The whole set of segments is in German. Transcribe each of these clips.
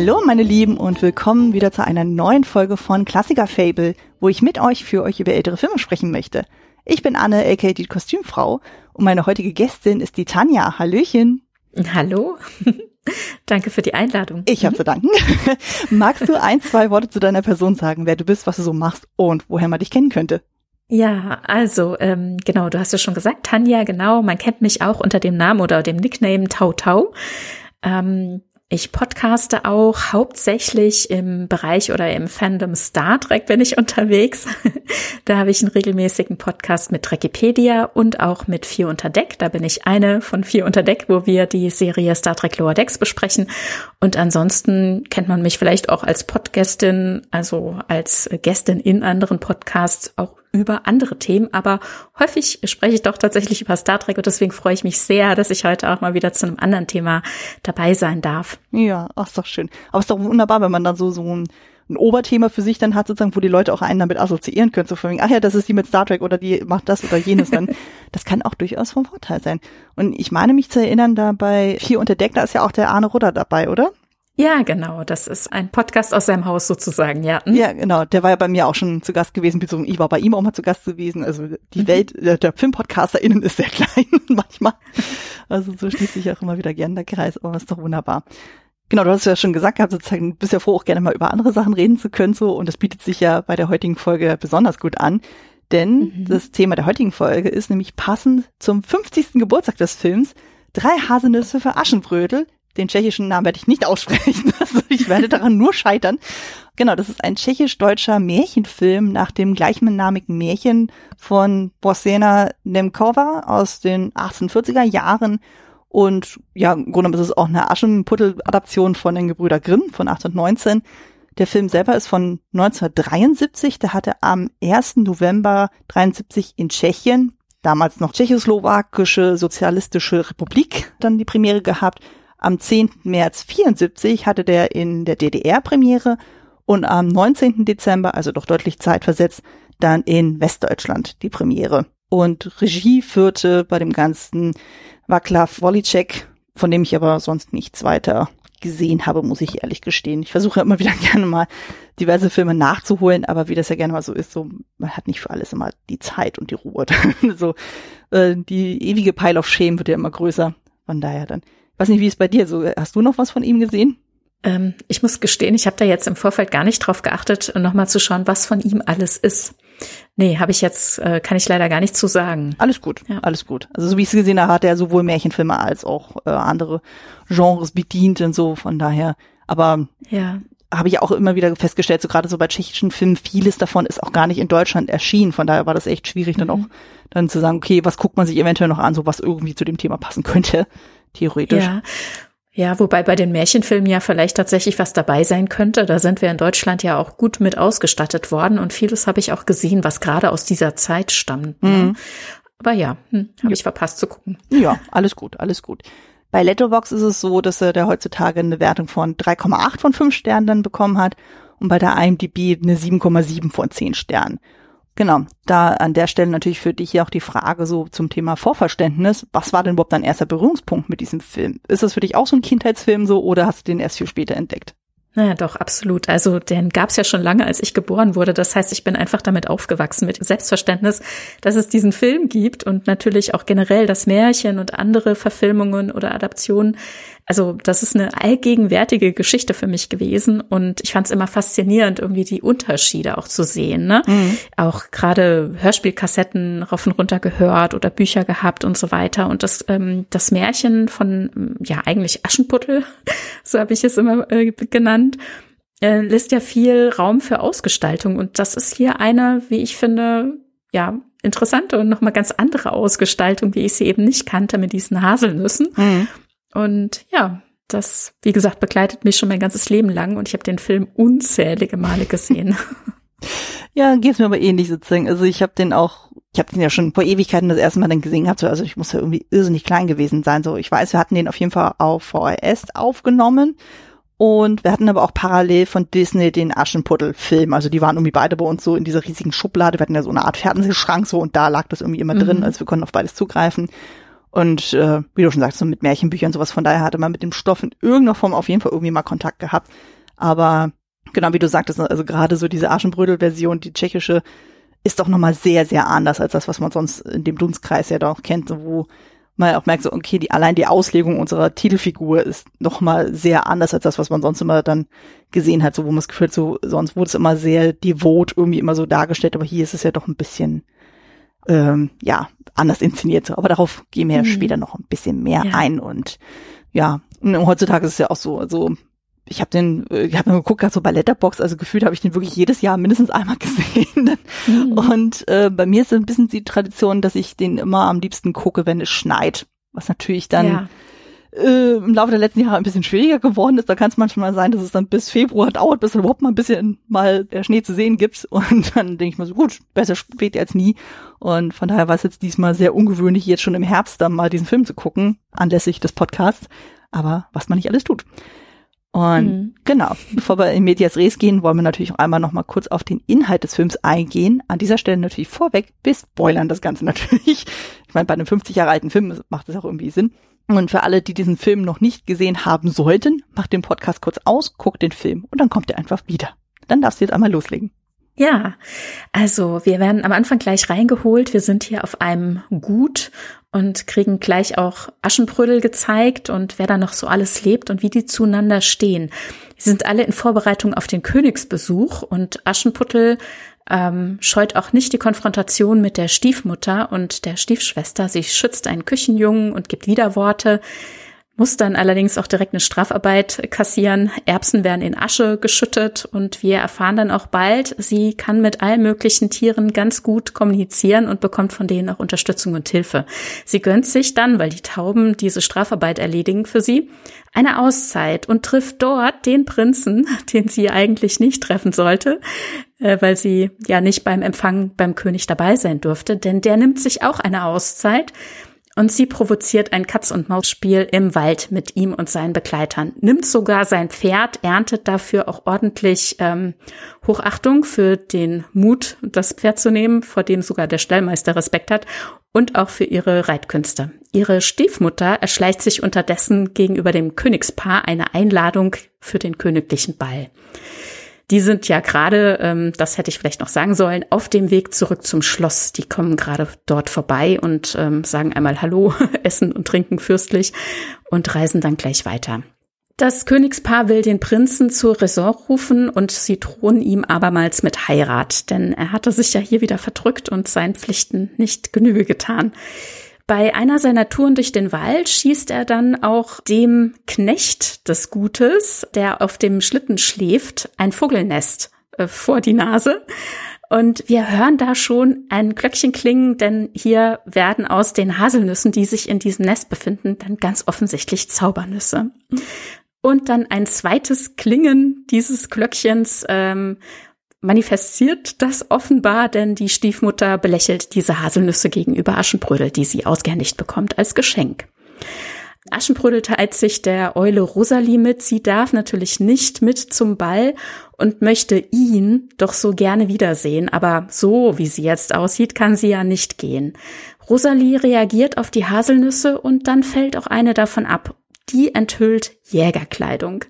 Hallo meine Lieben und willkommen wieder zu einer neuen Folge von Klassiker Fable, wo ich mit euch für euch über ältere Filme sprechen möchte. Ich bin Anne, aka die Kostümfrau und meine heutige Gästin ist die Tanja. Hallöchen. Hallo. Danke für die Einladung. Ich habe zu danken. Magst du ein, zwei Worte zu deiner Person sagen, wer du bist, was du so machst und woher man dich kennen könnte? Ja, also ähm, genau, du hast ja schon gesagt, Tanja, genau, man kennt mich auch unter dem Namen oder dem Nickname Tau Tau. Ähm, ich podcaste auch hauptsächlich im Bereich oder im Fandom Star Trek bin ich unterwegs. da habe ich einen regelmäßigen Podcast mit Trekipedia und auch mit Vier unter Deck. Da bin ich eine von Vier unter Deck, wo wir die Serie Star Trek Lower Decks besprechen. Und ansonsten kennt man mich vielleicht auch als Podgästin, also als Gästin in anderen Podcasts, auch über andere Themen, aber häufig spreche ich doch tatsächlich über Star Trek und deswegen freue ich mich sehr, dass ich heute auch mal wieder zu einem anderen Thema dabei sein darf. Ja, ach, ist doch schön. Aber es ist doch wunderbar, wenn man dann so, so ein, ein Oberthema für sich dann hat, sozusagen, wo die Leute auch einen damit assoziieren können, so von wegen, ach ja, das ist die mit Star Trek oder die macht das oder jenes dann. das kann auch durchaus vom Vorteil sein. Und ich meine mich zu erinnern, da bei Vier unter Deck, da ist ja auch der Arne Rudder dabei, oder? Ja, genau. Das ist ein Podcast aus seinem Haus sozusagen, ja. Hm? Ja, genau. Der war ja bei mir auch schon zu Gast gewesen, beziehungsweise ich war bei ihm auch mal zu Gast gewesen. Also die mhm. Welt der, der FilmpodcasterInnen ist sehr klein manchmal. Also so schließt sich auch immer wieder gerne der Kreis, aber ist doch wunderbar. Genau, du hast ja schon gesagt gehabt, sozusagen, du bist ja froh, auch gerne mal über andere Sachen reden zu können, so. Und das bietet sich ja bei der heutigen Folge besonders gut an. Denn mhm. das Thema der heutigen Folge ist nämlich passend zum 50. Geburtstag des Films Drei Haselnüsse für Aschenbrödel, den tschechischen Namen werde ich nicht aussprechen. Also ich werde daran nur scheitern. Genau, das ist ein tschechisch-deutscher Märchenfilm nach dem gleichnamigen Märchen von Borsena Nemkova aus den 1840er Jahren. Und ja, im Grunde ist es auch eine Aschenputtel-Adaption von den Gebrüder Grimm von 1819. Der Film selber ist von 1973. Der hatte am 1. November 73 in Tschechien, damals noch Tschechoslowakische Sozialistische Republik, dann die Premiere gehabt. Am 10. März 74 hatte der in der DDR Premiere und am 19. Dezember, also doch deutlich zeitversetzt, dann in Westdeutschland die Premiere. Und Regie führte bei dem Ganzen Václav Wolicek, von dem ich aber sonst nichts weiter gesehen habe, muss ich ehrlich gestehen. Ich versuche immer wieder gerne mal diverse Filme nachzuholen, aber wie das ja gerne mal so ist, so man hat nicht für alles immer die Zeit und die Ruhe. so äh, die ewige Pile of Shame wird ja immer größer. Von daher dann Weiß nicht, wie es bei dir so. Hast du noch was von ihm gesehen? Ähm, ich muss gestehen, ich habe da jetzt im Vorfeld gar nicht drauf geachtet, nochmal zu schauen, was von ihm alles ist. Nee, habe ich jetzt, äh, kann ich leider gar nicht zu sagen. Alles gut, ja. alles gut. Also so wie ich es gesehen habe, hat er sowohl Märchenfilme als auch äh, andere Genres bedient und so, von daher. Aber ja. habe ich auch immer wieder festgestellt, so gerade so bei tschechischen Filmen, vieles davon ist auch gar nicht in Deutschland erschienen. Von daher war das echt schwierig, mhm. dann auch dann zu sagen, okay, was guckt man sich eventuell noch an, so was irgendwie zu dem Thema passen könnte theoretisch. Ja. Ja, wobei bei den Märchenfilmen ja vielleicht tatsächlich was dabei sein könnte. Da sind wir in Deutschland ja auch gut mit ausgestattet worden und vieles habe ich auch gesehen, was gerade aus dieser Zeit stammt. Ne? Mhm. Aber ja, hm, habe ich verpasst zu gucken. Ja, alles gut, alles gut. Bei Letterbox ist es so, dass er der heutzutage eine Wertung von 3,8 von 5 Sternen dann bekommen hat und bei der IMDb eine 7,7 von 10 Sternen. Genau, da an der Stelle natürlich für dich ja auch die Frage so zum Thema Vorverständnis. Was war denn überhaupt dein erster Berührungspunkt mit diesem Film? Ist das für dich auch so ein Kindheitsfilm so oder hast du den erst viel später entdeckt? Naja, doch, absolut. Also den gab es ja schon lange, als ich geboren wurde. Das heißt, ich bin einfach damit aufgewachsen, mit Selbstverständnis, dass es diesen Film gibt und natürlich auch generell das Märchen und andere Verfilmungen oder Adaptionen. Also das ist eine allgegenwärtige Geschichte für mich gewesen und ich fand es immer faszinierend, irgendwie die Unterschiede auch zu sehen. Ne? Mhm. Auch gerade Hörspielkassetten rauf und runter gehört oder Bücher gehabt und so weiter. Und das, ähm, das Märchen von, ja eigentlich Aschenputtel, so habe ich es immer äh, genannt, äh, lässt ja viel Raum für Ausgestaltung. Und das ist hier eine, wie ich finde, ja, interessante und nochmal ganz andere Ausgestaltung, wie ich sie eben nicht kannte mit diesen Haselnüssen. Mhm. Und ja, das, wie gesagt, begleitet mich schon mein ganzes Leben lang und ich habe den Film unzählige Male gesehen. ja, geht's mir aber ähnlich sozusagen. Also ich habe den auch, ich habe den ja schon vor Ewigkeiten das erste Mal dann gesehen gehabt. Also ich muss ja irgendwie irrsinnig klein gewesen sein. So, ich weiß, wir hatten den auf jeden Fall auf VHS aufgenommen. Und wir hatten aber auch parallel von Disney den Aschenputtel-Film. Also die waren irgendwie beide bei uns so in dieser riesigen Schublade. Wir hatten ja so eine Art Fernsehschrank so und da lag das irgendwie immer mhm. drin. Also wir konnten auf beides zugreifen. Und äh, wie du schon sagst, so mit Märchenbüchern sowas, von daher hatte man mit dem Stoff in irgendeiner Form auf jeden Fall irgendwie mal Kontakt gehabt. Aber genau wie du sagtest, also gerade so diese Aschenbrödel-Version, die tschechische, ist doch nochmal sehr, sehr anders als das, was man sonst in dem Dunstkreis ja doch kennt, wo man auch merkt, so, okay, die, allein die Auslegung unserer Titelfigur ist nochmal sehr anders als das, was man sonst immer dann gesehen hat, so wo man es gefühlt so, sonst wurde es immer sehr devot irgendwie immer so dargestellt, aber hier ist es ja doch ein bisschen, ähm, ja, anders inszeniert. So. Aber darauf gehen wir mhm. ja später noch ein bisschen mehr ja. ein und ja, und heutzutage ist es ja auch so, also ich habe den, ich habe geguckt, so bei Letterbox, also gefühlt habe ich den wirklich jedes Jahr mindestens einmal gesehen. Mhm. Und äh, bei mir ist es ein bisschen die Tradition, dass ich den immer am liebsten gucke, wenn es schneit. Was natürlich dann ja. Äh, im Laufe der letzten Jahre ein bisschen schwieriger geworden ist. Da kann es manchmal sein, dass es dann bis Februar dauert, bis überhaupt mal ein bisschen mal der Schnee zu sehen gibt. Und dann denke ich mir so, gut, besser spät als nie. Und von daher war es jetzt diesmal sehr ungewöhnlich, jetzt schon im Herbst dann mal diesen Film zu gucken, anlässlich des Podcasts. Aber was man nicht alles tut. Und mhm. genau, bevor wir in Medias Res gehen, wollen wir natürlich auch einmal noch mal kurz auf den Inhalt des Films eingehen. An dieser Stelle natürlich vorweg, wir spoilern das Ganze natürlich. Ich meine, bei einem 50 Jahre alten Film macht das auch irgendwie Sinn. Und für alle, die diesen Film noch nicht gesehen haben sollten, macht den Podcast kurz aus, guckt den Film und dann kommt er einfach wieder. Dann darfst du jetzt einmal loslegen. Ja, also wir werden am Anfang gleich reingeholt. Wir sind hier auf einem Gut und kriegen gleich auch Aschenbrödel gezeigt und wer da noch so alles lebt und wie die zueinander stehen. Sie sind alle in Vorbereitung auf den Königsbesuch und Aschenputtel ähm, scheut auch nicht die Konfrontation mit der Stiefmutter und der Stiefschwester. Sie schützt einen Küchenjungen und gibt Widerworte muss dann allerdings auch direkt eine Strafarbeit kassieren. Erbsen werden in Asche geschüttet und wir erfahren dann auch bald, sie kann mit allen möglichen Tieren ganz gut kommunizieren und bekommt von denen auch Unterstützung und Hilfe. Sie gönnt sich dann, weil die Tauben diese Strafarbeit erledigen für sie, eine Auszeit und trifft dort den Prinzen, den sie eigentlich nicht treffen sollte, äh, weil sie ja nicht beim Empfang beim König dabei sein durfte, denn der nimmt sich auch eine Auszeit und sie provoziert ein Katz-und-Maus-Spiel im Wald mit ihm und seinen Begleitern, nimmt sogar sein Pferd, erntet dafür auch ordentlich ähm, Hochachtung für den Mut, das Pferd zu nehmen, vor dem sogar der Stallmeister Respekt hat, und auch für ihre Reitkünste. Ihre Stiefmutter erschleicht sich unterdessen gegenüber dem Königspaar eine Einladung für den königlichen Ball. Die sind ja gerade, ähm, das hätte ich vielleicht noch sagen sollen, auf dem Weg zurück zum Schloss. Die kommen gerade dort vorbei und ähm, sagen einmal Hallo, essen und trinken fürstlich und reisen dann gleich weiter. Das Königspaar will den Prinzen zur Raison rufen und sie drohen ihm abermals mit Heirat, denn er hatte sich ja hier wieder verdrückt und seinen Pflichten nicht Genüge getan. Bei einer seiner Touren durch den Wald schießt er dann auch dem Knecht des Gutes, der auf dem Schlitten schläft, ein Vogelnest äh, vor die Nase. Und wir hören da schon ein Glöckchen klingen, denn hier werden aus den Haselnüssen, die sich in diesem Nest befinden, dann ganz offensichtlich Zaubernüsse. Und dann ein zweites Klingen dieses Glöckchens ähm, manifestiert das offenbar, denn die Stiefmutter belächelt diese Haselnüsse gegenüber Aschenbrödel, die sie ausgehändigt bekommt als Geschenk. Aschenbrödel teilt sich der Eule Rosalie mit. Sie darf natürlich nicht mit zum Ball und möchte ihn doch so gerne wiedersehen. Aber so, wie sie jetzt aussieht, kann sie ja nicht gehen. Rosalie reagiert auf die Haselnüsse und dann fällt auch eine davon ab. Die enthüllt Jägerkleidung.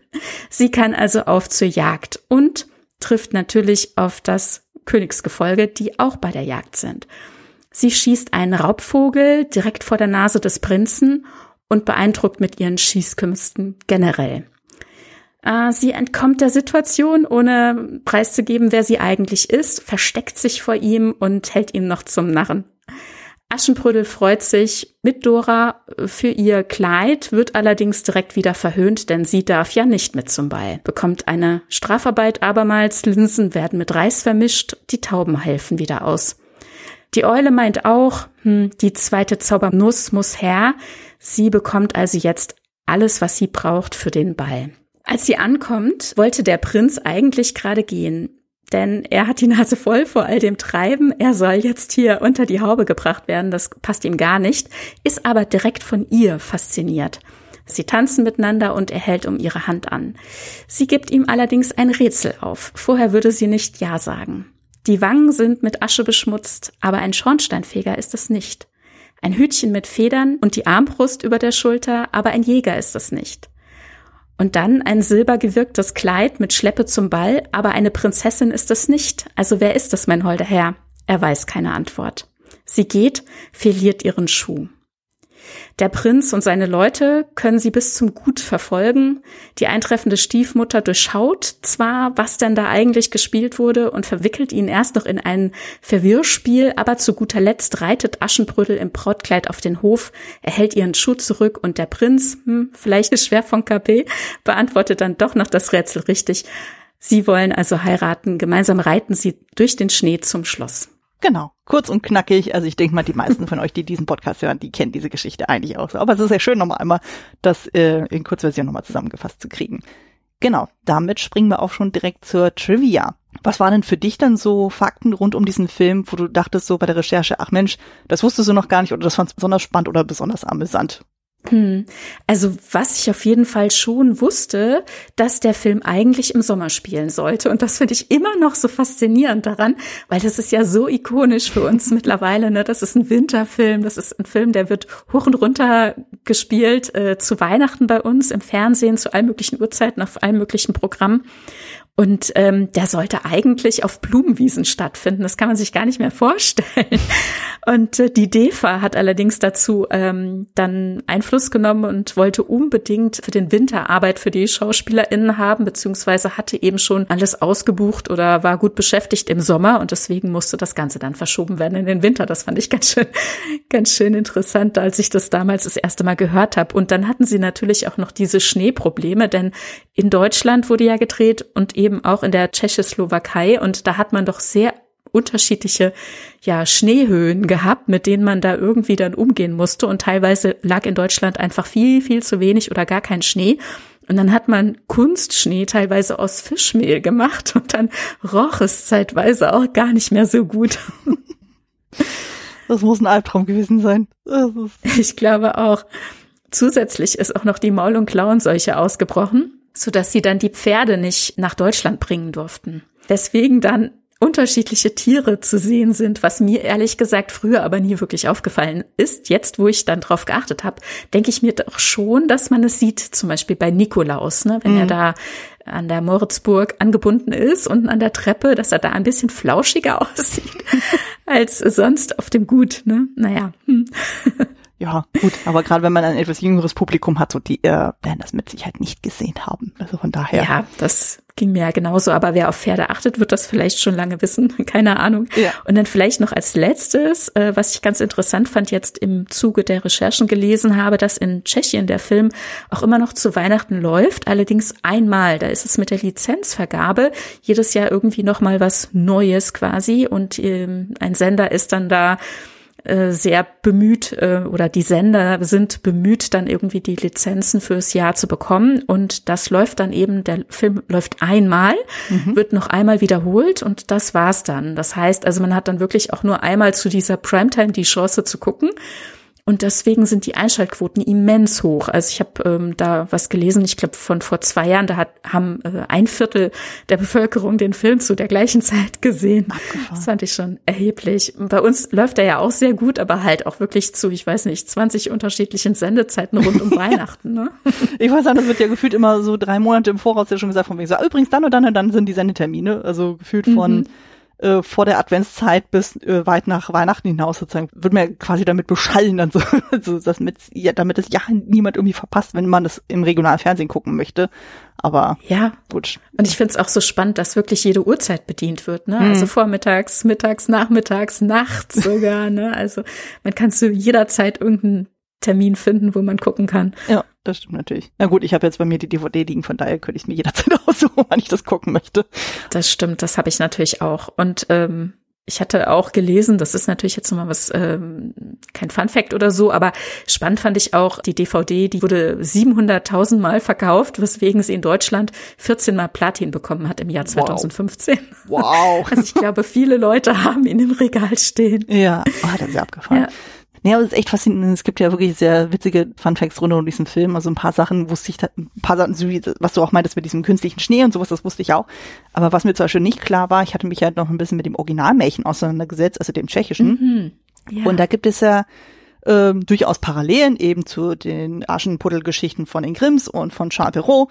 Sie kann also auf zur Jagd und trifft natürlich auf das Königsgefolge, die auch bei der Jagd sind. Sie schießt einen Raubvogel direkt vor der Nase des Prinzen und beeindruckt mit ihren Schießkünsten generell. Äh, sie entkommt der Situation, ohne preiszugeben, wer sie eigentlich ist, versteckt sich vor ihm und hält ihn noch zum Narren. Aschenbrödel freut sich mit Dora für ihr Kleid, wird allerdings direkt wieder verhöhnt, denn sie darf ja nicht mit zum Ball. Bekommt eine Strafarbeit abermals, Linsen werden mit Reis vermischt, die Tauben helfen wieder aus. Die Eule meint auch, hm, die zweite Zaubernuss muss her. Sie bekommt also jetzt alles, was sie braucht für den Ball. Als sie ankommt, wollte der Prinz eigentlich gerade gehen denn er hat die Nase voll vor all dem Treiben. Er soll jetzt hier unter die Haube gebracht werden. Das passt ihm gar nicht, ist aber direkt von ihr fasziniert. Sie tanzen miteinander und er hält um ihre Hand an. Sie gibt ihm allerdings ein Rätsel auf. Vorher würde sie nicht Ja sagen. Die Wangen sind mit Asche beschmutzt, aber ein Schornsteinfeger ist es nicht. Ein Hütchen mit Federn und die Armbrust über der Schulter, aber ein Jäger ist es nicht. Und dann ein silbergewirktes Kleid mit Schleppe zum Ball, aber eine Prinzessin ist es nicht. Also wer ist es, mein holder Herr? Er weiß keine Antwort. Sie geht, verliert ihren Schuh. Der Prinz und seine Leute können sie bis zum Gut verfolgen. Die eintreffende Stiefmutter durchschaut zwar, was denn da eigentlich gespielt wurde und verwickelt ihn erst noch in ein Verwirrspiel, aber zu guter Letzt reitet Aschenbrödel im Brautkleid auf den Hof, erhält ihren Schuh zurück und der Prinz, hm, vielleicht ist schwer von KP, beantwortet dann doch noch das Rätsel richtig. Sie wollen also heiraten, gemeinsam reiten sie durch den Schnee zum Schloss. Genau, kurz und knackig. Also ich denke mal, die meisten von euch, die diesen Podcast hören, die kennen diese Geschichte eigentlich auch so. Aber es ist ja schön, nochmal einmal das äh, in Kurzversion nochmal zusammengefasst zu kriegen. Genau, damit springen wir auch schon direkt zur Trivia. Was waren denn für dich dann so Fakten rund um diesen Film, wo du dachtest so bei der Recherche, ach Mensch, das wusstest du noch gar nicht oder das fandst besonders spannend oder besonders amüsant? Hm. Also was ich auf jeden Fall schon wusste, dass der Film eigentlich im Sommer spielen sollte. Und das finde ich immer noch so faszinierend daran, weil das ist ja so ikonisch für uns mittlerweile. Ne? Das ist ein Winterfilm, das ist ein Film, der wird hoch und runter gespielt äh, zu Weihnachten bei uns im Fernsehen, zu allen möglichen Uhrzeiten, auf allen möglichen Programmen. Und ähm, der sollte eigentlich auf Blumenwiesen stattfinden. Das kann man sich gar nicht mehr vorstellen. Und äh, die DEFA hat allerdings dazu ähm, dann Einfluss genommen und wollte unbedingt für den Winter Arbeit für die SchauspielerInnen haben, beziehungsweise hatte eben schon alles ausgebucht oder war gut beschäftigt im Sommer und deswegen musste das Ganze dann verschoben werden in den Winter. Das fand ich ganz schön, ganz schön interessant, als ich das damals das erste Mal gehört habe. Und dann hatten sie natürlich auch noch diese Schneeprobleme, denn in Deutschland wurde ja gedreht und eben auch in der Tschechoslowakei und da hat man doch sehr unterschiedliche ja Schneehöhen gehabt, mit denen man da irgendwie dann umgehen musste und teilweise lag in Deutschland einfach viel viel zu wenig oder gar kein Schnee und dann hat man Kunstschnee teilweise aus Fischmehl gemacht und dann roch es zeitweise auch gar nicht mehr so gut. Das muss ein Albtraum gewesen sein. Ich glaube auch. Zusätzlich ist auch noch die Maul- und Klauenseuche ausgebrochen so dass sie dann die Pferde nicht nach Deutschland bringen durften. Deswegen dann unterschiedliche Tiere zu sehen sind, was mir ehrlich gesagt früher aber nie wirklich aufgefallen ist. Jetzt, wo ich dann drauf geachtet habe, denke ich mir doch schon, dass man es sieht, zum Beispiel bei Nikolaus, ne, wenn mhm. er da an der Moritzburg angebunden ist, unten an der Treppe, dass er da ein bisschen flauschiger aussieht als sonst auf dem Gut. Ne? Naja. Hm. Ja, gut, aber gerade wenn man ein etwas jüngeres Publikum hat, so die äh, werden das mit Sicherheit nicht gesehen haben. Also von daher. Ja, das ging mir ja genauso, aber wer auf Pferde achtet, wird das vielleicht schon lange wissen. Keine Ahnung. Ja. Und dann vielleicht noch als letztes, äh, was ich ganz interessant fand, jetzt im Zuge der Recherchen gelesen habe, dass in Tschechien der Film auch immer noch zu Weihnachten läuft, allerdings einmal. Da ist es mit der Lizenzvergabe jedes Jahr irgendwie noch mal was Neues quasi und ähm, ein Sender ist dann da sehr bemüht äh, oder die Sender sind bemüht, dann irgendwie die Lizenzen fürs Jahr zu bekommen. Und das läuft dann eben, der Film läuft einmal, mhm. wird noch einmal wiederholt und das war's dann. Das heißt, also man hat dann wirklich auch nur einmal zu dieser Primetime die Chance zu gucken. Und deswegen sind die Einschaltquoten immens hoch. Also ich habe ähm, da was gelesen, ich glaube von vor zwei Jahren, da hat, haben äh, ein Viertel der Bevölkerung den Film zu der gleichen Zeit gesehen. Abgefahren. Das fand ich schon erheblich. Bei uns läuft er ja auch sehr gut, aber halt auch wirklich zu, ich weiß nicht, 20 unterschiedlichen Sendezeiten rund um Weihnachten. Ne? Ich weiß nicht, das wird ja gefühlt immer so drei Monate im Voraus ja schon gesagt von wegen so, ah, übrigens dann und dann und dann sind die Sendetermine. Also gefühlt von mhm äh, vor der Adventszeit bis äh, weit nach Weihnachten hinaus sozusagen, wird mir quasi damit beschallen, dann so, also damit, ja, damit es ja niemand irgendwie verpasst, wenn man das im regionalen Fernsehen gucken möchte. Aber ja, gut. Und ich finde es auch so spannend, dass wirklich jede Uhrzeit bedient wird, ne? Also mhm. Also vormittags, mittags, nachmittags, nachts sogar, ne? Also man kann zu jeder Zeit irgendeinen Termin finden, wo man gucken kann. Ja, das stimmt natürlich. Na gut, ich habe jetzt bei mir die DVD liegen, von daher könnte ich mir jederzeit aussuchen, wann ich das gucken möchte. Das stimmt, das habe ich natürlich auch. Und ähm, ich hatte auch gelesen, das ist natürlich jetzt nochmal was, ähm, kein Fun Fact oder so, aber spannend fand ich auch, die DVD, die wurde 700.000 Mal verkauft, weswegen sie in Deutschland 14 Mal Platin bekommen hat im Jahr 2015. Wow. wow. Also ich glaube, viele Leute haben ihn im Regal stehen. Ja, oh, das ist ja abgefahren. Ja. Nee, aber es ist echt faszinierend. Es gibt ja wirklich sehr witzige Funfacts rund um diesen Film. Also ein paar Sachen wusste ich, ein paar Sachen, was du auch meintest mit diesem künstlichen Schnee und sowas, das wusste ich auch. Aber was mir zum Beispiel nicht klar war, ich hatte mich ja noch ein bisschen mit dem Originalmärchen auseinandergesetzt, also dem tschechischen. Mhm. Ja. Und da gibt es ja ähm, durchaus Parallelen eben zu den Aschenputtelgeschichten von den Grimms und von Charles Perrault.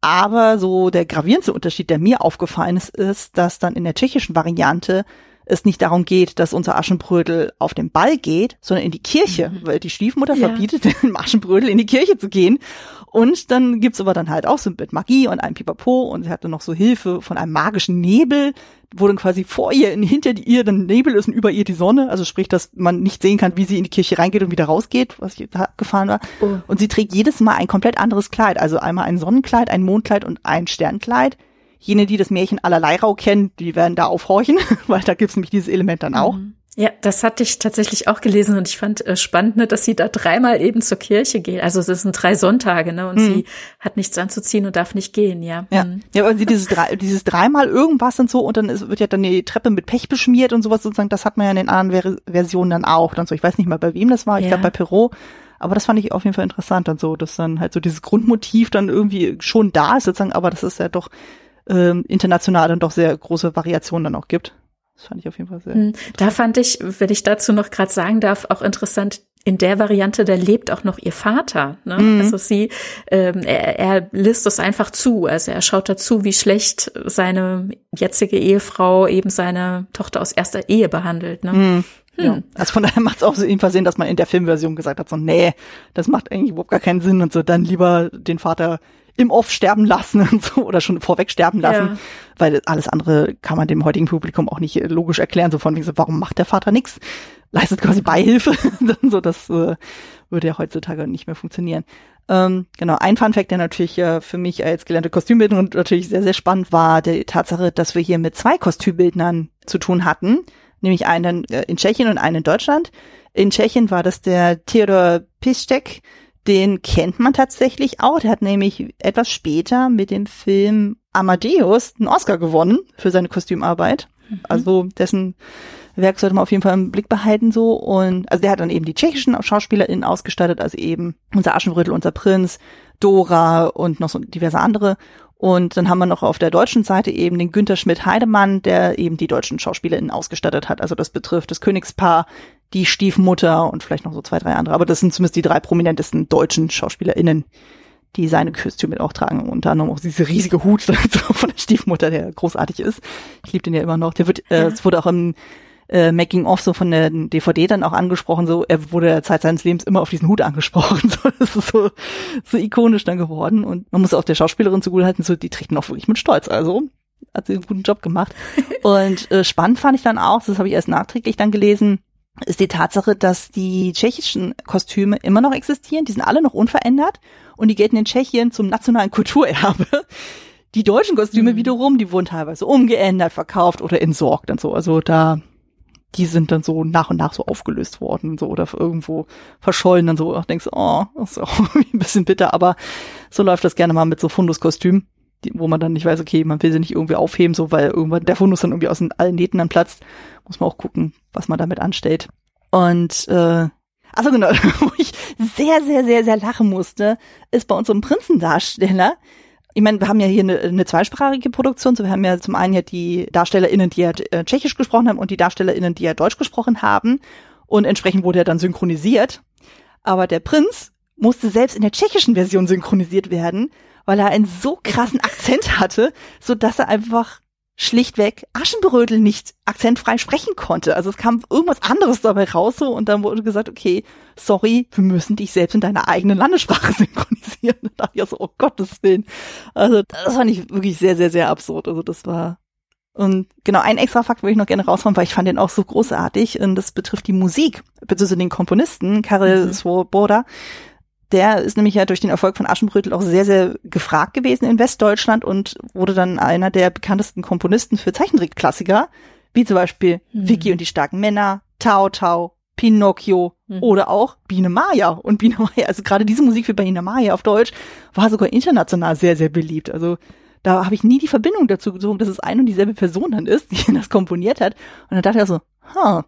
Aber so der gravierendste Unterschied, der mir aufgefallen ist, ist, dass dann in der tschechischen Variante es nicht darum geht, dass unser Aschenbrödel auf den Ball geht, sondern in die Kirche, mhm. weil die Stiefmutter ja. verbietet dem Aschenbrödel in die Kirche zu gehen. Und dann gibt's aber dann halt auch so mit Magie und einem Pipapo und sie hatte noch so Hilfe von einem magischen Nebel, wo dann quasi vor ihr, hinter ihr dann Nebel ist und über ihr die Sonne, also sprich, dass man nicht sehen kann, wie sie in die Kirche reingeht und wieder rausgeht, was da gefahren war. Oh. Und sie trägt jedes Mal ein komplett anderes Kleid, also einmal ein Sonnenkleid, ein Mondkleid und ein Sternkleid jene, die das Märchen allerlei Rau kennen, die werden da aufhorchen, weil da gibt's nämlich dieses Element dann auch. Mhm. Ja, das hatte ich tatsächlich auch gelesen und ich fand äh, spannend, ne, dass sie da dreimal eben zur Kirche geht. Also es sind drei Sonntage, ne? Und mhm. sie hat nichts anzuziehen und darf nicht gehen, ja. Ja, mhm. ja aber sie dieses, drei, dieses dreimal irgendwas und so und dann ist, wird ja dann die Treppe mit Pech beschmiert und sowas sozusagen. Das hat man ja in den anderen Ver Versionen dann auch. Dann so, ich weiß nicht mal, bei wem das war. Ich ja. glaube bei Perot. Aber das fand ich auf jeden Fall interessant dann so, dass dann halt so dieses Grundmotiv dann irgendwie schon da ist sozusagen, aber das ist ja doch ähm, international dann doch sehr große Variationen dann auch gibt. Das fand ich auf jeden Fall sehr. Hm. Da fand ich, wenn ich dazu noch gerade sagen darf, auch interessant, in der Variante, da lebt auch noch ihr Vater. Ne? Mhm. Also sie, ähm, er, er lässt es einfach zu. Also er schaut dazu, wie schlecht seine jetzige Ehefrau eben seine Tochter aus erster Ehe behandelt. Ne? Mhm. Hm. Ja. Also von daher macht es auch so jedenfalls Sinn, dass man in der Filmversion gesagt hat, so, nee, das macht eigentlich überhaupt gar keinen Sinn und so, dann lieber den Vater im Off sterben lassen und so oder schon vorweg sterben lassen, ja. weil alles andere kann man dem heutigen Publikum auch nicht logisch erklären, so von wegen so, warum macht der Vater nichts? Leistet quasi Beihilfe, so das äh, würde ja heutzutage nicht mehr funktionieren. Ähm, genau, ein Fun Fact, der natürlich äh, für mich als gelernte Kostümbildnerin natürlich sehr, sehr spannend war, die Tatsache, dass wir hier mit zwei Kostümbildnern zu tun hatten, nämlich einen äh, in Tschechien und einen in Deutschland. In Tschechien war das der Theodor Pistek, den kennt man tatsächlich auch. Der hat nämlich etwas später mit dem Film Amadeus einen Oscar gewonnen für seine Kostümarbeit. Mhm. Also dessen Werk sollte man auf jeden Fall im Blick behalten so. Und also der hat dann eben die tschechischen SchauspielerInnen ausgestattet, also eben unser Aschenbrödel, unser Prinz, Dora und noch so diverse andere. Und dann haben wir noch auf der deutschen Seite eben den Günther Schmidt-Heidemann, der eben die deutschen SchauspielerInnen ausgestattet hat. Also das betrifft das Königspaar, die Stiefmutter und vielleicht noch so zwei, drei andere. Aber das sind zumindest die drei prominentesten deutschen SchauspielerInnen, die seine Kostüme auch tragen. Unter anderem auch diese riesige Hut von der Stiefmutter, der großartig ist. Ich liebe den ja immer noch. Der wird, äh, es wurde auch im äh, Making of so von der DVD dann auch angesprochen, so er wurde der Zeit seines Lebens immer auf diesen Hut angesprochen. So, das ist so, so ikonisch dann geworden. Und man muss auch der Schauspielerin zugute halten, so die trägt ihn auch wirklich mit Stolz. Also hat sie einen guten Job gemacht. Und äh, spannend fand ich dann auch, das habe ich erst nachträglich dann gelesen, ist die Tatsache, dass die tschechischen Kostüme immer noch existieren. Die sind alle noch unverändert und die gelten in Tschechien zum nationalen Kulturerbe. Die deutschen Kostüme mhm. wiederum, die wurden teilweise umgeändert, verkauft oder entsorgt und so. Also da, die sind dann so nach und nach so aufgelöst worden so oder irgendwo verschollen dann so. Und denkst, oh, ist auch ein bisschen bitter, aber so läuft das gerne mal mit so Funduskostümen die, wo man dann nicht weiß, okay, man will sie nicht irgendwie aufheben, so weil irgendwann der Fundus dann irgendwie aus allen Nähten dann platzt, muss man auch gucken, was man damit anstellt. Und äh, also genau, wo ich sehr, sehr, sehr, sehr lachen musste, ist bei unserem Prinzendarsteller. Ich meine, wir haben ja hier eine, eine zweisprachige Produktion. So, wir haben ja zum einen ja die DarstellerInnen, die ja äh, Tschechisch gesprochen haben und die DarstellerInnen, die ja Deutsch gesprochen haben. Und entsprechend wurde er dann synchronisiert. Aber der Prinz musste selbst in der tschechischen Version synchronisiert werden, weil er einen so krassen Akzent hatte, so dass er einfach schlichtweg Aschenbrödel nicht akzentfrei sprechen konnte. Also es kam irgendwas anderes dabei raus so und dann wurde gesagt, okay, sorry, wir müssen dich selbst in deiner eigenen Landessprache synchronisieren. Und da dachte ich so, oh Gottes Willen. Also das fand ich wirklich sehr, sehr, sehr absurd. Also das war und genau, ein extra Fakt würde ich noch gerne raushauen, weil ich fand den auch so großartig. Und das betrifft die Musik, beziehungsweise den Komponisten, Karel mhm. Svoboda. Der ist nämlich ja durch den Erfolg von Aschenbrödel auch sehr, sehr gefragt gewesen in Westdeutschland und wurde dann einer der bekanntesten Komponisten für Zeichentrickklassiker, wie zum Beispiel mhm. Vicky und die starken Männer, Tao Tao, Pinocchio mhm. oder auch Biene Maya. Und Biene Maya, also gerade diese Musik für Biene Maya auf Deutsch war sogar international sehr, sehr beliebt. Also da habe ich nie die Verbindung dazu gezogen, dass es ein und dieselbe Person dann ist, die das komponiert hat. Und dann dachte ich so, ha,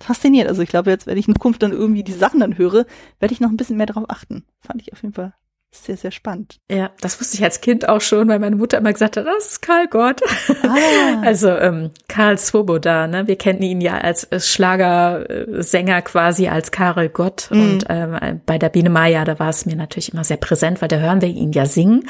fasziniert. Also ich glaube jetzt, wenn ich in Zukunft dann irgendwie die Sachen dann höre, werde ich noch ein bisschen mehr darauf achten. Fand ich auf jeden Fall sehr, sehr spannend. Ja, das wusste ich als Kind auch schon, weil meine Mutter immer gesagt hat, das ist Karl Gott. Ah. Also ähm, Karl Swoboda, ne? Wir kennen ihn ja als Schlagersänger quasi als Karel Gott. Mhm. Und ähm, bei der Biene Maya, da war es mir natürlich immer sehr präsent, weil da hören wir ihn ja singen.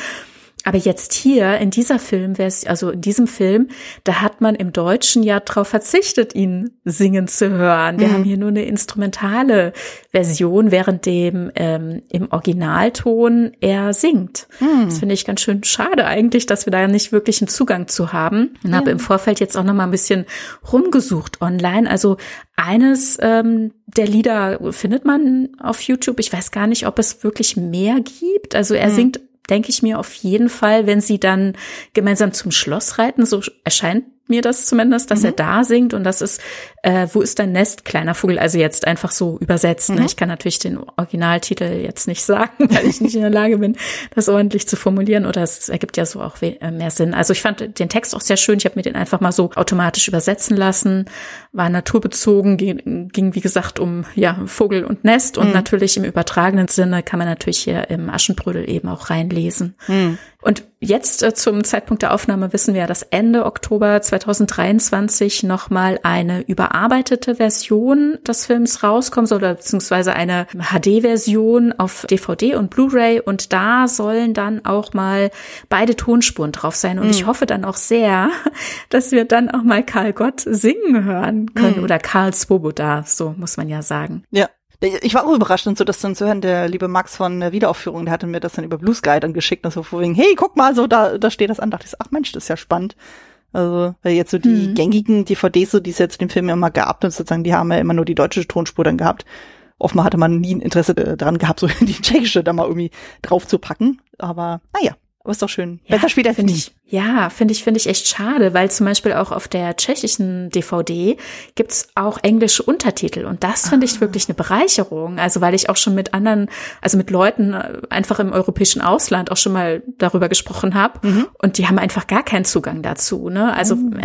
Aber jetzt hier in dieser Film, also in diesem Film, da hat man im Deutschen ja darauf verzichtet, ihn singen zu hören. Wir mhm. haben hier nur eine instrumentale Version, während dem ähm, im Originalton er singt. Mhm. Das finde ich ganz schön schade eigentlich, dass wir da nicht wirklich einen Zugang zu haben. Und ja. habe im Vorfeld jetzt auch noch mal ein bisschen rumgesucht online. Also eines ähm, der Lieder findet man auf YouTube. Ich weiß gar nicht, ob es wirklich mehr gibt. Also er mhm. singt denke ich mir auf jeden Fall, wenn sie dann gemeinsam zum Schloss reiten, so erscheint mir das zumindest, dass mhm. er da singt und das ist, äh, wo ist dein Nest, kleiner Vogel, also jetzt einfach so übersetzt. Ne? Mhm. Ne? Ich kann natürlich den Originaltitel jetzt nicht sagen, weil ich nicht in der Lage bin, das ordentlich zu formulieren oder es ergibt ja so auch äh, mehr Sinn. Also ich fand den Text auch sehr schön, ich habe mir den einfach mal so automatisch übersetzen lassen, war naturbezogen, ging, ging wie gesagt um ja Vogel und Nest und mhm. natürlich im übertragenen Sinne kann man natürlich hier im Aschenbrödel eben auch reinlesen. Und jetzt äh, zum Zeitpunkt der Aufnahme wissen wir, dass Ende Oktober 2023 nochmal eine überarbeitete Version des Films rauskommen soll, oder beziehungsweise eine HD-Version auf DVD und Blu-ray. Und da sollen dann auch mal beide Tonspuren drauf sein. Und mhm. ich hoffe dann auch sehr, dass wir dann auch mal Karl Gott singen hören können. Mhm. Oder Karl Swoboda, so muss man ja sagen. Ja, ich war auch überrascht und so das dann zu hören, der liebe Max von der Wiederaufführung, der hatte mir das dann über Blue Sky dann geschickt und so vorwegen, hey, guck mal, so da, da steht das an, dachte ich, ach Mensch, das ist ja spannend. Also, weil jetzt so die hm. gängigen DVDs, so die es jetzt den Film immer gab, und sozusagen, die haben ja immer nur die deutsche Tonspur dann gehabt. Offenbar hatte man nie ein Interesse daran gehabt, so die tschechische da mal irgendwie drauf zu packen. Aber naja, aber ist doch schön. Ja, Besser später finde ich. Ja, finde ich, finde ich echt schade, weil zum Beispiel auch auf der tschechischen DVD gibt's auch englische Untertitel und das finde ah. ich wirklich eine Bereicherung. Also weil ich auch schon mit anderen, also mit Leuten äh, einfach im europäischen Ausland auch schon mal darüber gesprochen habe mhm. und die haben einfach gar keinen Zugang dazu. Ne? Also mhm.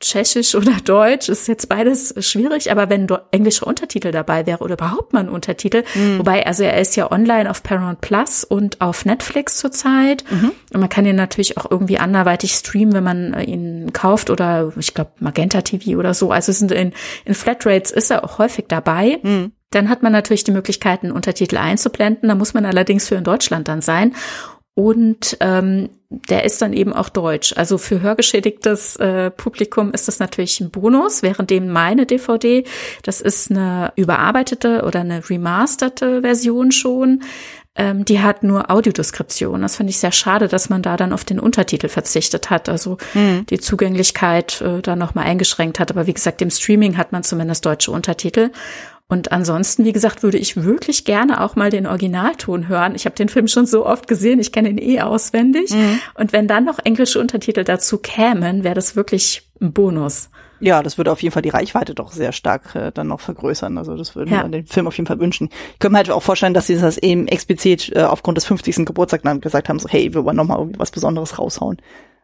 Tschechisch oder Deutsch ist jetzt beides schwierig, aber wenn englische Untertitel dabei wäre oder überhaupt mal ein Untertitel, mhm. wobei, also er ist ja online auf Paramount Plus und auf Netflix zurzeit mhm. und man kann ihn natürlich auch irgendwie anderweitig streamen, wenn man ihn kauft oder ich glaube Magenta TV oder so. Also sind in, in Flatrates ist er auch häufig dabei. Mhm. Dann hat man natürlich die Möglichkeit, einen Untertitel einzublenden. Da muss man allerdings für in Deutschland dann sein. Und ähm, der ist dann eben auch deutsch. Also für hörgeschädigtes äh, Publikum ist das natürlich ein Bonus, währenddem meine DVD, das ist eine überarbeitete oder eine remasterte Version schon. Ähm, die hat nur Audiodeskription. Das finde ich sehr schade, dass man da dann auf den Untertitel verzichtet hat. Also mhm. die Zugänglichkeit äh, da nochmal eingeschränkt hat. Aber wie gesagt, im Streaming hat man zumindest deutsche Untertitel. Und ansonsten, wie gesagt, würde ich wirklich gerne auch mal den Originalton hören. Ich habe den Film schon so oft gesehen, ich kenne ihn eh auswendig. Mhm. Und wenn dann noch englische Untertitel dazu kämen, wäre das wirklich ein Bonus. Ja, das würde auf jeden Fall die Reichweite doch sehr stark äh, dann noch vergrößern. Also das würde ja. man den Film auf jeden Fall wünschen. Ich könnte mir halt auch vorstellen, dass sie das eben explizit äh, aufgrund des 50. Geburtstags dann gesagt haben, so hey, wir wollen noch mal irgendwie was Besonderes raushauen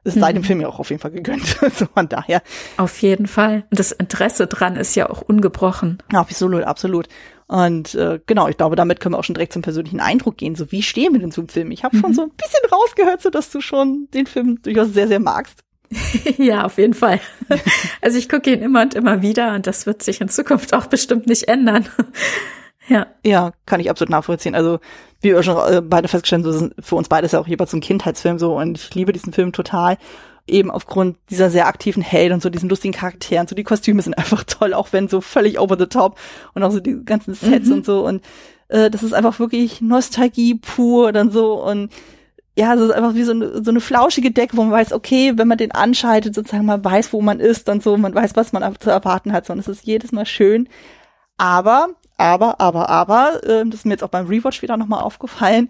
ist mhm. Film ja auch auf jeden Fall gegönnt. so von daher. Auf jeden Fall. Und das Interesse dran ist ja auch ungebrochen. Absolut, absolut. Und äh, genau, ich glaube, damit können wir auch schon direkt zum persönlichen Eindruck gehen. So, wie stehen wir denn zum Film? Ich habe mhm. schon so ein bisschen rausgehört, so dass du schon den Film durchaus sehr, sehr magst. ja, auf jeden Fall. Also ich gucke ihn immer und immer wieder und das wird sich in Zukunft auch bestimmt nicht ändern. Ja. Ja, kann ich absolut nachvollziehen. Also wie wir schon äh, beide festgestellt haben, so sind für uns beides ja auch jeweils so ein Kindheitsfilm so und ich liebe diesen Film total. Eben aufgrund dieser sehr aktiven Held und so diesen lustigen Charakteren. So die Kostüme sind einfach toll, auch wenn so völlig over the top und auch so die ganzen Sets mhm. und so und äh, das ist einfach wirklich Nostalgie pur dann so und ja, es ist einfach wie so eine, so eine flauschige Decke, wo man weiß, okay, wenn man den anschaltet, sozusagen man weiß, wo man ist und so, man weiß, was man zu erwarten hat, so, und es ist jedes Mal schön. Aber aber, aber, aber, äh, das ist mir jetzt auch beim Rewatch wieder nochmal aufgefallen,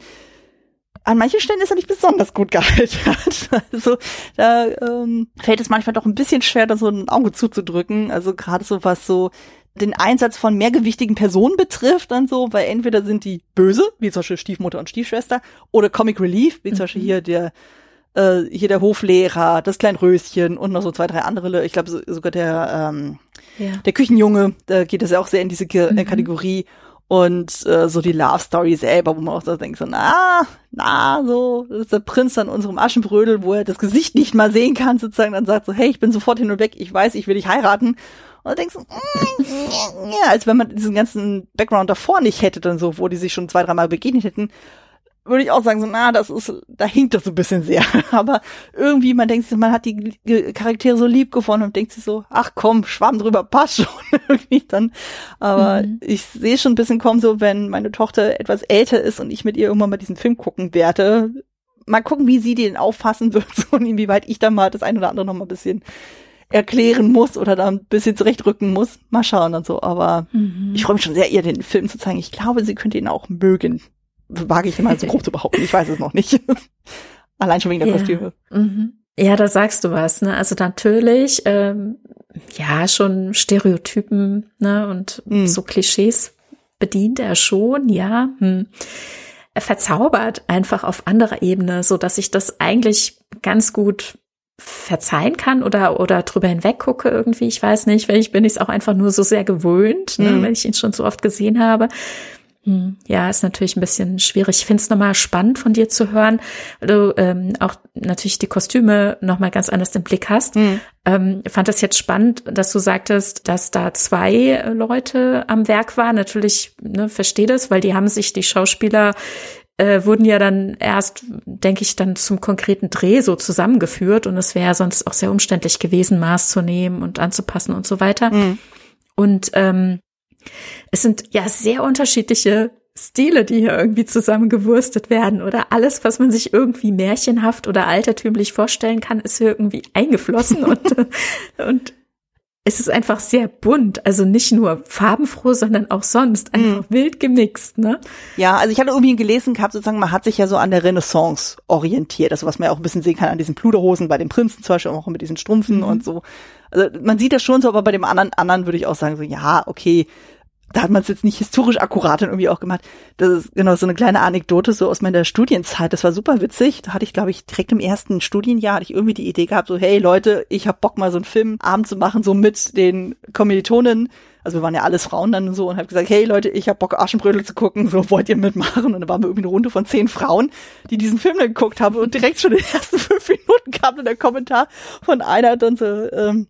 an manchen Stellen ist er nicht besonders gut gealtert. Also da ähm, fällt es manchmal doch ein bisschen schwer, da so ein Auge zuzudrücken. Also gerade so was so den Einsatz von mehrgewichtigen Personen betrifft, dann so, weil entweder sind die böse, wie zum Beispiel Stiefmutter und Stiefschwester, oder Comic Relief, wie zum Beispiel mhm. hier der äh, hier der Hoflehrer, das Kleinröschen und noch so zwei, drei andere. Ich glaube so, sogar der ähm, ja. Der Küchenjunge, da geht es ja auch sehr in diese K äh, mhm. Kategorie. Und äh, so die Love Story selber, wo man auch so denkt, so, na, na, so, das ist der Prinz an unserem Aschenbrödel, wo er das Gesicht nicht mal sehen kann, sozusagen, dann sagt so, hey, ich bin sofort hin und weg, ich weiß, ich will dich heiraten. Und dann denkst du, mm, ja, als wenn man diesen ganzen Background davor nicht hätte, dann so, wo die sich schon zwei, dreimal begegnet hätten, würde ich auch sagen, so, na, das ist, da hinkt das so ein bisschen sehr. Aber irgendwie, man denkt sich, man hat die Charaktere so lieb gefunden und denkt sich so, ach komm, schwamm drüber, passt schon irgendwie dann. Aber mhm. ich sehe schon ein bisschen kommen, so, wenn meine Tochter etwas älter ist und ich mit ihr irgendwann mal diesen Film gucken werde, mal gucken, wie sie den auffassen wird so, und inwieweit ich dann mal das ein oder andere noch mal ein bisschen erklären muss oder da ein bisschen zurechtrücken muss. Mal schauen und so. Aber mhm. ich freue mich schon sehr, ihr den Film zu zeigen. Ich glaube, sie könnte ihn auch mögen wage ich immer so grob zu behaupten. Ich weiß es noch nicht. Allein schon wegen der ja. Kostüme. Mhm. Ja, da sagst du was, ne? Also natürlich, ähm, ja, schon Stereotypen, ne? Und mhm. so Klischees bedient er schon, ja. Hm. Er verzaubert einfach auf anderer Ebene, so dass ich das eigentlich ganz gut verzeihen kann oder oder drüber hinweg gucke irgendwie. Ich weiß nicht, weil ich bin ich es auch einfach nur so sehr gewöhnt, ne, mhm. wenn ich ihn schon so oft gesehen habe. Hm, ja, ist natürlich ein bisschen schwierig. Ich finde es nochmal spannend von dir zu hören, weil du ähm, auch natürlich die Kostüme nochmal ganz anders im Blick hast. Mhm. Ähm, fand es jetzt spannend, dass du sagtest, dass da zwei Leute am Werk waren. Natürlich ne, verstehe das, weil die haben sich, die Schauspieler äh, wurden ja dann erst, denke ich, dann zum konkreten Dreh so zusammengeführt und es wäre sonst auch sehr umständlich gewesen, Maß zu nehmen und anzupassen und so weiter. Mhm. Und ähm, es sind ja sehr unterschiedliche Stile, die hier irgendwie zusammengewurstet werden oder? Alles, was man sich irgendwie märchenhaft oder altertümlich vorstellen kann, ist hier irgendwie eingeflossen und, und es ist einfach sehr bunt, also nicht nur farbenfroh, sondern auch sonst einfach mhm. wild gemixt, ne? Ja, also ich hatte irgendwie gelesen gehabt, sozusagen, man hat sich ja so an der Renaissance orientiert, also was man ja auch ein bisschen sehen kann an diesen Pluderhosen bei den Prinzen zum Beispiel, auch mit diesen Strumpfen mhm. und so. Also man sieht das schon so, aber bei dem anderen, anderen würde ich auch sagen, so, ja, okay, da hat man es jetzt nicht historisch akkurat irgendwie auch gemacht. Das ist genau so eine kleine Anekdote so aus meiner Studienzeit. Das war super witzig. Da hatte ich, glaube ich, direkt im ersten Studienjahr hatte ich irgendwie die Idee gehabt, so hey Leute, ich hab Bock mal so einen Filmabend zu machen, so mit den Kommilitonen. Also wir waren ja alles Frauen dann so und hab gesagt, hey Leute, ich hab Bock Aschenbrödel zu gucken, so wollt ihr mitmachen? Und dann waren wir irgendwie eine Runde von zehn Frauen, die diesen Film dann geguckt haben und direkt schon in den ersten fünf Minuten kam dann der Kommentar von einer dann so, ähm,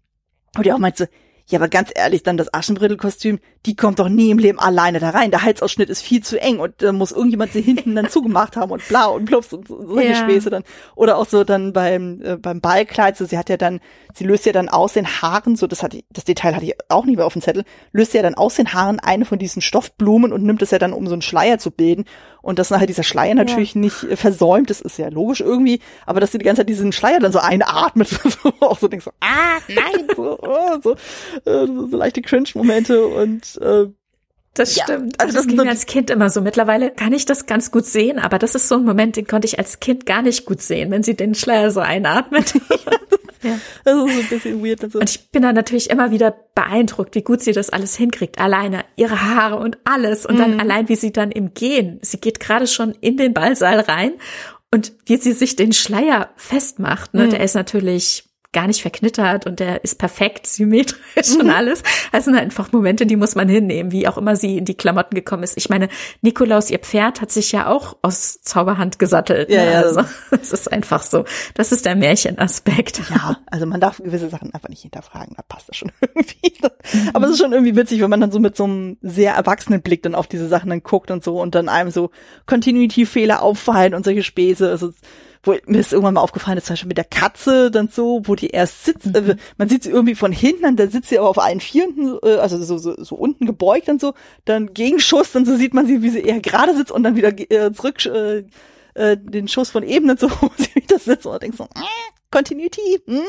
und die auch meinte so, ja, aber ganz ehrlich, dann das Aschenbrittelkostüm, die kommt doch nie im Leben alleine da rein. Der Halsausschnitt ist viel zu eng und da muss irgendjemand sie hinten dann zugemacht haben und blau und plups und so, solche ja. Späße dann. Oder auch so dann beim, äh, beim Ballkleid, so sie hat ja dann, sie löst ja dann aus den Haaren, so das hatte ich, das Detail hatte ich auch nicht mehr auf dem Zettel, löst ja dann aus den Haaren eine von diesen Stoffblumen und nimmt es ja dann, um so einen Schleier zu bilden. Und dass nachher dieser Schleier natürlich ja. nicht äh, versäumt, das ist ja logisch irgendwie, aber dass sie die ganze Zeit diesen Schleier dann so einatmet, so auch so denkst so, ah, nein, so, oh, so, äh, so, so leichte Cringe-Momente und äh, das stimmt. Ja, also, also das ging so als Kind immer so. Mittlerweile kann ich das ganz gut sehen, aber das ist so ein Moment, den konnte ich als Kind gar nicht gut sehen, wenn sie den Schleier so einatmet. ja. Das ist so ein bisschen weird. Und, so. und ich bin dann natürlich immer wieder beeindruckt, wie gut sie das alles hinkriegt. Alleine ihre Haare und alles. Und dann mhm. allein, wie sie dann im Gehen. Sie geht gerade schon in den Ballsaal rein und wie sie sich den Schleier festmacht. Ne? Mhm. Der ist natürlich gar nicht verknittert und der ist perfekt, symmetrisch und mhm. alles. Das sind einfach Momente, die muss man hinnehmen, wie auch immer sie in die Klamotten gekommen ist. Ich meine, Nikolaus, ihr Pferd, hat sich ja auch aus Zauberhand gesattelt. Ja, ne? ja. Also, es ist einfach so. Das ist der Märchenaspekt. Ja, also man darf gewisse Sachen einfach nicht hinterfragen. Da passt das schon irgendwie. Aber es ist schon irgendwie witzig, wenn man dann so mit so einem sehr erwachsenen Blick dann auf diese Sachen dann guckt und so und dann einem so Continuity-Fehler auffallen und solche Späße. Also, wo mir ist irgendwann mal aufgefallen, das zum Beispiel mit der Katze dann so, wo die erst sitzt, mhm. äh, man sieht sie irgendwie von hinten, dann sitzt sie aber auf allen Vieren, äh, also so, so, so unten gebeugt und so, dann Gegenschuss, dann so sieht man sie, wie sie eher gerade sitzt und dann wieder äh, zurück äh, äh, den Schuss von eben und so, wo sie wieder sitzt und denkt so, äh, Continuity, hm,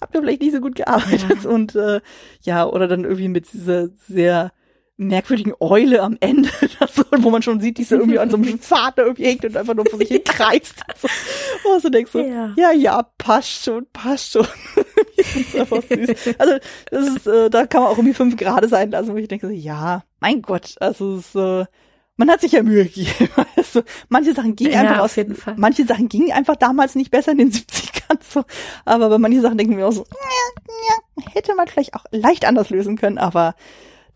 habt ihr vielleicht nicht so gut gearbeitet ja. und äh, ja, oder dann irgendwie mit dieser sehr merkwürdigen Eule am Ende, das, wo man schon sieht, die so irgendwie an so einem Pfad da irgendwie hängt und einfach nur vor sich hin kreist. So, du denkst so, ja. ja, ja, passt schon, passt schon. Also, das ist, äh, da kann man auch irgendwie fünf Grad sein lassen, wo ich denke so, ja, mein Gott, also es ist, äh, man hat sich ja Mühe gegeben. Also, manche Sachen gingen ja, einfach aus, manche Sachen gingen einfach damals nicht besser in den 70ern so. Aber bei manchen Sachen denken wir auch so, ja, ja, hätte man vielleicht auch leicht anders lösen können, aber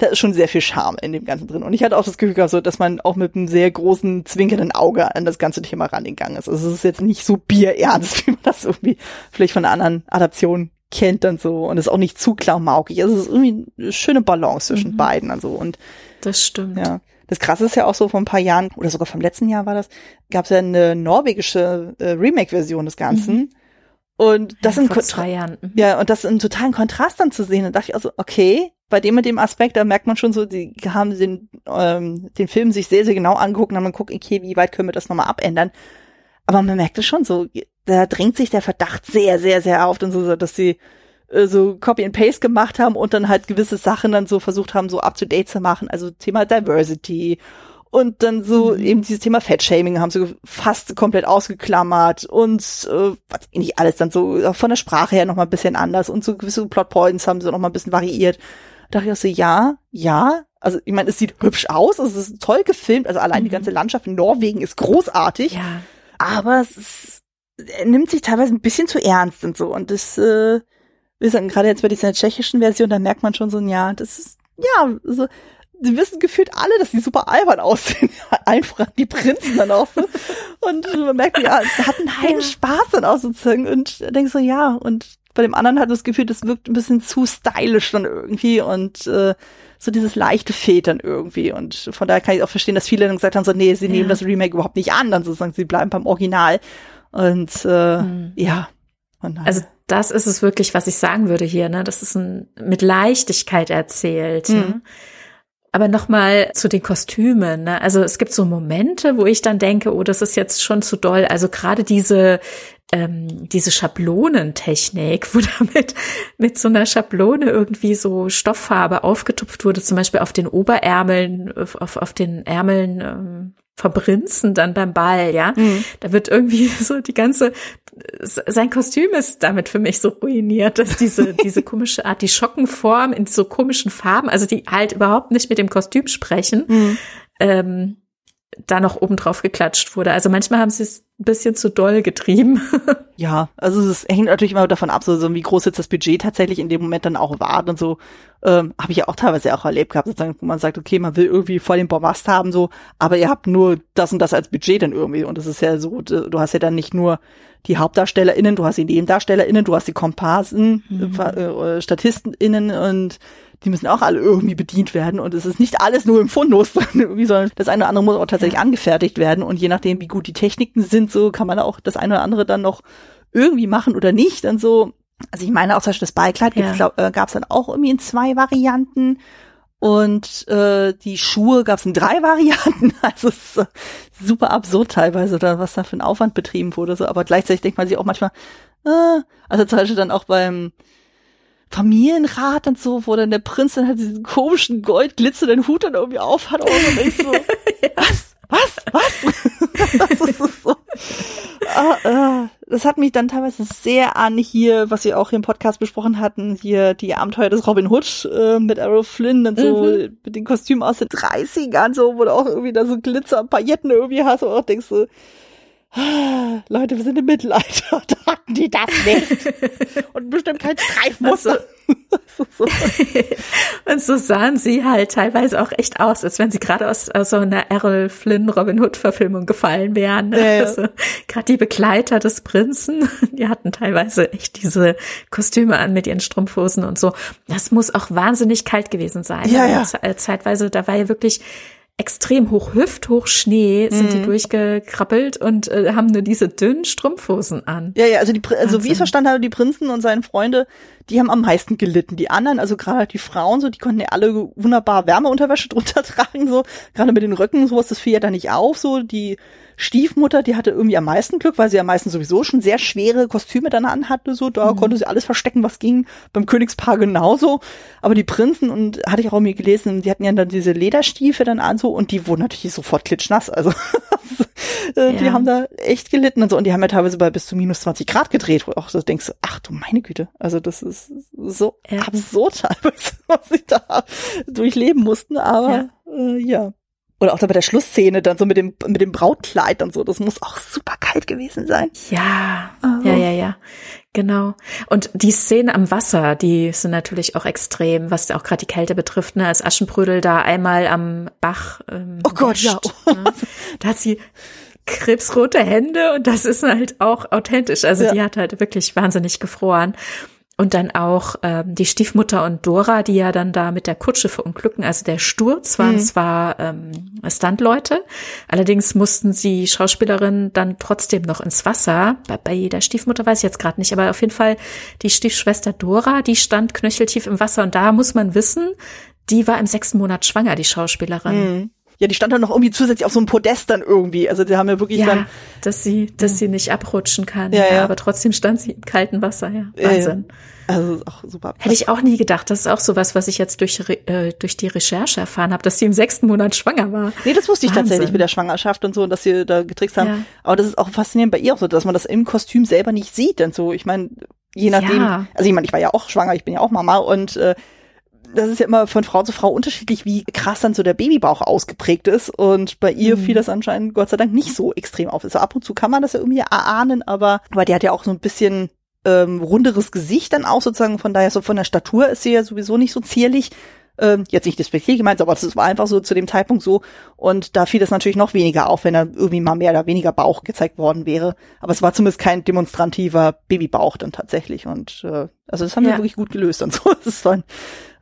da ist schon sehr viel Charme in dem Ganzen drin. Und ich hatte auch das Gefühl gehabt, so, dass man auch mit einem sehr großen, zwinkernden Auge an das ganze Thema rangegangen ist. Also es ist jetzt nicht so bierernst, wie man das irgendwie vielleicht von anderen Adaption kennt dann so. Und es ist auch nicht zu klamaukig. Also es ist irgendwie eine schöne Balance zwischen mhm. beiden. Also und das stimmt. Ja. Das Krasse ist ja auch so vor ein paar Jahren, oder sogar vom letzten Jahr war das, gab es ja eine norwegische äh, Remake-Version des Ganzen. Mhm. Und das ja, in zwei Jahren. Mhm. Ja, und das in totalen Kontrast dann zu sehen. Da dachte ich also, okay, bei dem mit dem Aspekt, da merkt man schon so, die haben den, ähm, den Film sich sehr, sehr genau angeguckt und haben geguckt, okay, wie weit können wir das nochmal abändern. Aber man merkt es schon so, da drängt sich der Verdacht sehr, sehr, sehr auf, und so, dass sie äh, so Copy and Paste gemacht haben und dann halt gewisse Sachen dann so versucht haben, so up to date zu machen. Also Thema Diversity und dann so mhm. eben dieses Thema Fat-Shaming haben sie fast komplett ausgeklammert und äh, was nicht alles dann so von der Sprache her noch mal ein bisschen anders und so gewisse Plotpoints haben sie noch mal ein bisschen variiert. Da dachte ich auch so, ja, ja, also ich meine, es sieht hübsch aus, es ist toll gefilmt, also allein mhm. die ganze Landschaft in Norwegen ist großartig, ja. aber es ist, nimmt sich teilweise ein bisschen zu ernst und so und das, äh, wir sagen gerade jetzt bei dieser tschechischen Version, da merkt man schon so, ja, das ist, ja, so, sie wissen gefühlt alle, dass die super albern aussehen. Einfach die Prinzen dann auch so. Und man merkt, ja, sie hatten heiden Spaß dann auch sozusagen. Und denkst so, ja, und bei dem anderen hat das Gefühl, das wirkt ein bisschen zu stylisch dann irgendwie und äh, so dieses leichte Fehlt dann irgendwie. Und von daher kann ich auch verstehen, dass viele dann gesagt haben, so, nee, sie ja. nehmen das Remake überhaupt nicht an, dann sozusagen, sie bleiben beim Original. Und äh, mhm. ja. Also das ist es wirklich, was ich sagen würde hier, ne? Das ist ein mit Leichtigkeit erzählt. Mhm. Ne? Aber nochmal zu den Kostümen. Ne? Also es gibt so Momente, wo ich dann denke, oh, das ist jetzt schon zu doll. Also gerade diese ähm, diese Schablonentechnik, wo damit mit so einer Schablone irgendwie so Stofffarbe aufgetupft wurde, zum Beispiel auf den Oberärmeln, auf, auf den Ärmeln ähm, verbrinzen dann beim Ball, ja. Mhm. Da wird irgendwie so die ganze, sein Kostüm ist damit für mich so ruiniert, dass diese, diese komische Art, die Schockenform in so komischen Farben, also die halt überhaupt nicht mit dem Kostüm sprechen, mhm. ähm, da noch oben drauf geklatscht wurde. Also manchmal haben sie es ein bisschen zu doll getrieben. ja, also es hängt natürlich immer davon ab, so, so wie groß jetzt das Budget tatsächlich in dem Moment dann auch war und so. Ähm, Habe ich ja auch teilweise auch erlebt gehabt, sozusagen, wo man sagt, okay, man will irgendwie voll den Bombast haben, so, aber ihr habt nur das und das als Budget dann irgendwie. Und das ist ja so, du hast ja dann nicht nur die HauptdarstellerInnen, du hast die NebendarstellerInnen, du hast die Komparsen, mhm. äh, StatistInnen und die müssen auch alle irgendwie bedient werden und es ist nicht alles nur im Fundus, irgendwie, sondern das eine oder andere muss auch tatsächlich ja. angefertigt werden und je nachdem, wie gut die Techniken sind, so kann man auch das eine oder andere dann noch irgendwie machen oder nicht und so. Also ich meine, auch zum Beispiel das Beikleid ja. äh, gab es dann auch irgendwie in zwei Varianten und äh, die Schuhe gab es in drei Varianten. Also es ist super absurd teilweise, da, was da für ein Aufwand betrieben wurde. So. Aber gleichzeitig denkt man sich auch manchmal, äh, also zum Beispiel dann auch beim Familienrat und so, wo dann der Prinz dann halt diesen komischen goldglitzernden Hut dann irgendwie aufhat. Oh, und ich so, was? Was? Was? das ist so. Ah, ah, das hat mich dann teilweise sehr an hier, was wir auch hier im Podcast besprochen hatten, hier die Abenteuer des Robin Hood äh, mit Errol Flynn und so, mhm. mit den Kostümen aus den 30ern, so, wo du auch irgendwie da so Glitzer und Pailletten irgendwie hast und auch denkst so, Leute, wir sind im Mittelalter. Da hatten die das nicht. Und bestimmt kein Streifmuster. Also, und so sahen sie halt teilweise auch echt aus, als wenn sie gerade aus, aus so einer Errol Flynn Robin Hood Verfilmung gefallen wären. Ne? Ja, ja. Also, gerade die Begleiter des Prinzen, die hatten teilweise echt diese Kostüme an mit ihren Strumpfhosen und so. Das muss auch wahnsinnig kalt gewesen sein. Ja, ja. Zeitweise, da war ja wirklich extrem hoch, hüfthoch Schnee sind mhm. die durchgekrabbelt und äh, haben nur diese dünnen Strumpfhosen an. Ja, ja, also die, also wie ich es verstanden habe, die Prinzen und seine Freunde, die haben am meisten gelitten. Die anderen, also gerade die Frauen, so, die konnten ja alle wunderbar Wärmeunterwäsche drunter tragen, so, gerade mit den Röcken, sowas, das fiel ja da nicht auf, so, die Stiefmutter, die hatte irgendwie am meisten Glück, weil sie am meisten sowieso schon sehr schwere Kostüme dann anhatte, so, da mhm. konnte sie alles verstecken, was ging, beim Königspaar genauso, aber die Prinzen, und hatte ich auch mir gelesen, die hatten ja dann diese Lederstiefel dann an, so, und die wurden natürlich sofort klitschnass, also, äh, die ja. haben da echt gelitten und so, und die haben ja teilweise bei bis zu minus 20 Grad gedreht, wo auch so denkst, ach du meine Güte, also das ist so ja. absurd teilweise, was sie da durchleben mussten, aber, ja. Äh, ja. Oder auch da bei der Schlussszene dann so mit dem, mit dem Brautkleid und so. Das muss auch super kalt gewesen sein. Ja, oh. ja, ja, ja. Genau. Und die Szene am Wasser, die sind natürlich auch extrem, was auch gerade die Kälte betrifft, ne? Als Aschenbrödel da einmal am Bach. Ähm, oh Gott, ja. Ne? Da hat sie krebsrote Hände und das ist halt auch authentisch. Also ja. die hat halt wirklich wahnsinnig gefroren. Und dann auch ähm, die Stiefmutter und Dora, die ja dann da mit der Kutsche verunglücken. Also der Sturz waren mhm. zwar ähm, Standleute, allerdings mussten sie Schauspielerinnen dann trotzdem noch ins Wasser. Bei, bei der Stiefmutter weiß ich jetzt gerade nicht, aber auf jeden Fall die Stiefschwester Dora, die stand knöcheltief im Wasser. Und da muss man wissen, die war im sechsten Monat schwanger, die Schauspielerin. Mhm ja, die stand dann noch irgendwie zusätzlich auf so einem Podest dann irgendwie. Also die haben ja wirklich ja, dann. dass sie, dass sie nicht abrutschen kann. Ja, ja. aber trotzdem stand sie im kalten Wasser, ja. Wahnsinn. Also ist auch super. Hätte ich auch nie gedacht. Das ist auch sowas, was ich jetzt durch, äh, durch die Recherche erfahren habe, dass sie im sechsten Monat schwanger war. Nee, das wusste ich Wahnsinn. tatsächlich mit der Schwangerschaft und so, und dass sie da getrickst haben. Ja. Aber das ist auch faszinierend bei ihr auch so, dass man das im Kostüm selber nicht sieht. Denn so, ich meine, je nachdem, ja. also ich meine, ich war ja auch schwanger, ich bin ja auch Mama und äh, das ist ja immer von Frau zu Frau unterschiedlich, wie krass dann so der Babybauch ausgeprägt ist. Und bei ihr mhm. fiel das anscheinend Gott sei Dank nicht so extrem auf. Also ab und zu kann man das ja irgendwie erahnen, aber, aber die hat ja auch so ein bisschen ähm, runderes Gesicht dann auch sozusagen. Von daher so von der Statur ist sie ja sowieso nicht so zierlich. Ähm, jetzt nicht despektierlich gemeint, aber das war einfach so zu dem Zeitpunkt so. Und da fiel das natürlich noch weniger auf, wenn da irgendwie mal mehr oder weniger Bauch gezeigt worden wäre. Aber es war zumindest kein demonstrativer Babybauch dann tatsächlich. Und äh, also das haben ja. wir wirklich gut gelöst und so. Das ist dann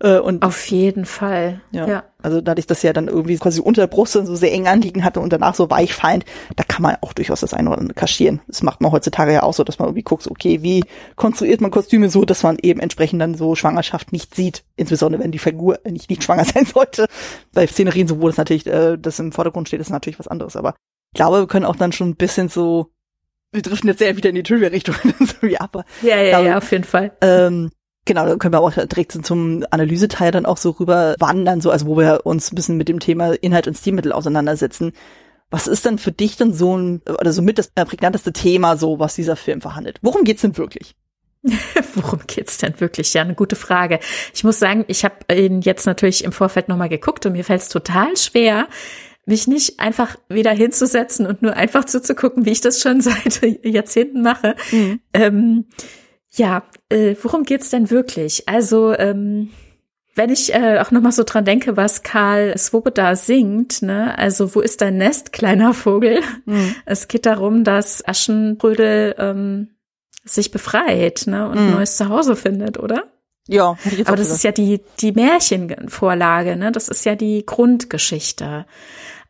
äh, und Auf jeden Fall. Ja. ja. Also dadurch, dass ja dann irgendwie quasi unter der Brust so sehr eng anliegen hatte und danach so weich feind, da kann man auch durchaus das eine oder andere kaschieren. Das macht man heutzutage ja auch so, dass man irgendwie guckt, okay, wie konstruiert man Kostüme so, dass man eben entsprechend dann so Schwangerschaft nicht sieht, insbesondere wenn die Figur nicht, nicht schwanger sein sollte. Bei Szenerien, so wo das natürlich, äh, das im Vordergrund steht, ist natürlich was anderes. Aber ich glaube, wir können auch dann schon ein bisschen so wir driften jetzt sehr wieder in die Trivia-Richtung. ja, aber, ja, ja, glaube, ja, auf jeden Fall. Ähm, Genau, da können wir auch direkt zum Analyseteil dann auch so rüber wandern, so, also wo wir uns ein bisschen mit dem Thema Inhalt und Stilmittel auseinandersetzen. Was ist denn für dich denn so ein, oder so mit das prägnanteste Thema so, was dieser Film verhandelt? Worum geht's denn wirklich? Worum geht's denn wirklich? Ja, eine gute Frage. Ich muss sagen, ich habe ihn jetzt natürlich im Vorfeld nochmal geguckt und mir fällt es total schwer, mich nicht einfach wieder hinzusetzen und nur einfach zuzugucken, wie ich das schon seit Jahrzehnten mache. Mhm. Ähm, ja, äh, worum geht's denn wirklich? Also, ähm, wenn ich äh, auch nochmal so dran denke, was Karl Swoboda singt, ne, also wo ist dein Nest, kleiner Vogel? Mhm. Es geht darum, dass Aschenbrödel ähm, sich befreit, ne, und mhm. ein neues Zuhause findet, oder? Ja, aber das ist ja die die Märchenvorlage, ne? Das ist ja die Grundgeschichte.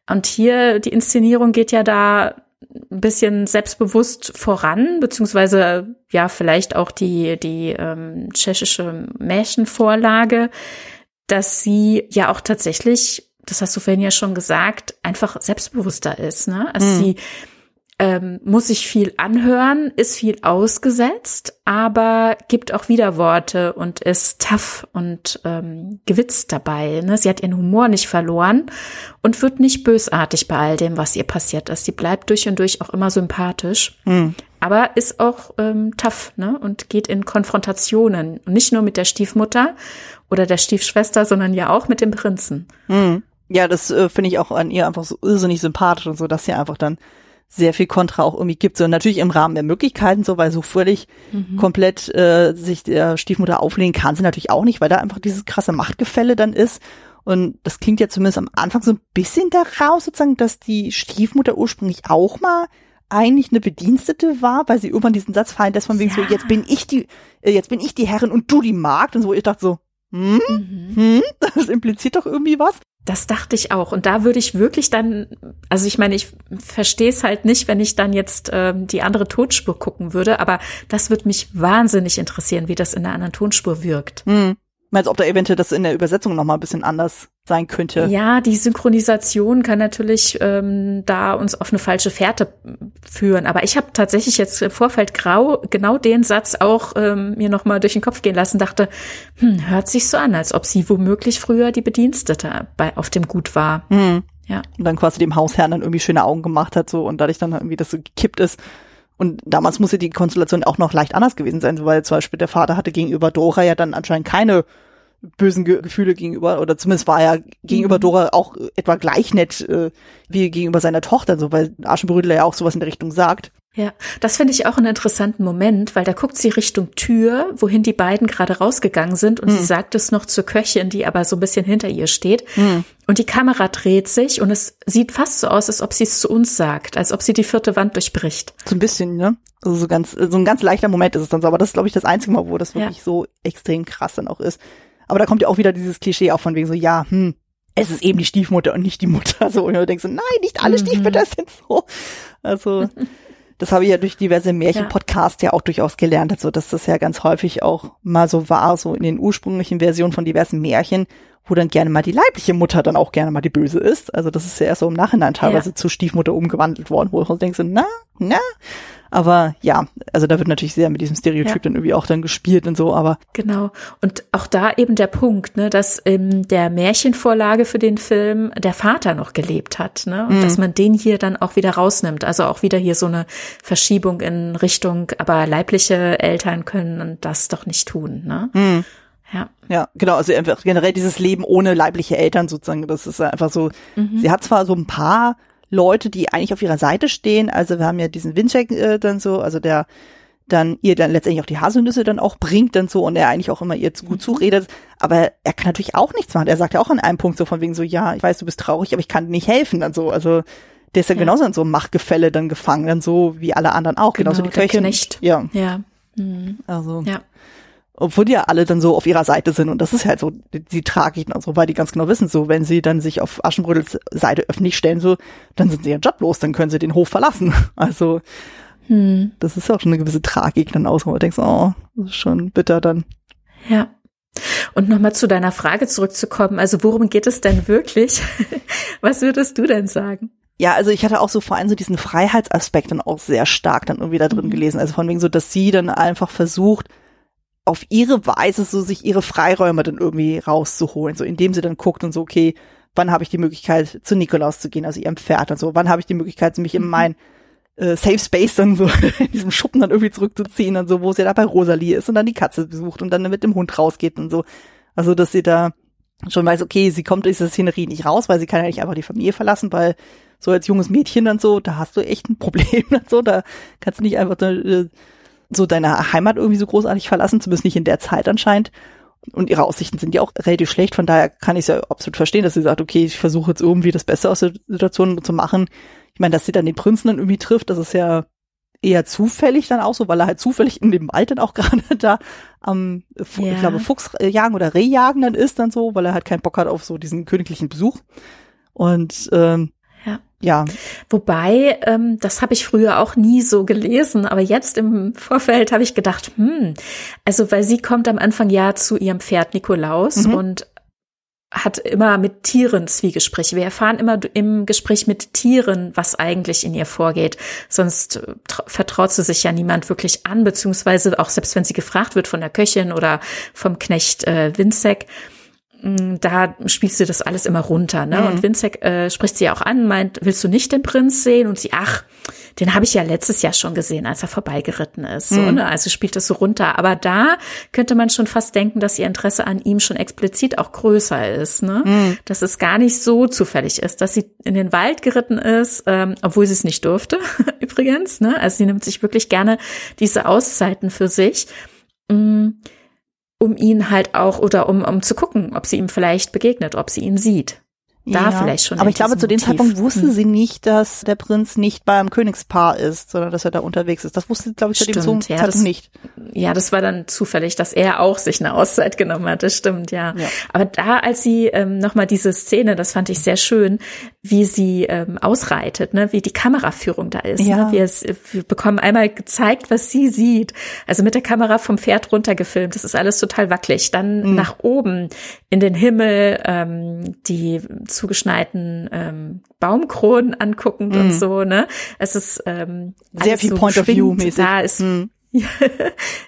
Und hier die Inszenierung geht ja da ein bisschen selbstbewusst voran, beziehungsweise ja vielleicht auch die, die ähm, tschechische Märchenvorlage, dass sie ja auch tatsächlich, das hast du vorhin ja schon gesagt, einfach selbstbewusster ist. Ne? Also mhm. sie ähm, muss sich viel anhören, ist viel ausgesetzt, aber gibt auch Widerworte und ist tough und ähm, gewitzt dabei. Ne? Sie hat ihren Humor nicht verloren und wird nicht bösartig bei all dem, was ihr passiert ist. Sie bleibt durch und durch auch immer sympathisch, mhm. aber ist auch ähm, tough ne? und geht in Konfrontationen. Und nicht nur mit der Stiefmutter oder der Stiefschwester, sondern ja auch mit dem Prinzen. Mhm. Ja, das äh, finde ich auch an ihr einfach so irrsinnig sympathisch und so, dass sie einfach dann sehr viel Kontra auch irgendwie gibt. So natürlich im Rahmen der Möglichkeiten, so weil so völlig mhm. komplett äh, sich der Stiefmutter auflehnen kann sie natürlich auch nicht, weil da einfach dieses krasse Machtgefälle dann ist. Und das klingt ja zumindest am Anfang so ein bisschen daraus, sozusagen, dass die Stiefmutter ursprünglich auch mal eigentlich eine Bedienstete war, weil sie irgendwann diesen Satz fallen, dass von wegen ja. so, jetzt bin ich die, äh, jetzt bin ich die Herrin und du die Magd. Und so, ich dachte so, hm, mhm. hm, das impliziert doch irgendwie was. Das dachte ich auch. Und da würde ich wirklich dann, also ich meine, ich verstehe es halt nicht, wenn ich dann jetzt ähm, die andere Tonspur gucken würde, aber das würde mich wahnsinnig interessieren, wie das in der anderen Tonspur wirkt. Hm. Meinst ob da eventuell das in der Übersetzung nochmal ein bisschen anders sein könnte? Ja, die Synchronisation kann natürlich ähm, da uns auf eine falsche Fährte führen. Aber ich habe tatsächlich jetzt im Vorfeld grau genau den Satz auch ähm, mir nochmal durch den Kopf gehen lassen, dachte, hm, hört sich so an, als ob sie womöglich früher die Bedienstete bei, auf dem Gut war. Hm. Ja. Und dann quasi dem Hausherrn dann irgendwie schöne Augen gemacht hat so und dadurch dann irgendwie das so gekippt ist. Und damals musste die Konstellation auch noch leicht anders gewesen sein, weil zum Beispiel der Vater hatte gegenüber Dora ja dann anscheinend keine bösen Ge Gefühle gegenüber, oder zumindest war er gegenüber mhm. Dora auch etwa gleich nett äh, wie gegenüber seiner Tochter, so weil Aschenbrödel ja auch sowas in der Richtung sagt. Ja, das finde ich auch einen interessanten Moment, weil da guckt sie Richtung Tür, wohin die beiden gerade rausgegangen sind und hm. sie sagt es noch zur Köchin, die aber so ein bisschen hinter ihr steht. Hm. Und die Kamera dreht sich und es sieht fast so aus, als ob sie es zu uns sagt, als ob sie die vierte Wand durchbricht. So ein bisschen, ne? Also so ganz, so ein ganz leichter Moment ist es dann so, aber das ist, glaube ich, das einzige Mal, wo das wirklich ja. so extrem krass dann auch ist. Aber da kommt ja auch wieder dieses Klischee auch von wegen so, ja, hm, es ist eben die Stiefmutter und nicht die Mutter. So, und du denkst so, nein, nicht alle mhm. Stiefmütter sind so. Also, das habe ich ja durch diverse Märchenpodcasts ja. ja auch durchaus gelernt, also dass das ja ganz häufig auch mal so war, so in den ursprünglichen Versionen von diversen Märchen, wo dann gerne mal die leibliche Mutter dann auch gerne mal die Böse ist. Also das ist ja erst so im Nachhinein teilweise ja. zur Stiefmutter umgewandelt worden, wo ich denke so, na, na, aber ja, also da wird natürlich sehr mit diesem Stereotyp ja. dann irgendwie auch dann gespielt und so, aber. Genau. Und auch da eben der Punkt, ne, dass in der Märchenvorlage für den Film der Vater noch gelebt hat, ne? Und mhm. dass man den hier dann auch wieder rausnimmt. Also auch wieder hier so eine Verschiebung in Richtung, aber leibliche Eltern können das doch nicht tun, ne? Mhm. Ja. Ja, genau, also einfach generell dieses Leben ohne leibliche Eltern sozusagen, das ist einfach so, mhm. sie hat zwar so ein paar Leute, die eigentlich auf ihrer Seite stehen. Also wir haben ja diesen Wincheck äh, dann so, also der dann ihr dann letztendlich auch die Haselnüsse dann auch bringt dann so und er eigentlich auch immer ihr zu gut mhm. zuredet. Aber er kann natürlich auch nichts machen. Er sagt ja auch an einem Punkt so von wegen so, ja, ich weiß, du bist traurig, aber ich kann dir nicht helfen dann so. Also der ist ja, ja. genauso in so einem Machtgefälle dann gefangen, dann so wie alle anderen auch. Genau, genauso die Köchin. Nicht. Ja. Ja. Mhm. Also. Ja obwohl die ja alle dann so auf ihrer Seite sind und das ist halt so die, die Tragik und so, weil die ganz genau wissen, so wenn sie dann sich auf Aschenbrödels Seite öffentlich stellen, so dann sind sie ja joblos, dann können sie den Hof verlassen. Also hm. das ist auch schon eine gewisse Tragik dann aus, wo du denkst, oh, das ist schon bitter dann. Ja. Und nochmal zu deiner Frage zurückzukommen, also worum geht es denn wirklich? Was würdest du denn sagen? Ja, also ich hatte auch so vor allem so diesen Freiheitsaspekt dann auch sehr stark dann irgendwie da drin mhm. gelesen. Also von wegen so, dass sie dann einfach versucht, auf ihre Weise so sich ihre Freiräume dann irgendwie rauszuholen, so indem sie dann guckt und so, okay, wann habe ich die Möglichkeit, zu Nikolaus zu gehen, also ihrem Pferd und so, wann habe ich die Möglichkeit, mich in mhm. mein äh, Safe Space dann so in diesem Schuppen dann irgendwie zurückzuziehen und so, wo sie da bei Rosalie ist und dann die Katze besucht und dann mit dem Hund rausgeht und so. Also, dass sie da schon weiß, okay, sie kommt aus dieser Szenerie nicht raus, weil sie kann ja nicht einfach die Familie verlassen, weil so als junges Mädchen dann so, da hast du echt ein Problem und so, da kannst du nicht einfach äh, so deine Heimat irgendwie so großartig verlassen, zumindest nicht in der Zeit anscheinend. Und ihre Aussichten sind ja auch relativ schlecht, von daher kann ich es ja absolut verstehen, dass sie sagt, okay, ich versuche jetzt irgendwie das Beste aus der Situation zu machen. Ich meine, dass sie dann den Prinzen dann irgendwie trifft, das ist ja eher zufällig dann auch so, weil er halt zufällig in dem Wald dann auch gerade da am, ja. ich glaube, Fuchsjagen oder Rehjagen dann ist dann so, weil er halt keinen Bock hat auf so diesen königlichen Besuch. Und ähm, ja. Wobei, ähm, das habe ich früher auch nie so gelesen, aber jetzt im Vorfeld habe ich gedacht, hm, also weil sie kommt am Anfang ja zu ihrem Pferd Nikolaus mhm. und hat immer mit Tieren Zwiegespräche. Wir erfahren immer im Gespräch mit Tieren, was eigentlich in ihr vorgeht. Sonst äh, vertraut sie sich ja niemand wirklich an, beziehungsweise auch selbst wenn sie gefragt wird von der Köchin oder vom Knecht äh, Winzek, da spielst du das alles immer runter, ne? Mhm. Und Vincek äh, spricht sie auch an, meint, willst du nicht den Prinz sehen? Und sie, ach, den habe ich ja letztes Jahr schon gesehen, als er vorbeigeritten ist. So, mhm. ne? Also spielt das so runter. Aber da könnte man schon fast denken, dass ihr Interesse an ihm schon explizit auch größer ist, ne? Mhm. Dass es gar nicht so zufällig ist, dass sie in den Wald geritten ist, ähm, obwohl sie es nicht durfte, übrigens, ne? Also sie nimmt sich wirklich gerne diese Auszeiten für sich. Mhm um ihn halt auch oder um, um zu gucken, ob sie ihm vielleicht begegnet, ob sie ihn sieht da ja. vielleicht schon. Aber ich glaube, zu dem Zeitpunkt wusste hm. sie nicht, dass der Prinz nicht beim Königspaar ist, sondern dass er da unterwegs ist. Das wusste sie, glaube ich, zu dem Zeitpunkt ja, das, nicht. Ja, das war dann zufällig, dass er auch sich eine Auszeit genommen hat. Das stimmt, ja. ja. Aber da, als sie ähm, nochmal diese Szene, das fand ich sehr schön, wie sie ähm, ausreitet, ne, wie die Kameraführung da ist. Ne? Ja. Ne? Wir, es, wir bekommen einmal gezeigt, was sie sieht. Also mit der Kamera vom Pferd runtergefilmt. Das ist alles total wackelig. Dann mhm. nach oben in den Himmel, ähm, die zugeschneiten ähm, Baumkronen anguckend mm. und mhm. so, ne? Es ist ähm, sehr viel so Point of View mäßig. Da ist mm.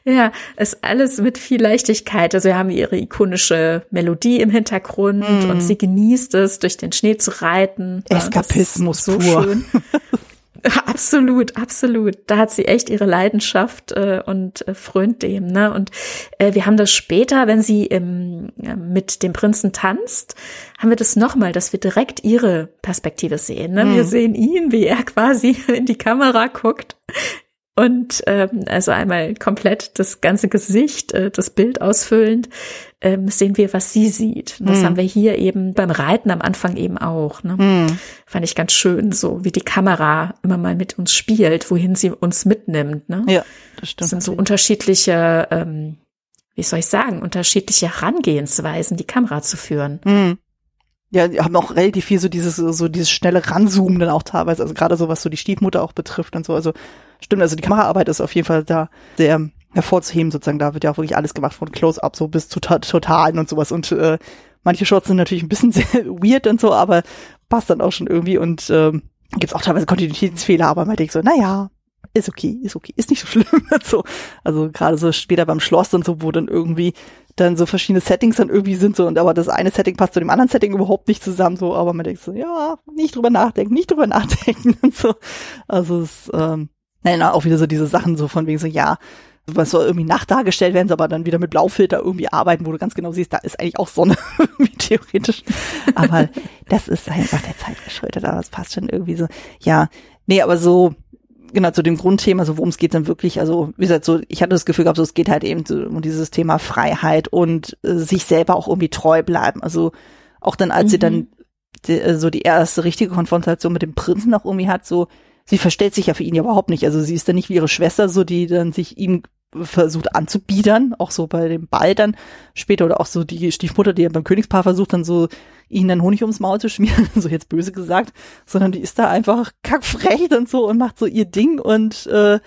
ja, ist alles mit viel Leichtigkeit. Also wir haben ihre ikonische Melodie im Hintergrund mm. und sie genießt es, durch den Schnee zu reiten. Eskapismus so pur. Schön. Absolut, absolut. Da hat sie echt ihre Leidenschaft äh, und äh, frönt dem. Ne? Und äh, wir haben das später, wenn sie im, äh, mit dem Prinzen tanzt, haben wir das nochmal, dass wir direkt ihre Perspektive sehen. Ne? Mhm. Wir sehen ihn, wie er quasi in die Kamera guckt und ähm, also einmal komplett das ganze Gesicht, äh, das Bild ausfüllend, ähm, sehen wir, was sie sieht. Und das mm. haben wir hier eben beim Reiten am Anfang eben auch. Ne? Mm. Fand ich ganz schön, so wie die Kamera immer mal mit uns spielt, wohin sie uns mitnimmt. Ne? Ja, das stimmt. Das sind so unterschiedliche, ähm, wie soll ich sagen, unterschiedliche Herangehensweisen, die Kamera zu führen. Mm. Ja, die haben auch relativ viel so dieses, so dieses schnelle Ranzoomen dann auch teilweise, also gerade so was so die Stiefmutter auch betrifft und so. Also stimmt, also die Kameraarbeit ist auf jeden Fall da sehr hervorzuheben sozusagen. Da wird ja auch wirklich alles gemacht von Close-Up so bis zu Totalen und sowas. Und äh, manche Shots sind natürlich ein bisschen sehr weird und so, aber passt dann auch schon irgendwie und ähm, gibt auch teilweise Kontinuitätsfehler, aber man denkt so, naja, ist okay, ist okay, ist nicht so schlimm. so, also gerade so später beim Schloss und so, wo dann irgendwie dann so verschiedene Settings dann irgendwie sind so und aber das eine Setting passt zu dem anderen Setting überhaupt nicht zusammen so, aber man denkt so, ja, nicht drüber nachdenken, nicht drüber nachdenken und so. Also es, ähm, nein, auch wieder so diese Sachen so von wegen so, ja, was soll irgendwie Nacht dargestellt werden, aber dann wieder mit Blaufilter irgendwie arbeiten, wo du ganz genau siehst, da ist eigentlich auch Sonne, irgendwie theoretisch. Aber das ist einfach der Zeit geschuldet, aber das passt schon irgendwie so. Ja, nee, aber so, genau zu dem Grundthema, so worum es geht dann wirklich, also wie gesagt, so ich hatte das Gefühl gehabt, so es geht halt eben so um dieses Thema Freiheit und äh, sich selber auch irgendwie treu bleiben. Also auch dann, als mhm. sie dann die, äh, so die erste richtige Konfrontation mit dem Prinzen auch irgendwie hat, so sie verstellt sich ja für ihn ja überhaupt nicht. Also sie ist dann nicht wie ihre Schwester, so die dann sich ihm versucht anzubiedern, auch so bei dem Ball dann später oder auch so die Stiefmutter, die ja beim Königspaar versucht dann so ihnen dann Honig ums Maul zu schmieren, so jetzt böse gesagt, sondern die ist da einfach kackfrech und so und macht so ihr Ding und äh,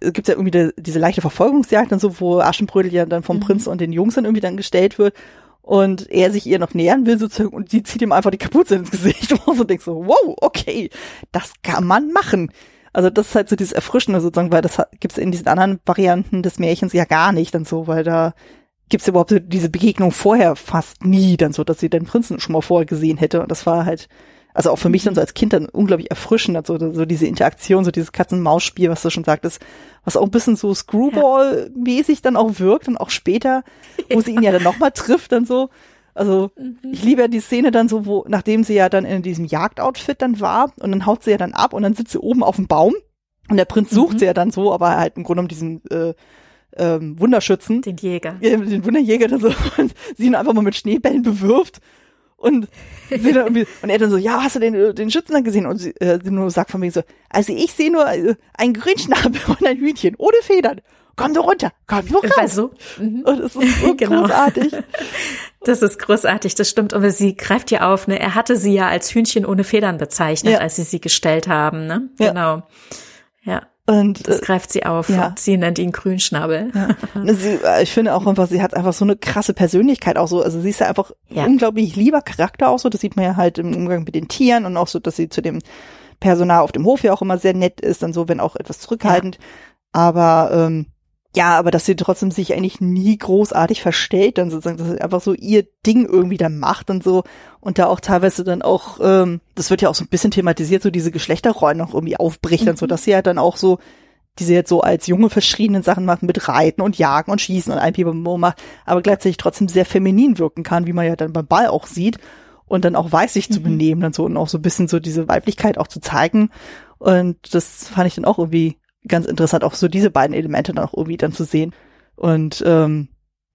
es gibt ja irgendwie die, diese leichte Verfolgungsjagd und so, wo Aschenbrödel ja dann vom mhm. Prinz und den Jungs dann irgendwie dann gestellt wird und er sich ihr noch nähern will sozusagen und die zieht ihm einfach die Kapuze ins Gesicht und so denkst so, wow, okay, das kann man machen. Also das ist halt so dieses Erfrischende sozusagen, weil das gibt es in diesen anderen Varianten des Märchens ja gar nicht dann so, weil da gibt es überhaupt so diese Begegnung vorher fast nie dann so, dass sie den Prinzen schon mal vorher gesehen hätte. Und das war halt, also auch für mich dann so als Kind dann unglaublich erfrischend, so, so diese Interaktion, so dieses Katz-und-Maus-Spiel, was du schon sagtest, was auch ein bisschen so Screwball-mäßig dann auch wirkt und auch später, wo sie ihn ja dann nochmal trifft dann so. Also mhm. ich liebe ja die Szene dann so, wo, nachdem sie ja dann in diesem Jagdoutfit dann war und dann haut sie ja dann ab und dann sitzt sie oben auf dem Baum und der Prinz sucht mhm. sie ja dann so, aber halt im Grunde um diesen äh, ähm, Wunderschützen. Den Jäger. Ja, den Wunderjäger dann so und sie ihn einfach mal mit Schneebällen bewirft und sie dann irgendwie, und er dann so, ja, hast du den, den Schützen dann gesehen? Und sie, äh, sie nur sagt von mir so, also ich sehe nur äh, ein Grünschnabel und ein Hühnchen ohne Federn komm du runter, komm du raus. So. Mhm. Und es ist so genau. großartig. Das ist großartig, das stimmt. Und sie greift ja auf, ne? Er hatte sie ja als Hühnchen ohne Federn bezeichnet, ja. als sie sie gestellt haben, ne? Ja. Genau. Ja. Und das äh, greift sie auf ja. und sie nennt ihn Grünschnabel. Ja. Sie, äh, ich finde auch einfach, sie hat einfach so eine krasse Persönlichkeit auch so. Also sie ist ja einfach ja. unglaublich lieber Charakter auch so. Das sieht man ja halt im Umgang mit den Tieren und auch so, dass sie zu dem Personal auf dem Hof ja auch immer sehr nett ist und so, wenn auch etwas zurückhaltend. Ja. Aber ähm, ja, aber dass sie trotzdem sich eigentlich nie großartig verstellt, dann sozusagen, dass sie einfach so ihr Ding irgendwie dann macht und so und da auch teilweise dann auch, ähm, das wird ja auch so ein bisschen thematisiert, so diese Geschlechterrollen noch irgendwie aufbricht mhm. und so, dass sie halt dann auch so diese jetzt so als junge verschiedenen Sachen macht mit Reiten und Jagen und Schießen und ein Pipapo macht, aber gleichzeitig trotzdem sehr feminin wirken kann, wie man ja dann beim Ball auch sieht und dann auch weiß sich mhm. zu benehmen dann so und auch so ein bisschen so diese Weiblichkeit auch zu zeigen und das fand ich dann auch irgendwie ganz interessant, auch so diese beiden Elemente dann auch irgendwie dann zu sehen. Und ähm,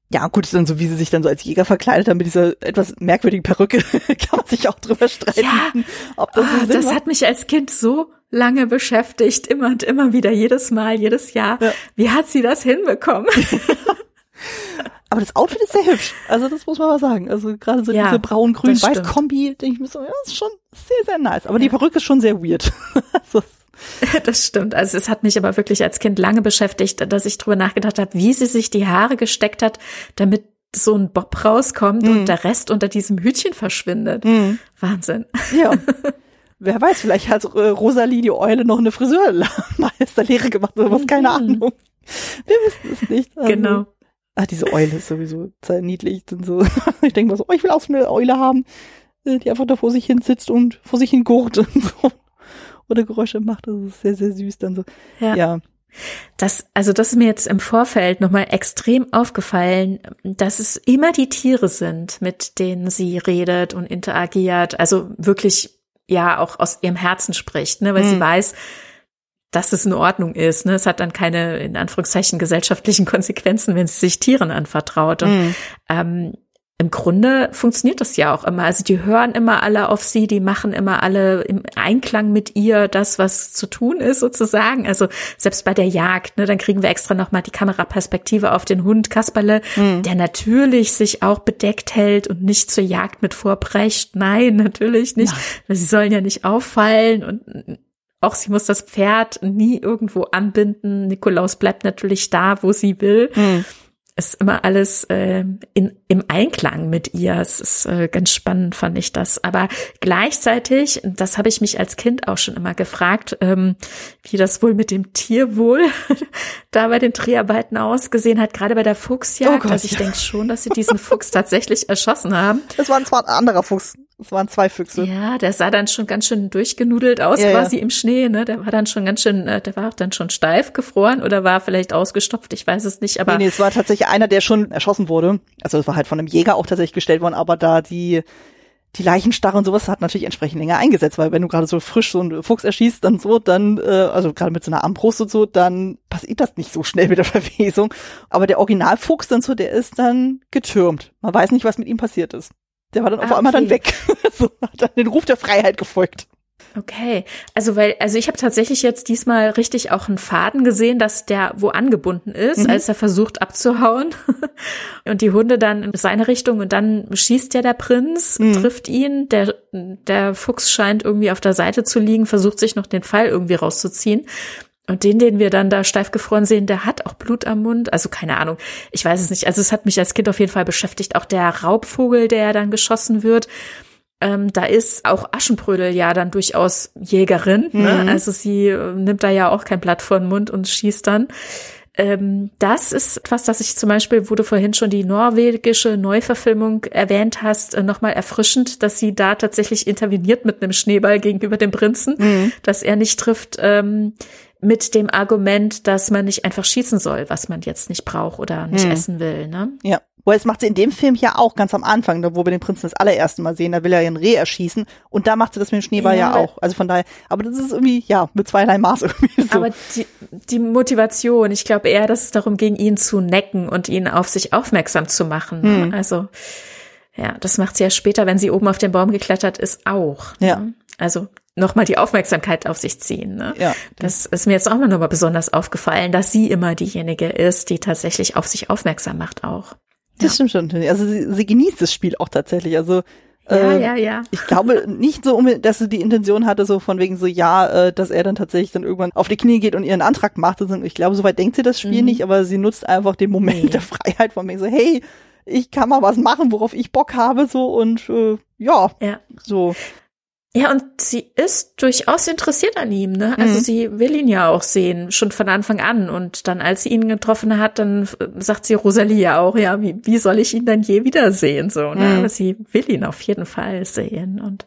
ja, gut, ist dann so, wie sie sich dann so als Jäger verkleidet haben mit dieser etwas merkwürdigen Perücke, kann man sich auch drüber streiten. Ja. Ob das oh, das hat mich als Kind so lange beschäftigt, immer und immer wieder, jedes Mal, jedes Jahr. Ja. Wie hat sie das hinbekommen? Aber das Outfit ist sehr hübsch. Also das muss man mal sagen. Also gerade so ja, diese braun-grün-weiß-Kombi, denke ich mir so, ja, ist schon sehr, sehr nice. Aber die Perücke ist schon sehr weird. also, Das stimmt. Also es hat mich aber wirklich als Kind lange beschäftigt, dass ich drüber nachgedacht habe, wie sie sich die Haare gesteckt hat, damit so ein Bob rauskommt mm. und mhm. der Rest unter diesem Hütchen verschwindet. Mm. Wahnsinn. Ja. Wer weiß, vielleicht hat äh, Rosalie die Eule noch eine Friseurmeisterlehre gemacht oder was, keine mhm. Ahnung. Wir wissen es nicht. Also, genau. Ach, diese Eule ist sowieso sehr niedlich. Und so. Ich denke mal so, oh, ich will auch so eine Eule haben, äh, die einfach da vor sich hin sitzt und vor sich hin gurt und so oder Geräusche macht. Das ist sehr, sehr süß dann so. Ja. ja. Das, also das ist mir jetzt im Vorfeld nochmal extrem aufgefallen, dass es immer die Tiere sind, mit denen sie redet und interagiert. Also wirklich, ja, auch aus ihrem Herzen spricht, ne, weil mhm. sie weiß, dass es in Ordnung ist. Ne? Es hat dann keine, in Anführungszeichen, gesellschaftlichen Konsequenzen, wenn sie sich Tieren anvertraut. Und mhm. ähm, im Grunde funktioniert das ja auch immer. Also die hören immer alle auf sie, die machen immer alle im Einklang mit ihr das, was zu tun ist sozusagen. Also selbst bei der Jagd, ne, dann kriegen wir extra nochmal die Kameraperspektive auf den Hund Kasperle, mhm. der natürlich sich auch bedeckt hält und nicht zur Jagd mit vorbrecht. Nein, natürlich nicht. Ja. Sie sollen ja nicht auffallen und auch sie muss das Pferd nie irgendwo anbinden. Nikolaus bleibt natürlich da, wo sie will. Mhm ist immer alles äh, in, im Einklang mit ihr. Es ist äh, ganz spannend, fand ich das. Aber gleichzeitig, das habe ich mich als Kind auch schon immer gefragt, ähm, wie das wohl mit dem Tierwohl da bei den Dreharbeiten ausgesehen hat, gerade bei der Fuchsjagd. Oh Gott, also ich ja. denke schon, dass sie diesen Fuchs tatsächlich erschossen haben. Das war zwar ein anderer Fuchs. Es waren zwei Füchse. Ja, der sah dann schon ganz schön durchgenudelt aus, ja, quasi ja. im Schnee, ne? Der war dann schon ganz schön, äh, der war dann schon steif gefroren oder war vielleicht ausgestopft, ich weiß es nicht, aber. Nee, nee, es war tatsächlich einer, der schon erschossen wurde. Also es war halt von einem Jäger auch tatsächlich gestellt worden, aber da die die Leichenstarre und sowas hat natürlich entsprechend länger eingesetzt, weil wenn du gerade so frisch so einen Fuchs erschießt, dann so, dann, äh, also gerade mit so einer Armbrust und so, dann passiert das nicht so schnell mit der Verwesung. Aber der Originalfuchs dann so, der ist dann getürmt. Man weiß nicht, was mit ihm passiert ist. Der war dann ah, auf einmal okay. dann weg. so hat dann den Ruf der Freiheit gefolgt. Okay, also weil, also ich habe tatsächlich jetzt diesmal richtig auch einen Faden gesehen, dass der wo angebunden ist, mhm. als er versucht abzuhauen und die Hunde dann in seine Richtung und dann schießt ja der Prinz, mhm. trifft ihn, der der Fuchs scheint irgendwie auf der Seite zu liegen, versucht sich noch den Pfeil irgendwie rauszuziehen und den, den wir dann da steif gefroren sehen, der hat auch Blut am Mund. Also keine Ahnung. Ich weiß es nicht. Also es hat mich als Kind auf jeden Fall beschäftigt. Auch der Raubvogel, der dann geschossen wird. Ähm, da ist auch Aschenbrödel ja dann durchaus Jägerin. Ne? Mhm. Also sie äh, nimmt da ja auch kein Blatt vor den Mund und schießt dann. Ähm, das ist etwas, das ich zum Beispiel, wo du vorhin schon die norwegische Neuverfilmung erwähnt hast, äh, nochmal erfrischend, dass sie da tatsächlich interveniert mit einem Schneeball gegenüber dem Prinzen, mhm. dass er nicht trifft. Ähm, mit dem Argument, dass man nicht einfach schießen soll, was man jetzt nicht braucht oder nicht hm. essen will. Ne? Ja. Wo es macht sie in dem Film ja auch ganz am Anfang, wo wir den Prinzen das allererste Mal sehen, da will er ja ein Reh erschießen und da macht sie das mit dem Schneeball ja, ja auch. Also von daher, aber das ist irgendwie, ja, mit zweierlei Maß irgendwie so. Aber die, die Motivation, ich glaube eher, dass es darum ging, ihn zu necken und ihn auf sich aufmerksam zu machen. Hm. Also, ja, das macht sie ja später, wenn sie oben auf den Baum geklettert ist, auch. Ja. Ne? Also nochmal die Aufmerksamkeit auf sich ziehen. Ne? Ja. Das ist mir jetzt auch mal nochmal besonders aufgefallen, dass sie immer diejenige ist, die tatsächlich auf sich aufmerksam macht auch. Das ja. stimmt schon. Also sie, sie genießt das Spiel auch tatsächlich. Also ja, äh, ja, ja. Ich glaube nicht so, dass sie die Intention hatte, so von wegen so, ja, äh, dass er dann tatsächlich dann irgendwann auf die Knie geht und ihren Antrag macht. Also ich glaube, soweit denkt sie das Spiel mhm. nicht, aber sie nutzt einfach den Moment nee. der Freiheit von mir so, hey, ich kann mal was machen, worauf ich Bock habe, so und äh, ja, ja. so. Ja, und sie ist durchaus interessiert an ihm, ne? Also mhm. sie will ihn ja auch sehen, schon von Anfang an. Und dann, als sie ihn getroffen hat, dann sagt sie Rosalie ja auch, ja, wie, wie soll ich ihn dann je wiedersehen? So, ne? Mhm. Aber sie will ihn auf jeden Fall sehen. Und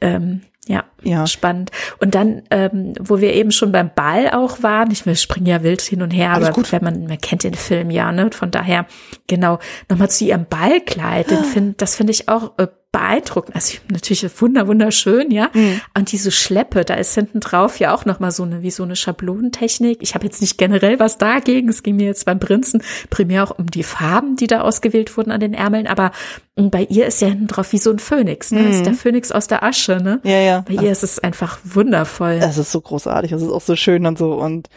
ähm, ja, ja, spannend. Und dann, ähm, wo wir eben schon beim Ball auch waren, ich will springen ja wild hin und her, Alles aber gut. wenn man, man kennt den Film ja, ne? Von daher, genau, nochmal zu ihrem Ballkleid, den find, das finde ich auch äh, beeindruckend. Also natürlich wunder wunderschön, ja. Mhm. Und diese Schleppe, da ist hinten drauf ja auch noch mal so eine wie so eine Schablonentechnik. Ich habe jetzt nicht generell was dagegen. Es ging mir jetzt beim Prinzen primär auch um die Farben, die da ausgewählt wurden an den Ärmeln. Aber bei ihr ist ja hinten drauf wie so ein Phönix. Ne? Mhm. Das ist der Phönix aus der Asche. Ne? Ja, ja. Bei ihr ist es einfach wundervoll. Es ist so großartig. Es ist auch so schön und so und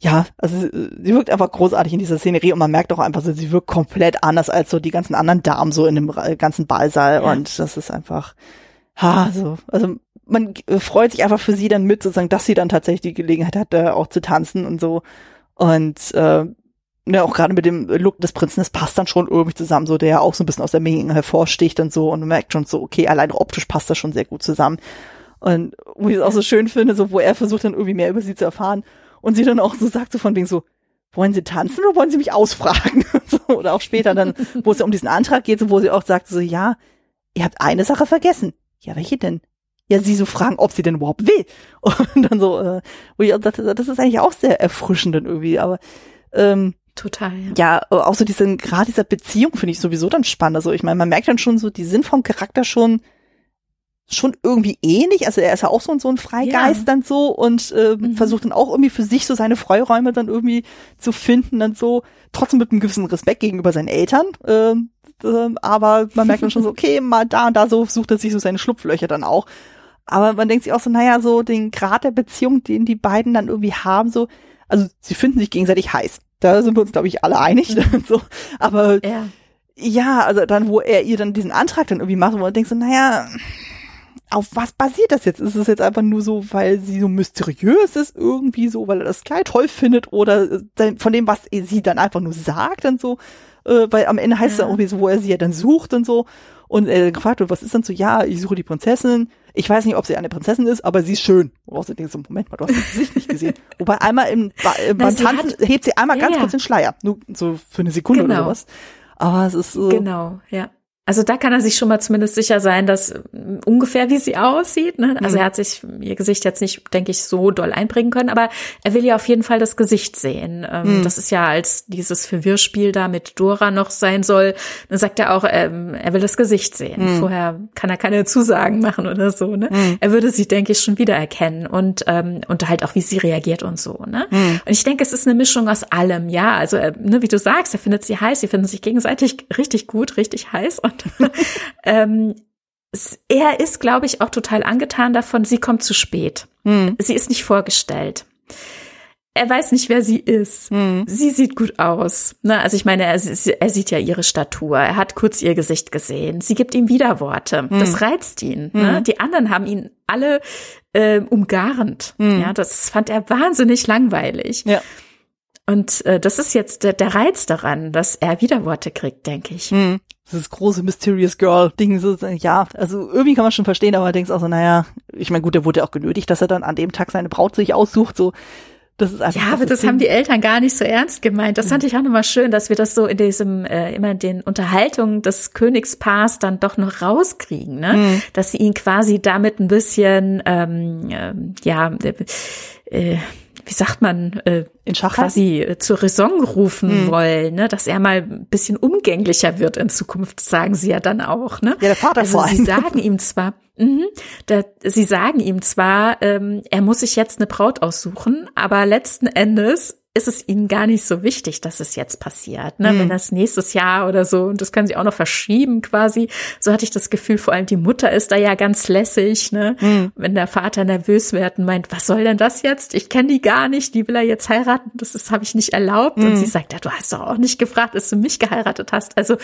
ja, also sie wirkt einfach großartig in dieser Szenerie und man merkt auch einfach, so, sie wirkt komplett anders als so die ganzen anderen Damen so in dem ganzen Ballsaal ja. und das ist einfach, ha, so, also man freut sich einfach für sie dann mit, sozusagen, dass sie dann tatsächlich die Gelegenheit hat, da auch zu tanzen und so und äh, ja, auch gerade mit dem Look des Prinzen, das passt dann schon irgendwie zusammen, so der ja auch so ein bisschen aus der Menge hervorsticht und so und man merkt schon so, okay, allein optisch passt das schon sehr gut zusammen. Und wo ich es auch so schön finde, so wo er versucht dann irgendwie mehr über sie zu erfahren und sie dann auch so sagt, so von wegen so, wollen Sie tanzen oder wollen Sie mich ausfragen? so, oder auch später dann, wo es ja um diesen Antrag geht, so, wo sie auch sagt, so, ja, ihr habt eine Sache vergessen. Ja, welche denn? ja sie so fragen, ob sie denn überhaupt will. Und dann so, äh, wo ich auch dachte, das ist eigentlich auch sehr erfrischend dann irgendwie, aber ähm, Total. Ja, ja auch so diese, gerade dieser Beziehung finde ich sowieso dann spannend. Also ich meine, man merkt dann schon so, die sind vom Charakter schon schon irgendwie ähnlich. Also er ist ja auch so, so ein Freigeist ja. dann so und äh, mhm. versucht dann auch irgendwie für sich so seine Freiräume dann irgendwie zu finden dann so. Trotzdem mit einem gewissen Respekt gegenüber seinen Eltern. Äh, äh, aber man merkt dann schon so, okay, mal da und da so sucht er sich so seine Schlupflöcher dann auch. Aber man denkt sich auch so, naja, so den Grad der Beziehung, den die beiden dann irgendwie haben, so, also sie finden sich gegenseitig heiß. Da sind wir uns, glaube ich, alle einig. Mhm. so. Aber ja. ja, also dann, wo er ihr dann diesen Antrag dann irgendwie macht, wo man denkt so, naja, auf was basiert das jetzt? Ist es jetzt einfach nur so, weil sie so mysteriös ist, irgendwie so, weil er das Kleid toll findet oder von dem, was sie dann einfach nur sagt und so? Äh, weil am Ende heißt es ja. irgendwie so, wo er sie ja dann sucht und so. Und er gefragt wird, was ist dann so? Ja, ich suche die Prinzessin. Ich weiß nicht, ob sie eine Prinzessin ist, aber sie ist schön. Worauf du denkst, so, Moment mal, du hast das Gesicht nicht gesehen. Wobei einmal im, äh, beim Na, Tanzen hat, hebt sie einmal ganz ja, kurz den Schleier. Nur so für eine Sekunde genau. oder sowas. Aber es ist so. Genau, ja. Also da kann er sich schon mal zumindest sicher sein, dass äh, ungefähr wie sie aussieht. Ne? Also mhm. er hat sich ihr Gesicht jetzt nicht, denke ich, so doll einbringen können, aber er will ja auf jeden Fall das Gesicht sehen. Ähm, mhm. Das ist ja als dieses Verwirrspiel da mit Dora noch sein soll. Dann sagt er auch, ähm, er will das Gesicht sehen. Mhm. Vorher kann er keine Zusagen machen oder so. Ne? Mhm. Er würde sie, denke ich, schon wieder erkennen und und halt auch, wie sie reagiert und so. Ne? Mhm. Und ich denke, es ist eine Mischung aus allem. Ja, also ne, wie du sagst, er findet sie heiß, sie finden sich gegenseitig richtig gut, richtig heiß und ähm, er ist, glaube ich, auch total angetan davon, sie kommt zu spät. Hm. Sie ist nicht vorgestellt. Er weiß nicht, wer sie ist. Hm. Sie sieht gut aus. Ne? Also ich meine, er, er, sieht ja ihre Statur. Er hat kurz ihr Gesicht gesehen. Sie gibt ihm Widerworte. Hm. Das reizt ihn. Ne? Hm. Die anderen haben ihn alle äh, umgarnt. Hm. Ja, das fand er wahnsinnig langweilig. Ja. Und äh, das ist jetzt der, der Reiz daran, dass er Widerworte kriegt, denke ich. Hm dieses große Mysterious Girl Ding so ja also irgendwie kann man schon verstehen aber denkst auch so naja ich meine gut der wurde ja auch genötigt dass er dann an dem Tag seine Braut sich aussucht so das ist einfach ja, aber das Ding. haben die Eltern gar nicht so ernst gemeint. Das fand ich auch nochmal schön, dass wir das so in diesem äh, immer den Unterhaltungen des Königspaars dann doch noch rauskriegen, ne? Mhm. Dass sie ihn quasi damit ein bisschen ähm, äh, ja äh, wie sagt man, äh, in Schach quasi äh, zur Raison rufen mhm. wollen, ne? dass er mal ein bisschen umgänglicher wird in Zukunft, sagen sie ja dann auch. Ne? Ja, der Vater also vor allem. Sie sagen ihm zwar, mh, da, sie sagen ihm zwar, ähm, er muss sich jetzt eine Braut aussuchen, aber letzten Endes ist es ihnen gar nicht so wichtig, dass es jetzt passiert. Ne? Mhm. Wenn das nächstes Jahr oder so, und das können sie auch noch verschieben quasi, so hatte ich das Gefühl, vor allem die Mutter ist da ja ganz lässig, ne? Mhm. Wenn der Vater nervös wird und meint, was soll denn das jetzt? Ich kenne die gar nicht, die will er jetzt heiraten, das, das habe ich nicht erlaubt. Mhm. Und sie sagt, ja, du hast doch auch nicht gefragt, dass du mich geheiratet hast. Also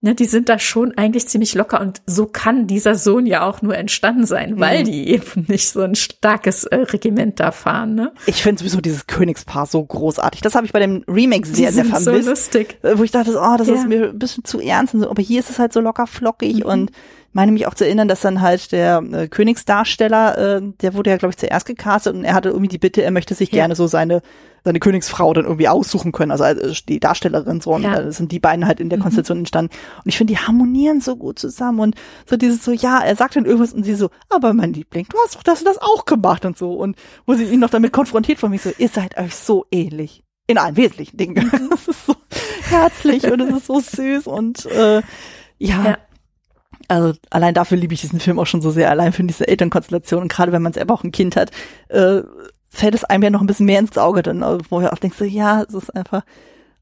ne, die sind da schon eigentlich ziemlich locker und so kann dieser Sohn ja auch nur entstanden sein, weil mhm. die eben nicht so ein starkes äh, Regiment da fahren. Ne? Ich finde sowieso dieses Königspaar so großartig. Das habe ich bei dem Remake sehr, sehr vermisst. So lustig. Wo ich dachte, oh, das ja. ist mir ein bisschen zu ernst und so, aber hier ist es halt so locker flockig mhm. und meine mich auch zu erinnern, dass dann halt der äh, Königsdarsteller, äh, der wurde ja, glaube ich, zuerst gecastet und er hatte irgendwie die Bitte, er möchte sich ja. gerne so seine seine Königsfrau dann irgendwie aussuchen können, also, also die Darstellerin so und ja. äh, sind die beiden halt in der mhm. Konstellation entstanden und ich finde, die harmonieren so gut zusammen und so dieses so, ja, er sagt dann irgendwas und sie so, aber mein Liebling, du hast doch das das auch gemacht und so und wo sie ihn noch damit konfrontiert von mir so, ihr seid euch so ähnlich in allen wesentlichen Dingen. Mhm. Das ist so herzlich und es ist so süß und äh, ja, ja, also allein dafür liebe ich diesen Film auch schon so sehr, allein für diese Elternkonstellation. Und gerade wenn man selber auch ein Kind hat, äh, fällt es einem ja noch ein bisschen mehr ins Auge dann, also wo du auch denkst, so, ja, es ist einfach,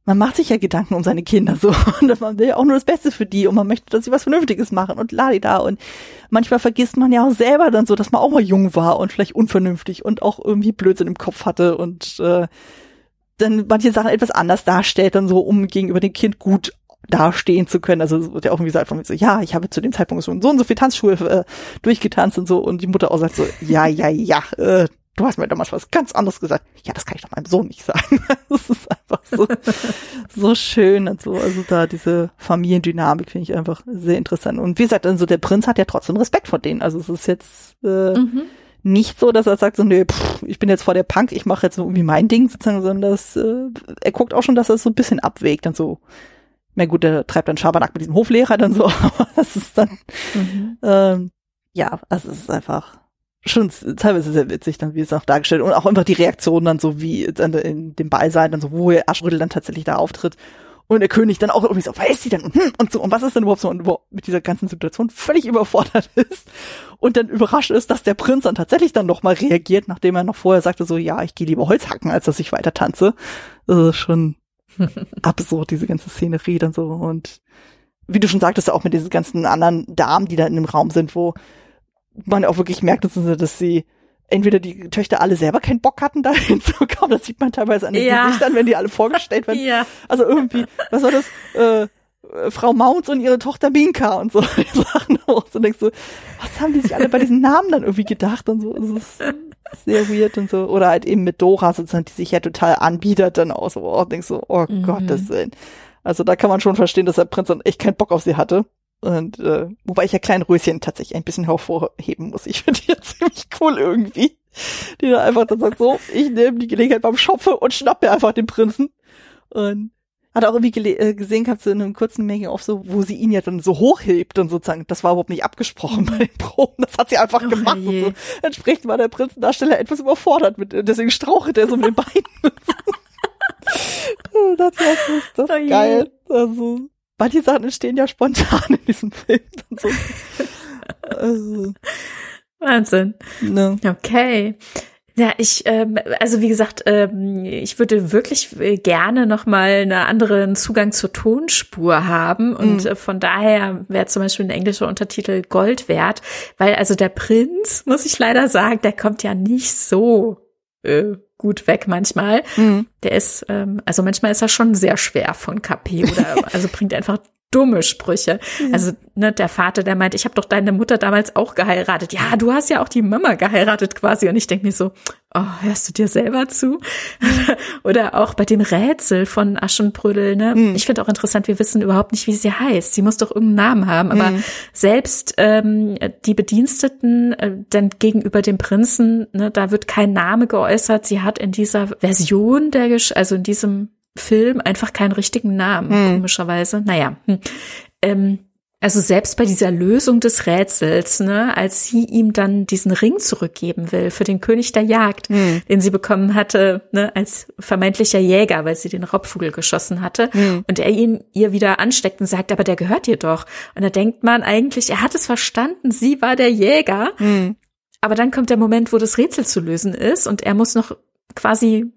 man macht sich ja Gedanken um seine Kinder so. Und man will ja auch nur das Beste für die und man möchte, dass sie was Vernünftiges machen und ladida. Und manchmal vergisst man ja auch selber dann so, dass man auch mal jung war und vielleicht unvernünftig und auch irgendwie Blödsinn im Kopf hatte und äh, dann manche Sachen etwas anders darstellt, dann so, um gegenüber dem Kind gut dastehen zu können. Also es wird ja auch irgendwie gesagt von mir so, ja, ich habe zu dem Zeitpunkt schon so und so viel Tanzschuhe äh, durchgetanzt und so und die Mutter auch sagt so, ja, ja, ja, äh, du hast mir damals was ganz anderes gesagt. Ja, das kann ich doch meinem Sohn nicht sagen. das ist einfach so, so schön und so. Also da diese Familiendynamik finde ich einfach sehr interessant. Und wie gesagt, also der Prinz hat ja trotzdem Respekt vor denen. Also es ist jetzt äh, mhm. nicht so, dass er sagt so, nee, pff, ich bin jetzt vor der Punk, ich mache jetzt irgendwie mein Ding sozusagen, sondern das, äh, er guckt auch schon, dass er es so ein bisschen abwägt und so na gut, der treibt dann Schabernack mit diesem Hoflehrer dann so, aber das ist dann, mhm. ähm, ja, also es ist einfach schon teilweise sehr witzig, dann wie es auch dargestellt und auch einfach die Reaktion dann so wie dann in dem Ballsaal dann so, wo Aschrödel dann tatsächlich da auftritt und der König dann auch irgendwie so, wer ist sie denn und, hm, und so und was ist denn überhaupt so und mit dieser ganzen Situation völlig überfordert ist und dann überrascht ist, dass der Prinz dann tatsächlich dann noch mal reagiert, nachdem er noch vorher sagte so, ja, ich gehe lieber Holz hacken, als dass ich weiter tanze. Das ist schon absurd, diese ganze Szenerie dann so und wie du schon sagtest, auch mit diesen ganzen anderen Damen, die da in dem Raum sind, wo man auch wirklich merkt, dass sie entweder die Töchter alle selber keinen Bock hatten, da hinzukommen. Das sieht man teilweise an den ja. Gesichtern, wenn die alle vorgestellt werden. Ja. Also irgendwie, was war das? Äh, Frau Mounts und ihre Tochter Minka und so Sachen aus. Und denkst so, was haben die sich alle bei diesen Namen dann irgendwie gedacht und so? Das ist sehr weird und so. Oder halt eben mit Dora sozusagen, die sich ja total anbietet dann aus. Oh, denkst so, oh mhm. Gottes Willen. Also da kann man schon verstehen, dass der Prinz dann echt keinen Bock auf sie hatte. Und äh, wobei ich ja kleinen Röschen tatsächlich ein bisschen hervorheben muss. Ich finde die ja ziemlich cool irgendwie. Die dann einfach dann sagt, so, ich nehme die Gelegenheit beim Schopfe und schnapp mir einfach den Prinzen. Und hat auch irgendwie äh, gesehen gehabt, so in einem kurzen Making of so, wo sie ihn ja dann so hochhebt und sozusagen, das war überhaupt nicht abgesprochen mhm. bei den Proben, das hat sie einfach oh, gemacht je. und so. Entsprechend war der Prinzendarsteller etwas überfordert mit, deswegen strauchelt er so mit den Beinen. das, das ist das oh geil. Also, manche Sachen entstehen ja spontan in diesem Film. So. Also. Wahnsinn. Ne. Okay. Ja, ich, ähm, also wie gesagt, ähm, ich würde wirklich gerne nochmal einen anderen Zugang zur Tonspur haben und mhm. äh, von daher wäre zum Beispiel ein englischer Untertitel Gold wert, weil also der Prinz, muss ich leider sagen, der kommt ja nicht so äh, gut weg manchmal. Mhm. Der ist, ähm, also manchmal ist er schon sehr schwer von KP oder also bringt einfach dumme Sprüche. Mhm. Also ne, der Vater, der meint, ich habe doch deine Mutter damals auch geheiratet. Ja, du hast ja auch die Mama geheiratet quasi. Und ich denke mir so, oh, hörst du dir selber zu? Oder auch bei dem Rätsel von Aschenbrödel. Ne? Mhm. Ich finde auch interessant, wir wissen überhaupt nicht, wie sie heißt. Sie muss doch irgendeinen Namen haben. Aber mhm. selbst ähm, die Bediensteten äh, dann gegenüber dem Prinzen, ne, da wird kein Name geäußert. Sie hat in dieser Version der, Gesch also in diesem Film einfach keinen richtigen Namen, hm. komischerweise. Naja. Hm. Ähm, also selbst bei dieser Lösung des Rätsels, ne, als sie ihm dann diesen Ring zurückgeben will für den König der Jagd, hm. den sie bekommen hatte, ne, als vermeintlicher Jäger, weil sie den Raubvogel geschossen hatte, hm. und er ihn ihr wieder ansteckt und sagt, aber der gehört dir doch. Und da denkt man eigentlich, er hat es verstanden, sie war der Jäger. Hm. Aber dann kommt der Moment, wo das Rätsel zu lösen ist und er muss noch quasi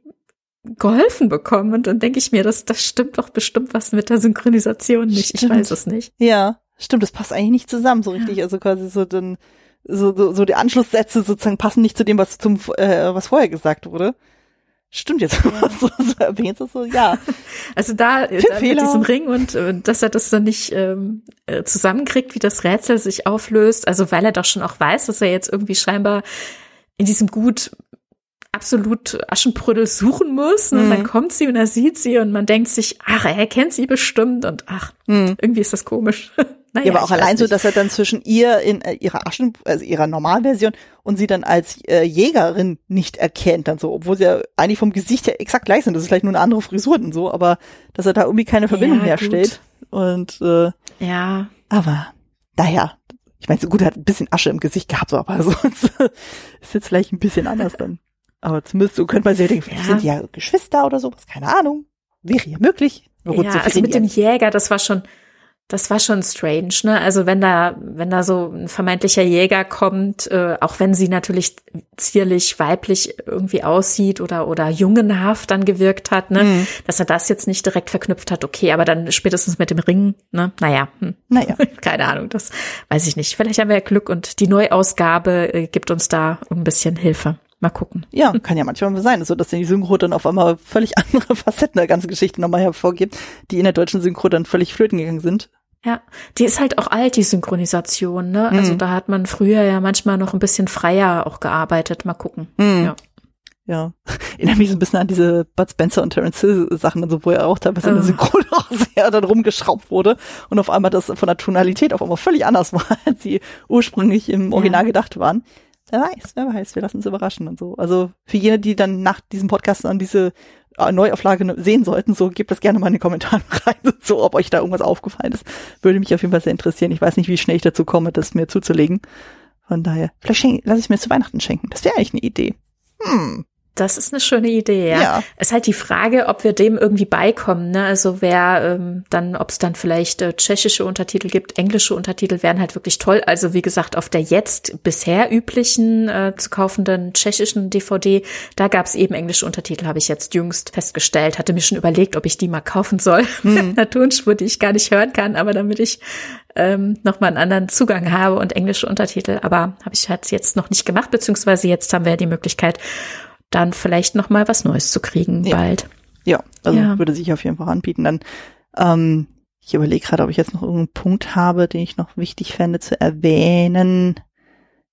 geholfen bekommen. Und dann denke ich mir, das, das stimmt doch bestimmt was mit der Synchronisation nicht. Stimmt. Ich weiß es nicht. Ja, stimmt, das passt eigentlich nicht zusammen so richtig. Ja. Also quasi so dann so, so, so die Anschlusssätze sozusagen passen nicht zu dem, was zum äh, was vorher gesagt wurde. Stimmt jetzt, ja. du so erwähnst, so, ja. Also da, da mit diesem Ring und äh, dass er das dann nicht ähm, äh, zusammenkriegt, wie das Rätsel sich auflöst, also weil er doch schon auch weiß, dass er jetzt irgendwie scheinbar in diesem Gut absolut Aschenbrödel suchen muss. Ne? Mhm. Dann kommt sie und er sieht sie und man denkt sich, ach, er kennt sie bestimmt und ach, mhm. irgendwie ist das komisch. naja, ja, aber auch allein so, dass er dann zwischen ihr in äh, ihrer Aschen, also ihrer Normalversion und sie dann als äh, Jägerin nicht erkennt, dann so, obwohl sie ja eigentlich vom Gesicht her exakt gleich sind. Das ist vielleicht nur eine andere Frisur und so, aber dass er da irgendwie keine Verbindung ja, herstellt. Und äh, ja. Aber daher, ich meine, so gut, er hat ein bisschen Asche im Gesicht gehabt, so, aber sonst ist jetzt vielleicht ein bisschen anders dann. Aber zumindest so könnte man sich denken, vielleicht ja. sind die ja Geschwister oder sowas, keine Ahnung. Wäre ja möglich. Gut, ja, so also mit dem Jäger, das war schon, das war schon strange, ne? Also wenn da, wenn da so ein vermeintlicher Jäger kommt, äh, auch wenn sie natürlich zierlich weiblich irgendwie aussieht oder oder jungenhaft dann gewirkt hat, ne? Mhm. Dass er das jetzt nicht direkt verknüpft hat, okay, aber dann spätestens mit dem Ring, ne? Naja, hm. naja, keine Ahnung, das weiß ich nicht. Vielleicht haben wir ja Glück und die Neuausgabe äh, gibt uns da ein bisschen Hilfe. Mal gucken. Ja, kann ja manchmal sein, so dass die Synchro dann auf einmal völlig andere Facetten der ganzen Geschichte nochmal hervorgibt, die in der deutschen Synchro dann völlig flöten gegangen sind. Ja, die ist halt auch alt, die Synchronisation, ne? Also mhm. da hat man früher ja manchmal noch ein bisschen freier auch gearbeitet. Mal gucken. Mhm. Ja. Ja, erinnert mich so ein bisschen an diese Bud Spencer und Terence Hill Sachen, also wo er auch teilweise oh. in der Synchron auch sehr dann rumgeschraubt wurde und auf einmal das von der Tonalität auf einmal völlig anders war, als sie ursprünglich im Original ja. gedacht waren. Wer weiß, wer weiß, wir lassen uns überraschen und so. Also für jene, die dann nach diesem Podcast an diese äh, Neuauflage sehen sollten, so gebt das gerne mal in die Kommentare rein, so ob euch da irgendwas aufgefallen ist. Würde mich auf jeden Fall sehr interessieren. Ich weiß nicht, wie schnell ich dazu komme, das mir zuzulegen. Von daher, vielleicht lasse ich mir zu Weihnachten schenken. Das wäre eigentlich eine Idee. Hm. Das ist eine schöne Idee, ja. ja. Es ist halt die Frage, ob wir dem irgendwie beikommen, ne? Also wer ähm, dann, ob es dann vielleicht äh, tschechische Untertitel gibt, englische Untertitel wären halt wirklich toll. Also wie gesagt, auf der jetzt bisher üblichen äh, zu kaufenden tschechischen DVD, da gab es eben englische Untertitel, habe ich jetzt jüngst festgestellt. Hatte mir schon überlegt, ob ich die mal kaufen soll. Hm. Eine Tonspur, die ich gar nicht hören kann, aber damit ich ähm, nochmal einen anderen Zugang habe und englische Untertitel. Aber habe ich halt jetzt noch nicht gemacht, beziehungsweise jetzt haben wir ja die Möglichkeit, dann vielleicht noch mal was Neues zu kriegen ja. bald. Ja, also ja. würde sich auf jeden Fall anbieten. Dann ähm, ich überlege gerade, ob ich jetzt noch irgendeinen Punkt habe, den ich noch wichtig fände zu erwähnen.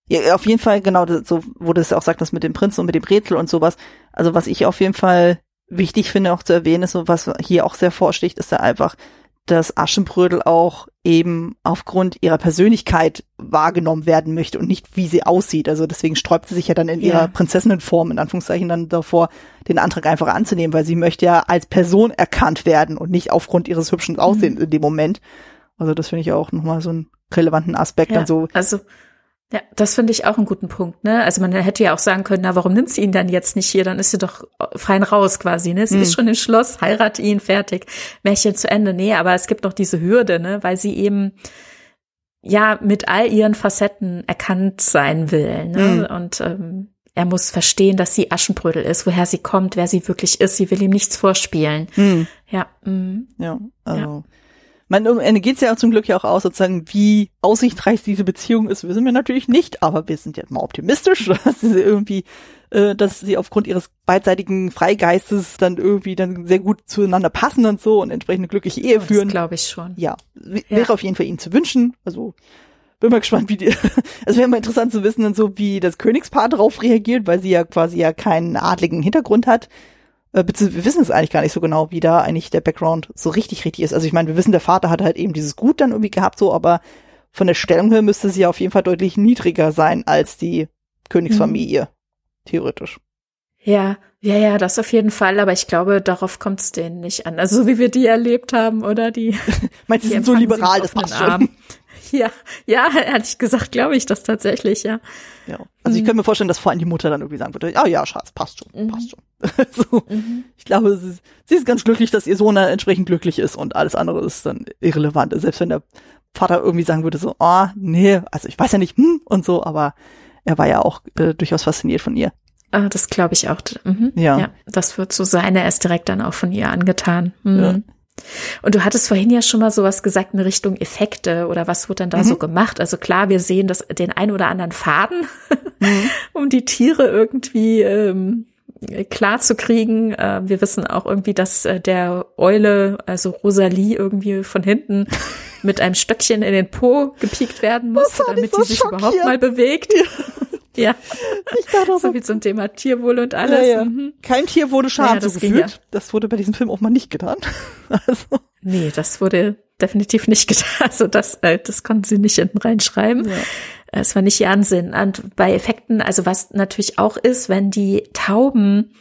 Ja, auf jeden Fall, genau, so, du es auch sagt, das mit dem Prinzen und mit dem Rätsel und sowas. Also was ich auf jeden Fall wichtig finde auch zu erwähnen ist, so was hier auch sehr vorsticht, ist da einfach, dass Aschenbrödel auch eben aufgrund ihrer Persönlichkeit wahrgenommen werden möchte und nicht, wie sie aussieht. Also deswegen sträubt sie sich ja dann in ihrer Prinzessinnenform, in Anführungszeichen, dann davor, den Antrag einfach anzunehmen, weil sie möchte ja als Person erkannt werden und nicht aufgrund ihres hübschen Aussehens mhm. in dem Moment. Also das finde ich auch nochmal so einen relevanten Aspekt. Ja, dann so. Also ja, das finde ich auch einen guten Punkt, ne? Also man hätte ja auch sagen können, na, warum nimmt sie ihn dann jetzt nicht hier? Dann ist sie doch fein raus quasi, ne? Sie hm. ist schon im Schloss, heirate ihn, fertig, Märchen zu Ende. Nee, aber es gibt noch diese Hürde, ne? Weil sie eben ja mit all ihren Facetten erkannt sein will, ne? Hm. Und ähm, er muss verstehen, dass sie Aschenbrödel ist, woher sie kommt, wer sie wirklich ist. Sie will ihm nichts vorspielen. Hm. Ja. Mm. Ja, also. Ja man, am Ende geht es ja zum Glück ja auch aus, sozusagen, wie aussichtsreich diese Beziehung ist, wissen wir natürlich nicht, aber wir sind ja mal optimistisch, dass sie irgendwie, äh, dass sie aufgrund ihres beidseitigen Freigeistes dann irgendwie dann sehr gut zueinander passen und so und entsprechende glückliche Ehe oh, führen. glaube ich schon. Ja, ja, wäre auf jeden Fall ihnen zu wünschen. Also bin mal gespannt, wie die, es wäre mal interessant zu wissen, dann so wie das Königspaar darauf reagiert, weil sie ja quasi ja keinen adligen Hintergrund hat äh, wir wissen es eigentlich gar nicht so genau, wie da eigentlich der Background so richtig richtig ist. Also ich meine, wir wissen, der Vater hat halt eben dieses Gut dann irgendwie gehabt, so, aber von der Stellung her müsste sie auf jeden Fall deutlich niedriger sein als die Königsfamilie, mhm. theoretisch. Ja, ja, ja, das auf jeden Fall, aber ich glaube, darauf kommt es denen nicht an. Also so wie wir die erlebt haben, oder die. Meinst du, die sind so liberal, das passt schon. Ja, ja, ehrlich gesagt glaube ich das tatsächlich, ja. Ja. Also ich könnte mir vorstellen, dass vor allem die Mutter dann irgendwie sagen würde, ah ja, Schatz, passt schon, mhm. passt schon. so. Mhm. Ich glaube, sie, sie, ist ganz glücklich, dass ihr Sohn dann entsprechend glücklich ist und alles andere ist dann irrelevant. Selbst wenn der Vater irgendwie sagen würde, so, ah, oh, nee, also ich weiß ja nicht, hm, und so, aber er war ja auch äh, durchaus fasziniert von ihr. Ah, das glaube ich auch. Mhm. Ja. ja. Das wird so sein. Er ist direkt dann auch von ihr angetan. Mhm. Ja. Und du hattest vorhin ja schon mal sowas gesagt in Richtung Effekte oder was wird dann da mhm. so gemacht? Also klar, wir sehen das, den ein oder anderen Faden, mhm. um die Tiere irgendwie ähm, klar zu kriegen. Äh, wir wissen auch irgendwie, dass äh, der Eule, also Rosalie, irgendwie von hinten mit einem Stöckchen in den Po gepiekt werden musste, damit so die sich schockiert. überhaupt mal bewegt. Ja. Ja. Ich dachte so wie zum Thema Tierwohl und alles. Ja, ja. Mhm. Kein Tier wurde Schaden ja, zugefügt. Ja. Das wurde bei diesem Film auch mal nicht getan. also. Nee, das wurde definitiv nicht getan. Also das, äh, das konnten sie nicht hinten reinschreiben. Es war nicht ihr Ansinn. Und bei Effekten, also was natürlich auch ist, wenn die Tauben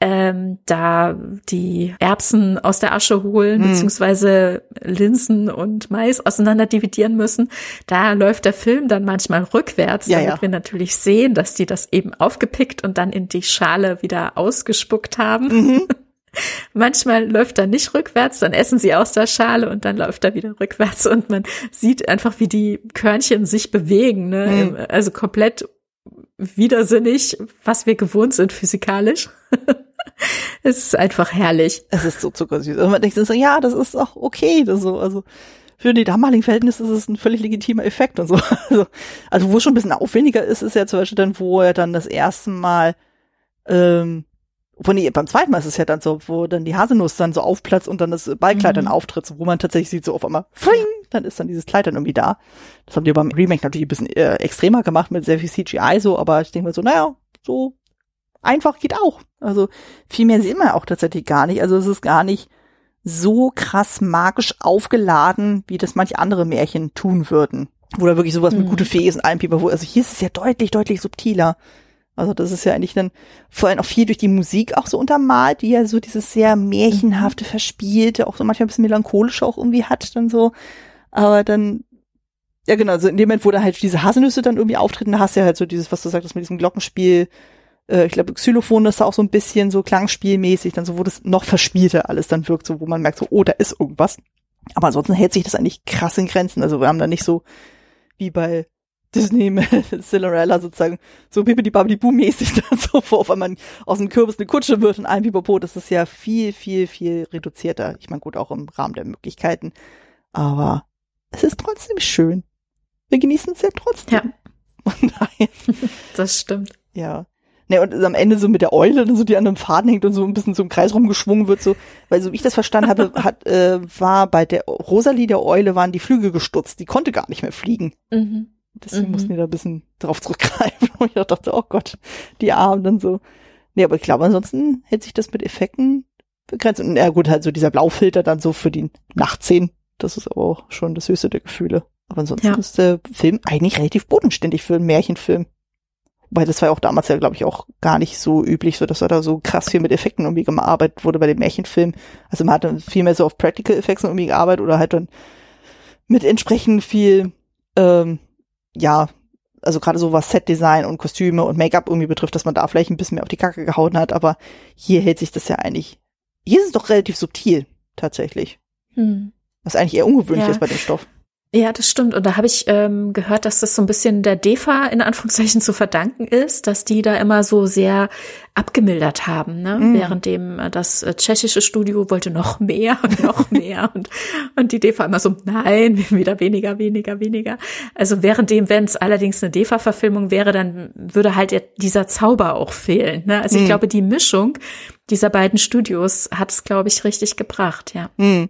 ähm, da die Erbsen aus der Asche holen, hm. beziehungsweise Linsen und Mais auseinander dividieren müssen. Da läuft der Film dann manchmal rückwärts, ja, damit ja. wir natürlich sehen, dass die das eben aufgepickt und dann in die Schale wieder ausgespuckt haben. Mhm. Manchmal läuft er nicht rückwärts, dann essen sie aus der Schale und dann läuft er wieder rückwärts und man sieht einfach, wie die Körnchen sich bewegen, ne? Mhm. Also komplett widersinnig, was wir gewohnt sind physikalisch. es ist einfach herrlich. Es ist so zuckersüß. Also man denkt so, ja, das ist auch okay. Das so, also für die damaligen Verhältnisse ist es ein völlig legitimer Effekt und so. Also, also wo es schon ein bisschen aufwendiger ist, ist ja zum Beispiel dann, wo er dann das erste Mal, ähm, wo nee, beim zweiten Mal ist es ja dann so, wo dann die Haselnuss dann so aufplatzt und dann das Ballkleid mhm. dann auftritt, so, wo man tatsächlich sieht, so auf einmal, fling, dann ist dann dieses Kleid dann irgendwie da. Das haben die beim Remake natürlich ein bisschen äh, extremer gemacht mit sehr viel CGI so, aber ich denke mal so, naja, so einfach geht auch. Also viel mehr sehen wir auch tatsächlich gar nicht. Also es ist gar nicht so krass magisch aufgeladen, wie das manche andere Märchen tun würden. Wo da wirklich sowas mhm. mit gute Fee ist und allem Pieper, wo, also hier ist es ja deutlich, deutlich subtiler. Also das ist ja eigentlich dann vor allem auch viel durch die Musik auch so untermalt, die ja so dieses sehr märchenhafte, verspielte, auch so manchmal ein bisschen melancholische auch irgendwie hat, dann so. Aber dann Ja, genau, also in dem Moment, wo da halt diese Haselnüsse dann irgendwie auftreten, da hast du ja halt so dieses, was du sagtest, mit diesem Glockenspiel, äh, ich glaube, Xylophon ist da auch so ein bisschen so klangspielmäßig, dann so, wo das noch verspielter alles dann wirkt, so, wo man merkt, so, oh, da ist irgendwas. Aber ansonsten hält sich das eigentlich krass in Grenzen. Also wir haben da nicht so wie bei Disney mit Cinderella sozusagen so Bibbidi Babbidi Boom mäßig dann so vor, wenn man aus dem Kürbis eine Kutsche wird und ein Pipapo, das ist ja viel, viel, viel reduzierter. Ich meine, gut, auch im Rahmen der Möglichkeiten. Aber es ist trotzdem schön wir genießen es ja trotzdem. Ja. Daher. Das stimmt. Ja. Ne, und am Ende so mit der Eule, dann so die an einem Faden hängt und so ein bisschen so im Kreis rumgeschwungen wird, so, weil so wie ich das verstanden habe, hat, äh, war bei der Rosalie der Eule waren die Flügel gestutzt, die konnte gar nicht mehr fliegen. Mhm. Deswegen mhm. mussten die da ein bisschen drauf zurückgreifen. Und ich dachte, oh Gott, die Arme dann so. Nee, aber ich glaube, ansonsten hätte sich das mit Effekten begrenzt. Und ja gut, halt so dieser Blaufilter dann so für die Nachtszenen, das ist aber auch schon das höchste der Gefühle. Aber ansonsten ja. ist der Film eigentlich relativ bodenständig für einen Märchenfilm. Wobei das war ja auch damals ja, glaube ich, auch gar nicht so üblich, so dass da so krass viel mit Effekten irgendwie gearbeitet wurde bei dem Märchenfilm. Also man hat dann viel mehr so auf Practical Effects irgendwie gearbeitet oder halt dann mit entsprechend viel, ähm, ja, also gerade so was Setdesign und Kostüme und Make-up irgendwie betrifft, dass man da vielleicht ein bisschen mehr auf die Kacke gehauen hat, aber hier hält sich das ja eigentlich, hier ist es doch relativ subtil, tatsächlich. Hm. Was eigentlich eher ungewöhnlich ja. ist bei dem Stoff. Ja, das stimmt. Und da habe ich ähm, gehört, dass das so ein bisschen der DEFA in Anführungszeichen zu verdanken ist, dass die da immer so sehr abgemildert haben, ne? Mm. Währenddem äh, das äh, tschechische Studio wollte noch mehr und noch mehr und, und die DEFA immer so, nein, wieder weniger, weniger, weniger. Also währenddem, wenn es allerdings eine DEFA-Verfilmung wäre, dann würde halt dieser Zauber auch fehlen. Ne? Also ich glaube, die Mischung dieser beiden Studios hat es, glaube ich, richtig gebracht, ja. Mm.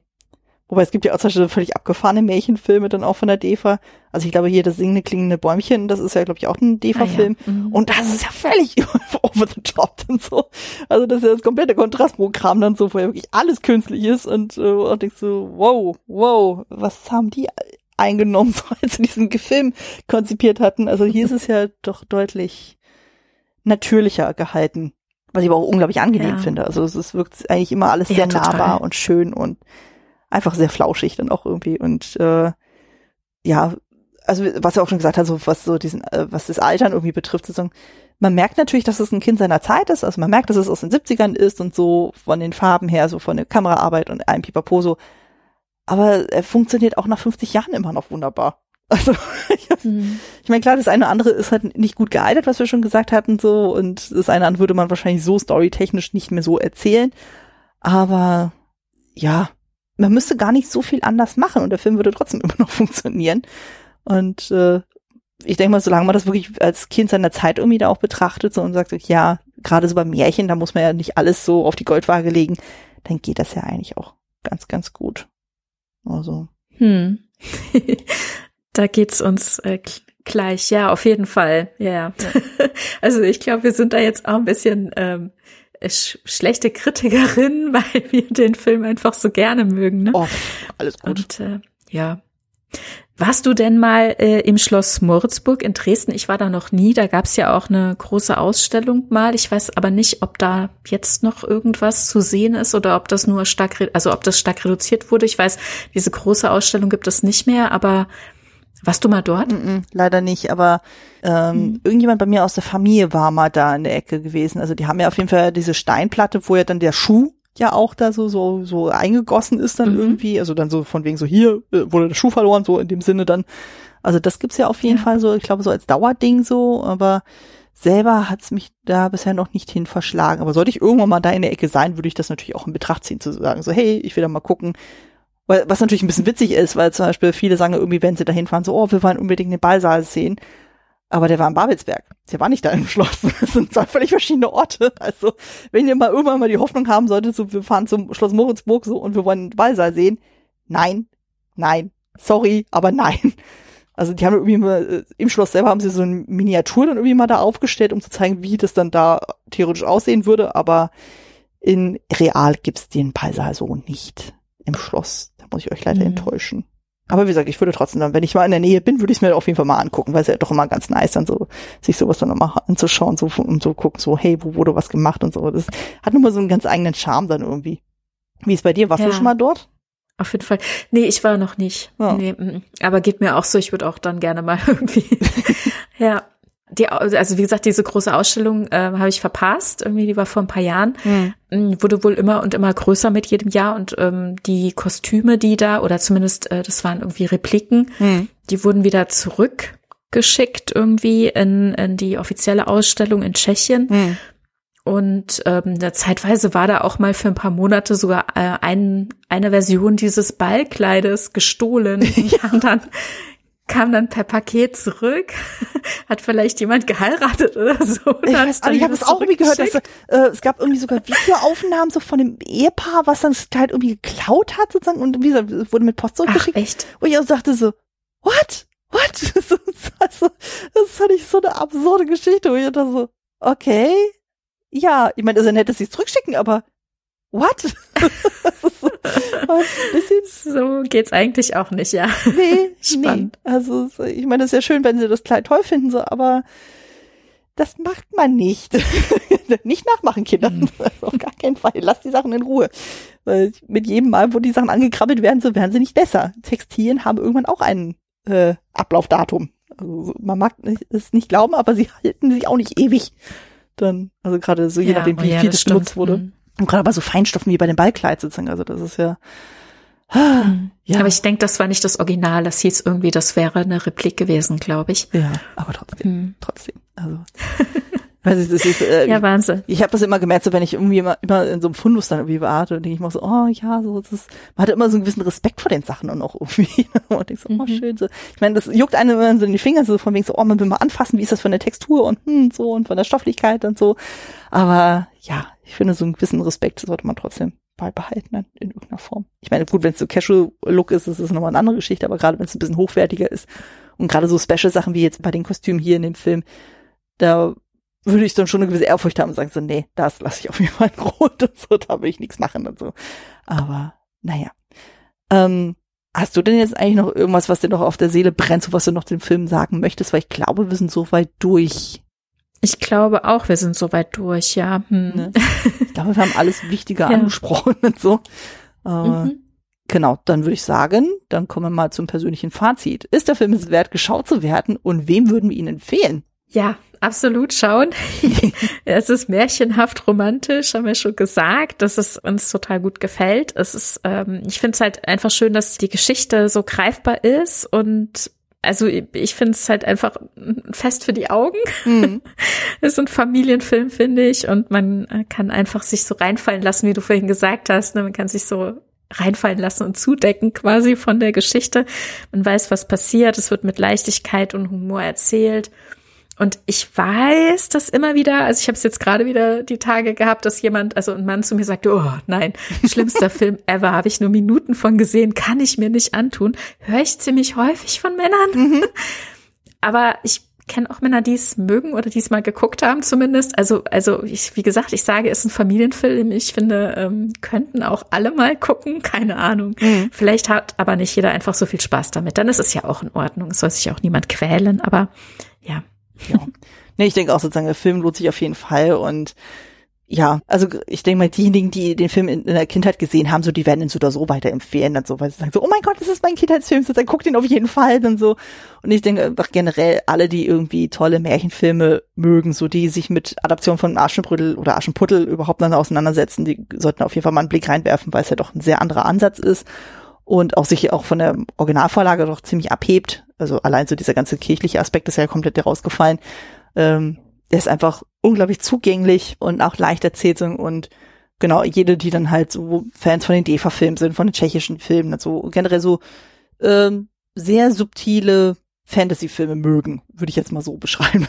Wobei es gibt ja auch zum Beispiel völlig abgefahrene Märchenfilme dann auch von der DEFA. Also ich glaube hier das singende klingende Bäumchen, das ist ja glaube ich auch ein DEFA-Film. Ah, ja. mhm. Und das ist ja völlig over the top und so. Also das ist ja das komplette Kontrastprogramm dann so, wo ja wirklich alles künstlich ist und, äh, und denkst so, wow, wow, was haben die eingenommen, so als sie diesen Film konzipiert hatten. Also hier ist es ja doch deutlich natürlicher gehalten. Was ich aber auch unglaublich angenehm ja. finde. Also es wirkt eigentlich immer alles sehr ja, nahbar und schön und einfach sehr flauschig dann auch irgendwie und äh, ja, also was er auch schon gesagt hat, so was so diesen, äh, was das Altern irgendwie betrifft, sozusagen, man merkt natürlich, dass es ein Kind seiner Zeit ist, also man merkt, dass es aus den 70ern ist und so von den Farben her, so von der Kameraarbeit und einem Pipapo so, aber er funktioniert auch nach 50 Jahren immer noch wunderbar. Also mhm. ich meine, klar, das eine oder andere ist halt nicht gut gealtert, was wir schon gesagt hatten, so, und das eine oder andere würde man wahrscheinlich so storytechnisch nicht mehr so erzählen. Aber ja, man müsste gar nicht so viel anders machen und der Film würde trotzdem immer noch funktionieren. Und äh, ich denke mal, solange man das wirklich als Kind seiner Zeit irgendwie da auch betrachtet so und sagt, ja, gerade so beim Märchen, da muss man ja nicht alles so auf die Goldwaage legen, dann geht das ja eigentlich auch ganz, ganz gut. Also. Hm. da geht's uns äh, gleich, ja, auf jeden Fall. Ja. ja. also ich glaube, wir sind da jetzt auch ein bisschen ähm, sch schlechte Kritikerin, weil wir den Film einfach so gerne mögen. Ne? Oh, alles gut. Und, äh, ja. Warst du denn mal äh, im Schloss Moritzburg in Dresden? Ich war da noch nie. Da gab's ja auch eine große Ausstellung mal. Ich weiß aber nicht, ob da jetzt noch irgendwas zu sehen ist oder ob das nur stark, also ob das stark reduziert wurde. Ich weiß, diese große Ausstellung gibt es nicht mehr, aber warst du mal dort? Mm -mm, leider nicht, aber ähm, mhm. irgendjemand bei mir aus der Familie war mal da in der Ecke gewesen. Also die haben ja auf jeden Fall diese Steinplatte, wo ja dann der Schuh ja auch da so so so eingegossen ist dann mhm. irgendwie, also dann so von wegen so hier äh, wurde der Schuh verloren, so in dem Sinne dann. Also das gibt's ja auf jeden ja. Fall so, ich glaube so als Dauerding so, aber selber hat's mich da bisher noch nicht hin verschlagen. Aber sollte ich irgendwann mal da in der Ecke sein, würde ich das natürlich auch in Betracht ziehen, zu sagen, so hey, ich will da mal gucken, was natürlich ein bisschen witzig ist, weil zum Beispiel viele sagen irgendwie, wenn sie dahin fahren, so, oh, wir wollen unbedingt den Ballsaal sehen. Aber der war in Babelsberg. Der war nicht da im Schloss. Das sind zwei völlig verschiedene Orte. Also, wenn ihr mal irgendwann mal die Hoffnung haben solltet, so, wir fahren zum Schloss Moritzburg so und wir wollen den Ballsaal sehen. Nein, nein, sorry, aber nein. Also, die haben irgendwie mal, äh, im Schloss selber haben sie so eine Miniatur dann irgendwie mal da aufgestellt, um zu zeigen, wie das dann da theoretisch aussehen würde. Aber in real gibt's den Ballsaal so nicht im Schloss muss ich euch leider mhm. enttäuschen. Aber wie gesagt, ich würde trotzdem dann, wenn ich mal in der Nähe bin, würde ich es mir auf jeden Fall mal angucken, weil es ja doch immer ganz nice dann so, sich sowas dann nochmal anzuschauen, so, und so gucken, so, hey, wo wurde was gemacht und so. Das hat nun mal so einen ganz eigenen Charme dann irgendwie. Wie ist bei dir? Warst ja. du schon mal dort? Auf jeden Fall. Nee, ich war noch nicht. Ja. Nee, mm, aber geht mir auch so, ich würde auch dann gerne mal irgendwie. ja. Die, also wie gesagt, diese große Ausstellung äh, habe ich verpasst. Irgendwie, die war vor ein paar Jahren. Hm. Wurde wohl immer und immer größer mit jedem Jahr. Und ähm, die Kostüme, die da, oder zumindest, äh, das waren irgendwie Repliken, Hm. die wurden wieder zurückgeschickt irgendwie in, in die offizielle Ausstellung in Tschechien. Hm. Und ähm, zeitweise war da auch mal für ein paar Monate sogar äh, ein, eine Version dieses Ballkleides gestohlen. Die kam dann kam dann per Paket zurück. Hat vielleicht jemand geheiratet oder so. und Ich weiß, dann ich habe das auch irgendwie gehört, dass äh, es gab irgendwie sogar Videoaufnahmen so von dem Ehepaar, was dann das Kleid irgendwie geklaut hat sozusagen und wie gesagt, es wurde mit Post Ach, zurückgeschickt. echt? Und ich auch dachte so, what? What? So, also, das fand ich so eine absurde Geschichte, wo ich dachte so, okay, ja, ich meine, das ist ja nett, dass sie es zurückschicken, aber what? so, So geht's eigentlich auch nicht, ja. Nee, Spannend. nee. Also ich meine, es ist ja schön, wenn sie das Kleid toll finden, so, aber das macht man nicht. nicht nachmachen, Kinder. Mhm. Also auf gar keinen Fall. Lasst die Sachen in Ruhe. Weil mit jedem Mal, wo die Sachen angekrabbelt werden, so werden sie nicht besser. Textilien haben irgendwann auch ein äh, Ablaufdatum. Also so- man mag es nicht glauben, aber sie halten sich auch nicht ewig. Dann, also gerade so je Ja, nachdem, oh wie ja, viel das benutzt wurde. Mhm. Und gerade bei so Feinstoffen wie bei dem Ballkleid sozusagen. Also das ist ja. Mhm. Ja. Aber ich denke, das war nicht das Original. Das hieß irgendwie, das wäre eine Replik gewesen, glaube ich. Ja, aber trotzdem, Mhm. trotzdem. Also, ich, das ist, äh, Ja, Wahnsinn. ich habe das immer gemerkt, so wenn ich irgendwie immer, immer in so einem Fundus dann irgendwie war, dann denke ich mal so, oh ja, so das ist, man hatte immer so einen gewissen Respekt vor den Sachen und auch irgendwie. Und ich so, oh Mhm. schön. So. Ich meine, das juckt einem immer so in die Finger, so von wegen so, oh, man will mal anfassen, wie ist das von der Textur und hm, so und von der Stofflichkeit und so. Aber ja, ich finde, so einen gewissen Respekt sollte man trotzdem beibehalten in irgendeiner Form. Ich meine, gut, wenn es so Casual-Look ist, ist es nochmal eine andere Geschichte, aber gerade wenn es ein bisschen hochwertiger ist und gerade so Special-Sachen wie jetzt bei den Kostümen hier in dem Film, da würde ich dann schon eine gewisse Ehrfurcht haben und sagen so, nee, das lasse ich auf jeden Fall in Ruhe und so, da will ich nichts machen und so. Aber naja. Ähm, hast du denn jetzt eigentlich noch irgendwas, was dir noch auf der Seele brennt, so was du noch dem Film sagen möchtest? Weil ich glaube, wir sind so weit durch. Ich glaube auch, wir sind soweit durch, ja. Hm. Ne? Ich glaube, wir haben alles Wichtige Ja. angesprochen und so. Aber Mhm. Genau, dann würde ich sagen, dann kommen wir mal zum persönlichen Fazit. Ist der Film es wert, geschaut zu werden und wem würden wir ihn empfehlen? Ja, absolut schauen. es ist märchenhaft romantisch, haben wir schon gesagt, dass es uns total gut gefällt. Es ist, ähm, ich finde es halt einfach schön, dass die Geschichte so greifbar ist und also ich finde es halt einfach ein Fest für die Augen. Mhm. Es ist ein Familienfilm, finde ich, und man äh, kann einfach sich so reinfallen lassen, wie du vorhin gesagt hast. Ne? Man kann sich so reinfallen lassen und zudecken quasi von der Geschichte. Man weiß, was passiert. Es wird mit Leichtigkeit und Humor erzählt. Und ich weiß das immer wieder, also ich habe es jetzt gerade wieder die Tage gehabt, dass jemand, also ein Mann zu mir sagte, oh nein, schlimmster Film ever, habe ich nur Minuten von gesehen, kann ich mir nicht antun. Höre ich ziemlich häufig von Männern. Mhm. Aber ich kenne auch Männer, die es mögen oder die es mal geguckt haben zumindest. Also, also ich, wie gesagt, ich sage, es ist ein Familienfilm. Ich finde, ähm, könnten auch alle mal gucken, keine Ahnung. Mhm. Vielleicht hat aber nicht jeder einfach so viel Spaß damit. Dann ist es ja auch in Ordnung. Es soll sich auch niemand quälen, aber ja. Nee, ich denke auch sozusagen, der Film lohnt sich auf jeden Fall und ja, also ich denke mal, diejenigen, die den Film in, in der Kindheit gesehen haben, so die werden ihn so oder so weiterempfehlen und so, weil sie sagen so, oh mein Gott, das ist mein Kindheitsfilm, sozusagen, guck den auf jeden Fall und so. Und ich denke einfach generell, alle, die irgendwie tolle Märchenfilme mögen, so die sich mit Adaption von Aschenbrödel oder Aschenputtel überhaupt dann auseinandersetzen, die sollten auf jeden Fall mal einen Blick reinwerfen, weil es ja doch ein sehr anderer Ansatz ist und auch sich auch von der Originalvorlage doch ziemlich abhebt. Also allein so dieser ganze kirchliche Aspekt ist ja komplett herausgefallen. Ähm, der ist einfach unglaublich zugänglich und auch leicht erzählt und genau, jede, die dann halt so Fans von den DEFA-Filmen sind, von den tschechischen Filmen, also generell so ähm, sehr subtile Fantasy-Filme mögen, würde ich jetzt mal so beschreiben.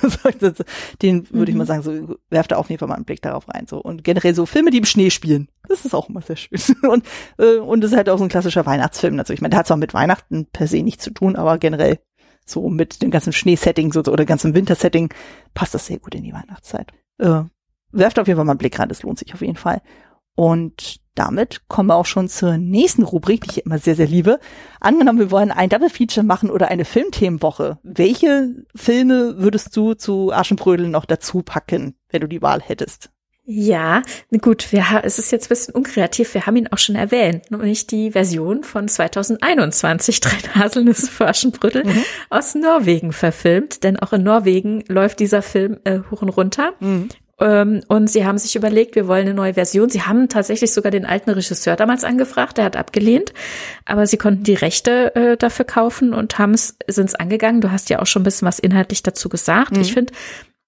Den würde ich Mhm. mal sagen, so werft da auf jeden Fall mal einen Blick darauf rein. So. Und generell so Filme, die im Schnee spielen. Das ist auch immer sehr schön. Und, äh, und das ist halt auch so ein klassischer Weihnachtsfilm. Also ich meine, der hat zwar mit Weihnachten per se nichts zu tun, aber generell so mit dem ganzen Schneesetting so, oder ganzen Wintersetting passt das sehr gut in die Weihnachtszeit. Äh, werft auf jeden Fall mal einen Blick rein, das lohnt sich auf jeden Fall. Und damit kommen wir auch schon zur nächsten Rubrik, die ich immer sehr, sehr liebe. Angenommen, wir wollen ein Double Feature machen oder eine Filmthemenwoche. Welche Filme würdest du zu Aschenbrödel noch dazu packen, wenn du die Wahl hättest? Ja, gut, wir, es ist jetzt ein bisschen unkreativ, wir haben ihn auch schon erwähnt, nämlich die Version von 2021, Drei Haselnüsse für Aschenbrödel, mhm. aus Norwegen verfilmt, denn auch in Norwegen läuft dieser Film äh, hoch und runter. Mhm. Ähm, und sie haben sich überlegt, wir wollen eine neue Version. Sie haben tatsächlich sogar den alten Regisseur damals angefragt, der hat abgelehnt, aber sie konnten die Rechte äh, dafür kaufen und haben es, sind es angegangen. Du hast ja auch schon ein bisschen was inhaltlich dazu gesagt. Mhm. Ich finde,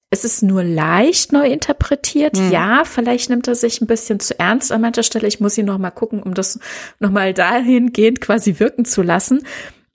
es ist nur leicht neu interpretiert. Mhm. Ja, vielleicht nimmt er sich ein bisschen zu ernst an mancher Stelle. Ich muss ihn noch mal gucken, um das noch mal dahingehend quasi wirken zu lassen.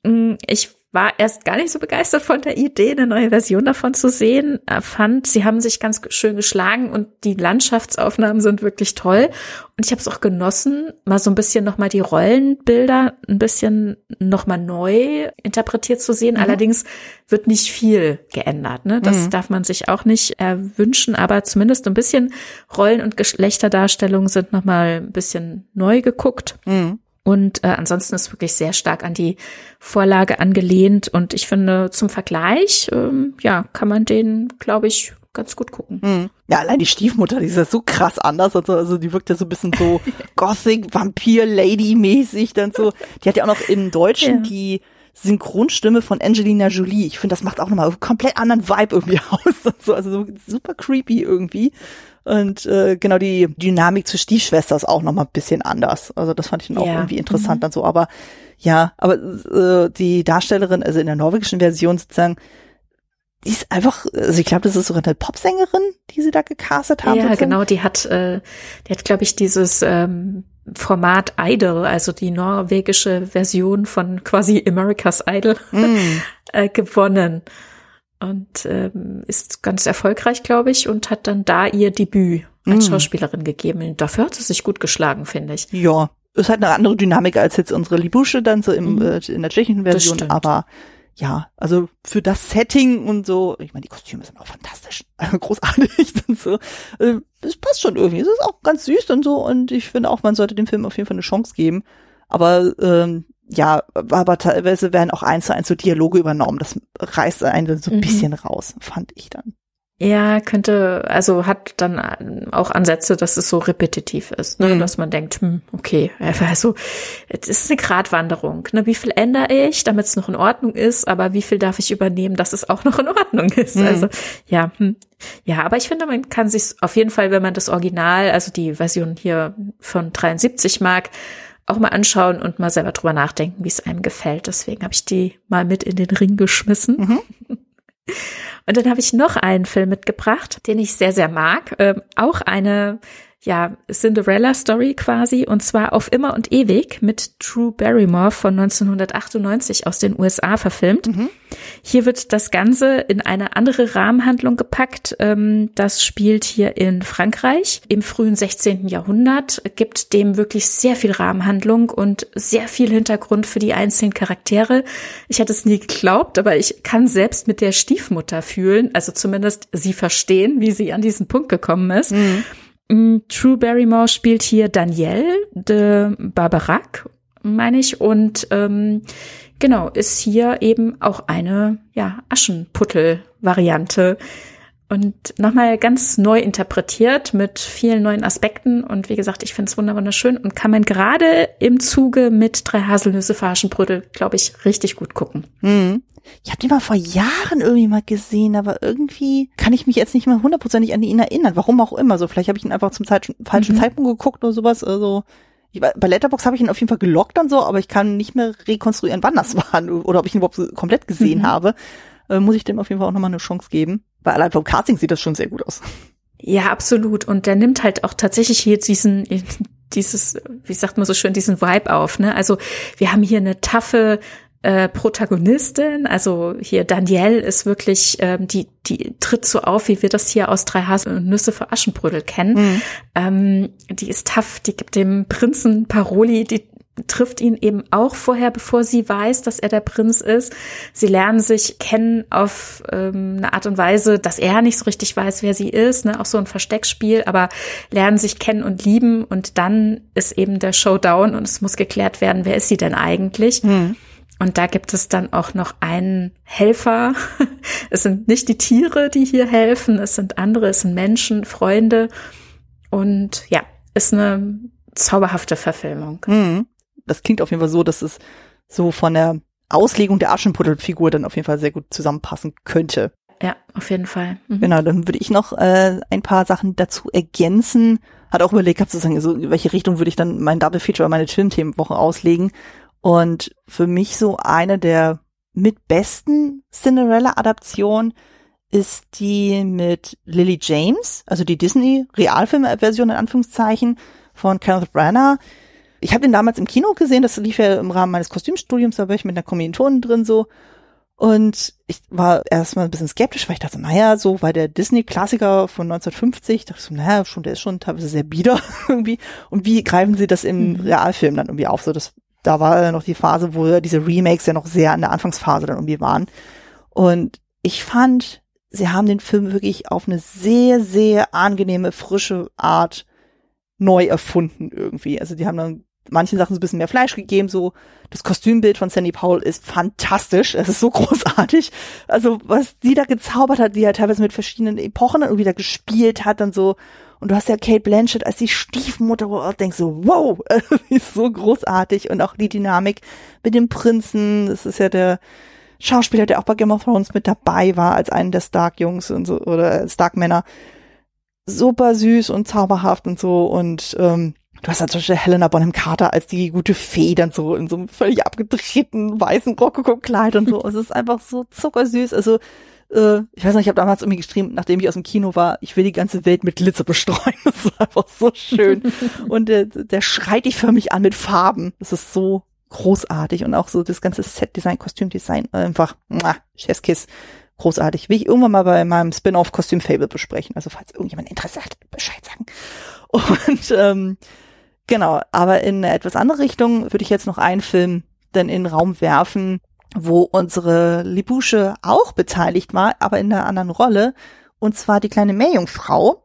Mm, ich war erst gar nicht so begeistert von der Idee, eine neue Version davon zu sehen. Fand, sie haben sich ganz schön geschlagen und die Landschaftsaufnahmen sind wirklich toll. Und ich habe es auch genossen, mal so ein bisschen nochmal die Rollenbilder ein bisschen nochmal neu interpretiert zu sehen. Mhm. Allerdings wird nicht viel geändert. Ne? Das mhm. darf man sich auch nicht erwünschen, aber zumindest ein bisschen Rollen- und Geschlechterdarstellungen sind nochmal ein bisschen neu geguckt. Mhm. Und äh, ansonsten ist wirklich sehr stark an die Vorlage angelehnt. Und ich finde, zum Vergleich, ähm, ja, kann man den, glaube ich, ganz gut gucken. Mhm. Ja, allein die Stiefmutter, die ist ja so krass anders. Also, also die wirkt ja so ein bisschen so Gothic, Vampir-Lady-mäßig dann so. Die hat ja auch noch im Deutschen ja. die Synchronstimme von Angelina Jolie. Ich finde, das macht auch nochmal einen komplett anderen Vibe irgendwie aus. Und so, also so super creepy irgendwie. Und äh, genau die Dynamik zur Stiefschwester ist auch nochmal ein bisschen anders. Also das fand ich dann auch ja. irgendwie interessant mhm. dann so. Aber ja, aber äh, die Darstellerin, also in der norwegischen Version sozusagen, die ist einfach, also ich glaube, das ist sogar eine Popsängerin, die sie da gecastet haben. Ja, sozusagen. genau, die hat, äh, die hat, glaube ich, dieses ähm, Format Idol, also die norwegische Version von quasi America's Idol, mm. äh, gewonnen und ähm, ist ganz erfolgreich, glaube ich, und hat dann da ihr Debüt als mm. Schauspielerin gegeben. Dafür hat sie sich gut geschlagen, finde ich. Ja, ist halt eine andere Dynamik als jetzt unsere Libusche dann so im, mm. äh, in der tschechischen Version, aber ja, also für das Setting und so, ich meine, die Kostüme sind auch fantastisch, großartig und so. Äh, es passt schon irgendwie. Es ist auch ganz süß und so und ich finde auch, man sollte dem Film auf jeden Fall eine Chance geben. Aber ähm, ja, aber teilweise werden auch eins zu eins so Dialoge übernommen. Das reißt einen so ein mhm. bisschen raus, fand ich dann. Ja, könnte, also hat dann auch Ansätze, dass es so repetitiv ist, ne? Mhm. dass man denkt, hm, okay, also es ist eine Gratwanderung. Ne? Wie viel ändere ich, damit es noch in Ordnung ist, aber wie viel darf ich übernehmen, dass es auch noch in Ordnung ist? Mhm. Also ja, hm. ja, aber ich finde, man kann sich auf jeden Fall, wenn man das Original, also die Version hier von 73 mag, auch mal anschauen und mal selber drüber nachdenken, wie es einem gefällt. Deswegen habe ich die mal mit in den Ring geschmissen. Mhm. Und dann habe ich noch einen Film mitgebracht, den ich sehr, sehr mag. Ähm, auch eine ja, Cinderella-Story quasi, und zwar auf immer und ewig mit Drew Barrymore von 1998 aus den USA verfilmt. Mhm. Hier wird das Ganze in eine andere Rahmenhandlung gepackt. Ähm, das spielt hier in Frankreich im frühen 16. Jahrhundert, gibt dem wirklich sehr viel Rahmenhandlung und sehr viel Hintergrund für die einzelnen Charaktere. Ich hatte es nie geglaubt, aber ich kann selbst mit der Stiefmutter fühlen, also zumindest sie verstehen, wie sie an diesen Punkt gekommen ist. Mhm. Mm, True Barrymore spielt hier Danielle de Barbarac, meine ich, und ähm, genau, ist hier eben auch eine ja, Aschenputtel-Variante. Und nochmal ganz neu interpretiert mit vielen neuen Aspekten. Und wie gesagt, ich finde es wunderschön und kann man gerade im Zuge mit drei Haselnüsse für Aschenbrödel, glaube ich, richtig gut gucken. Mhm. Ich habe die mal vor Jahren irgendwie mal gesehen, aber irgendwie kann ich mich jetzt nicht mehr hundertprozentig an ihn erinnern. Warum auch immer so. Vielleicht habe ich ihn einfach zum Zeit, falschen mhm. Zeitpunkt geguckt oder sowas. Also ich, bei Letterbox habe ich ihn auf jeden Fall gelockt und so, aber ich kann nicht mehr rekonstruieren, wann das war oder ob ich ihn überhaupt so komplett gesehen mhm. habe. Äh, muss ich dem auf jeden Fall auch nochmal eine Chance geben. Weil allein vom Casting sieht das schon sehr gut aus. Ja, absolut. Und der nimmt halt auch tatsächlich jetzt diesen, dieses, wie sagt man so schön, diesen Vibe auf. Ne? Also wir haben hier eine taffe äh, Protagonistin, also hier Danielle ist wirklich, ähm, die, die tritt so auf, wie wir das hier aus drei Hasen und Nüsse für Aschenbrödel kennen. Mhm. Ähm, die ist tough, die gibt dem Prinzen Paroli, die trifft ihn eben auch vorher, bevor sie weiß, dass er der Prinz ist. Sie lernen sich kennen auf ähm, eine Art und Weise, dass er nicht so richtig weiß, wer sie ist, ne? auch so ein Versteckspiel, aber lernen sich kennen und lieben und dann ist eben der Showdown und es muss geklärt werden, wer ist sie denn eigentlich? Mhm. Und da gibt es dann auch noch einen Helfer. Es sind nicht die Tiere, die hier helfen, es sind andere, es sind Menschen, Freunde. Und ja, ist eine zauberhafte Verfilmung. Mhm. Das klingt auf jeden Fall so, dass es so von der Auslegung der Aschenputtelfigur dann auf jeden Fall sehr gut zusammenpassen könnte. Ja, auf jeden Fall. Mhm. Genau, dann würde ich noch äh, ein paar Sachen dazu ergänzen. Hat auch überlegt, gehabt, sozusagen, so in welche Richtung würde ich dann mein Double Feature oder meine Filmthemenwoche auslegen. Und für mich so eine der mit besten Cinderella-Adaptionen ist die mit Lily James, also die Disney-Realfilm-Version in Anführungszeichen von Kenneth Branagh. Ich habe den damals im Kino gesehen, das lief ja im Rahmen meines Kostümstudiums, da war ich mit einer Kommilitonin drin so. Und ich war erstmal ein bisschen skeptisch, weil ich dachte, naja, so weil der Disney-Klassiker von 1950, dachte ich so, naja, schon, der ist schon teilweise sehr bieder irgendwie. Und wie greifen sie das im mhm. Realfilm dann irgendwie auf? So, das, da war ja noch die Phase, wo diese Remakes ja noch sehr an der Anfangsphase dann irgendwie waren. Und ich fand, sie haben den Film wirklich auf eine sehr, sehr angenehme, frische Art neu erfunden irgendwie. Also die haben dann manchen Sachen so ein bisschen mehr Fleisch gegeben, so das Kostümbild von Sandy Powell ist fantastisch, es ist so großartig. Also was die da gezaubert hat, die ja teilweise mit verschiedenen Epochen dann wieder gespielt hat und so. Und du hast ja Kate Blanchett als die Stiefmutter, wo du denkst so, wow, ist so großartig. Und auch die Dynamik mit dem Prinzen, das ist ja der Schauspieler, der auch bei Game of Thrones mit dabei war, als einen der Stark-Jungs und so, oder Stark-Männer. Super süß und zauberhaft und so. Und ähm, Du hast ja zum Beispiel Helena Bonham Carter als die gute Fee dann so in so einem völlig abgedrehten weißen Rokoko-Kleid und so. es ist einfach so zuckersüß. Also äh, ich weiß nicht, ich habe damals irgendwie geschrieben, nachdem ich aus dem Kino war, ich will die ganze Welt mit Glitzer bestreuen. Das ist einfach so schön. und der, der schreit dich förmlich an mit Farben. Das ist so großartig und auch so das ganze Set-Design, Kostümdesign, einfach, Chefskiss, großartig. Will ich irgendwann mal bei meinem Spin-off Kostüm Fable besprechen. Also falls irgendjemand Interesse hat, Bescheid sagen. Und ähm, Genau, aber in eine etwas andere Richtung würde ich jetzt noch einen Film dann in den Raum werfen, wo unsere Libusche auch beteiligt war, aber in einer anderen Rolle. Und zwar die kleine Meerjungfrau.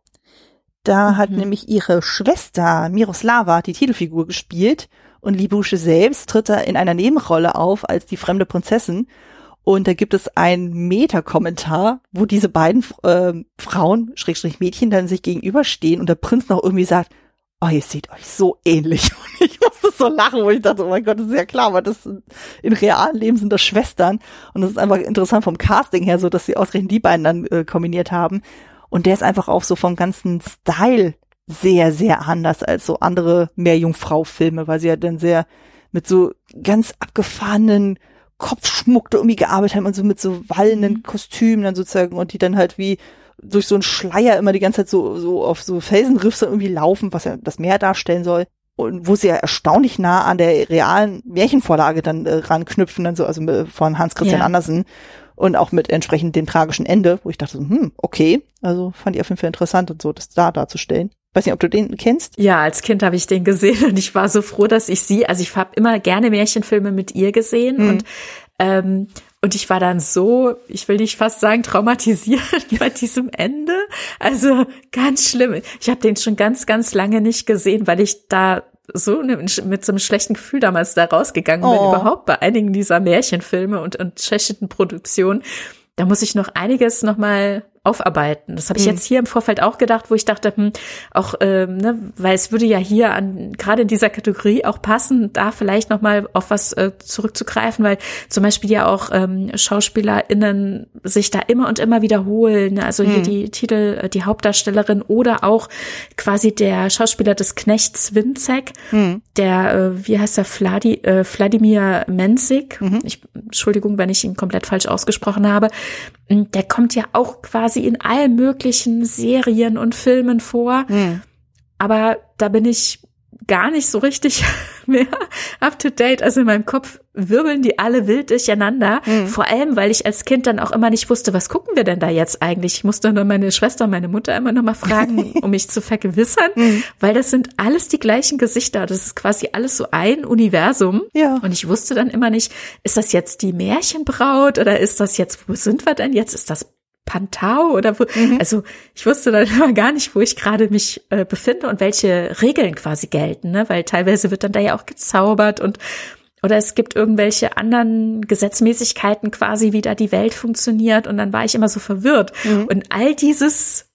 Da mhm. hat nämlich ihre Schwester Miroslava die Titelfigur gespielt und Libusche selbst tritt da in einer Nebenrolle auf als die fremde Prinzessin. Und da gibt es einen Meta-Kommentar, wo diese beiden äh, Frauen, Schrägstrich Mädchen, dann sich gegenüberstehen und der Prinz noch irgendwie sagt, oh, ihr seht euch so ähnlich. Und ich musste so lachen, wo ich dachte, oh mein Gott, das ist ja klar, weil das sind, in realen Leben sind das Schwestern. Und das ist einfach interessant vom Casting her, so dass sie ausgerechnet die beiden dann äh, kombiniert haben. Und der ist einfach auch so vom ganzen Style sehr, sehr anders als so andere Meerjungfrau-Filme, weil sie ja dann sehr mit so ganz abgefahrenen Kopfschmuck da irgendwie gearbeitet haben und so mit so wallenden mhm. Kostümen dann sozusagen und die dann halt wie durch so einen Schleier immer die ganze Zeit so, so auf so Felsenriffs irgendwie laufen, was ja das Meer darstellen soll. Und wo sie ja erstaunlich nah an der realen Märchenvorlage dann äh, ranknüpfen, dann so, also von Hans Christian ja. Andersen und auch mit entsprechend dem tragischen Ende, wo ich dachte, hm, okay, also fand ich auf jeden Fall interessant und so, das da darzustellen. Weiß nicht, ob du den kennst? Ja, als Kind habe ich den gesehen und ich war so froh, dass ich sie, also ich habe immer gerne Märchenfilme mit ihr gesehen mhm. und ähm, und ich war dann so, ich will nicht fast sagen traumatisiert bei diesem Ende. Also ganz schlimm. Ich habe den schon ganz, ganz lange nicht gesehen, weil ich da so ne, mit so einem schlechten Gefühl damals da rausgegangen bin, oh. überhaupt bei einigen dieser Märchenfilme und, und tschechischen Produktionen. Da muss ich noch einiges nochmal aufarbeiten. Das habe ich mhm. jetzt hier im Vorfeld auch gedacht, wo ich dachte, hm, auch, ähm, ne, weil es würde ja hier an gerade in dieser Kategorie auch passen, da vielleicht noch mal auf was äh, zurückzugreifen, weil zum Beispiel ja auch ähm, SchauspielerInnen sich da immer und immer wiederholen. Ne? Also mhm. hier die Titel, äh, die Hauptdarstellerin oder auch quasi der Schauspieler des Knechts Winzek, mhm. der, äh, wie heißt der, Vladi, äh, Wladimir Mensik. Mhm. Ich, Entschuldigung, wenn ich ihn komplett falsch ausgesprochen habe. Der kommt ja auch quasi in allen möglichen Serien und Filmen vor. Mhm. Aber da bin ich gar nicht so richtig mehr up to date. Also in meinem Kopf wirbeln die alle wild durcheinander. Mhm. Vor allem, weil ich als Kind dann auch immer nicht wusste, was gucken wir denn da jetzt eigentlich? Ich musste nur meine Schwester und meine Mutter immer noch mal fragen, um mich zu vergewissern, mhm. weil das sind alles die gleichen Gesichter. Das ist quasi alles so ein Universum. Ja. Und ich wusste dann immer nicht, ist das jetzt die Märchenbraut oder ist das jetzt, wo sind wir denn jetzt? Ist das Pantau oder wo, mhm. also ich wusste dann immer gar nicht, wo ich gerade mich äh, befinde und welche Regeln quasi gelten, ne? weil teilweise wird dann da ja auch gezaubert und oder es gibt irgendwelche anderen Gesetzmäßigkeiten quasi, wie da die Welt funktioniert und dann war ich immer so verwirrt mhm. und all dieses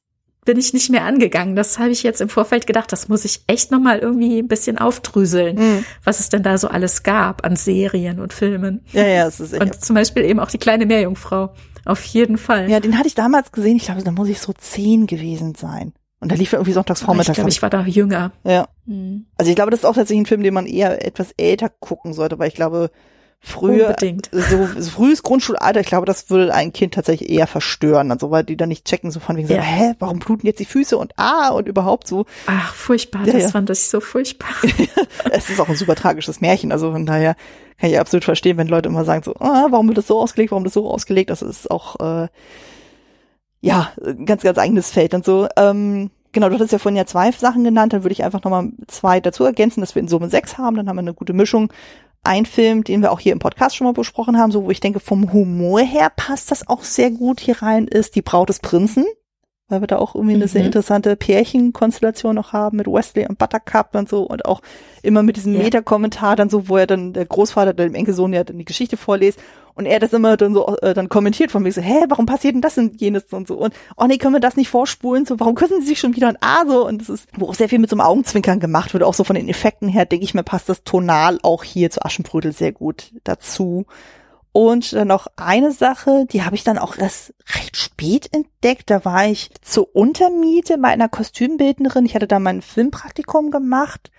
bin ich nicht mehr angegangen. Das habe ich jetzt im Vorfeld gedacht, das muss ich echt nochmal irgendwie ein bisschen aufdrüseln, mhm. was es denn da so alles gab an Serien und Filmen. Ja, ja, es ist Und zum Beispiel eben auch die kleine Meerjungfrau. Auf jeden Fall. Ja, den hatte ich damals gesehen. Ich glaube, da muss ich so zehn gewesen sein. Und da lief er irgendwie sonntags vormittags. Ich glaube, ich war da jünger. Ja. Mhm. Also ich glaube, das ist auch tatsächlich ein Film, den man eher etwas älter gucken sollte, weil ich glaube, früher, Unbedingt. so, so frühes Grundschulalter, ich glaube, das würde ein Kind tatsächlich eher verstören, also weil die dann nicht checken, so von wegen ja. so, hä, warum bluten jetzt die Füße und ah und überhaupt so. Ach, furchtbar, ja, das ja. fand ich so furchtbar. es ist auch ein super tragisches Märchen, also von daher kann ich absolut verstehen, wenn Leute immer sagen so, ah, warum wird das so ausgelegt, warum wird das so ausgelegt, das ist auch, äh, ja, ein ganz, ganz eigenes Feld und so. Ähm, genau, du hattest ja vorhin ja zwei Sachen genannt, dann würde ich einfach nochmal zwei dazu ergänzen, dass wir in Summe sechs haben, dann haben wir eine gute Mischung ein Film, den wir auch hier im Podcast schon mal besprochen haben, so wo ich denke, vom Humor her passt das auch sehr gut hier rein, ist Die Braut des Prinzen. Weil wir da auch irgendwie eine mhm. sehr interessante Pärchenkonstellation noch haben mit Wesley und Buttercup und so und auch immer mit diesem ja. Meta-Kommentar dann so, wo er dann der Großvater dem Enkelsohn ja dann die Geschichte vorliest und er das immer dann so äh, dann kommentiert von mir so, hä, warum passiert denn das und jenes und so und oh nee, können wir das nicht vorspulen so, warum küssen sie sich schon wieder ein A so und das ist, wo auch sehr viel mit so einem Augenzwinkern gemacht wird, auch so von den Effekten her, denke ich mir, passt das tonal auch hier zu Aschenbrödel sehr gut dazu. Und dann noch eine Sache, die habe ich dann auch erst recht spät entdeckt. Da war ich zur Untermiete bei einer Kostümbildnerin. Ich hatte da mein Filmpraktikum gemacht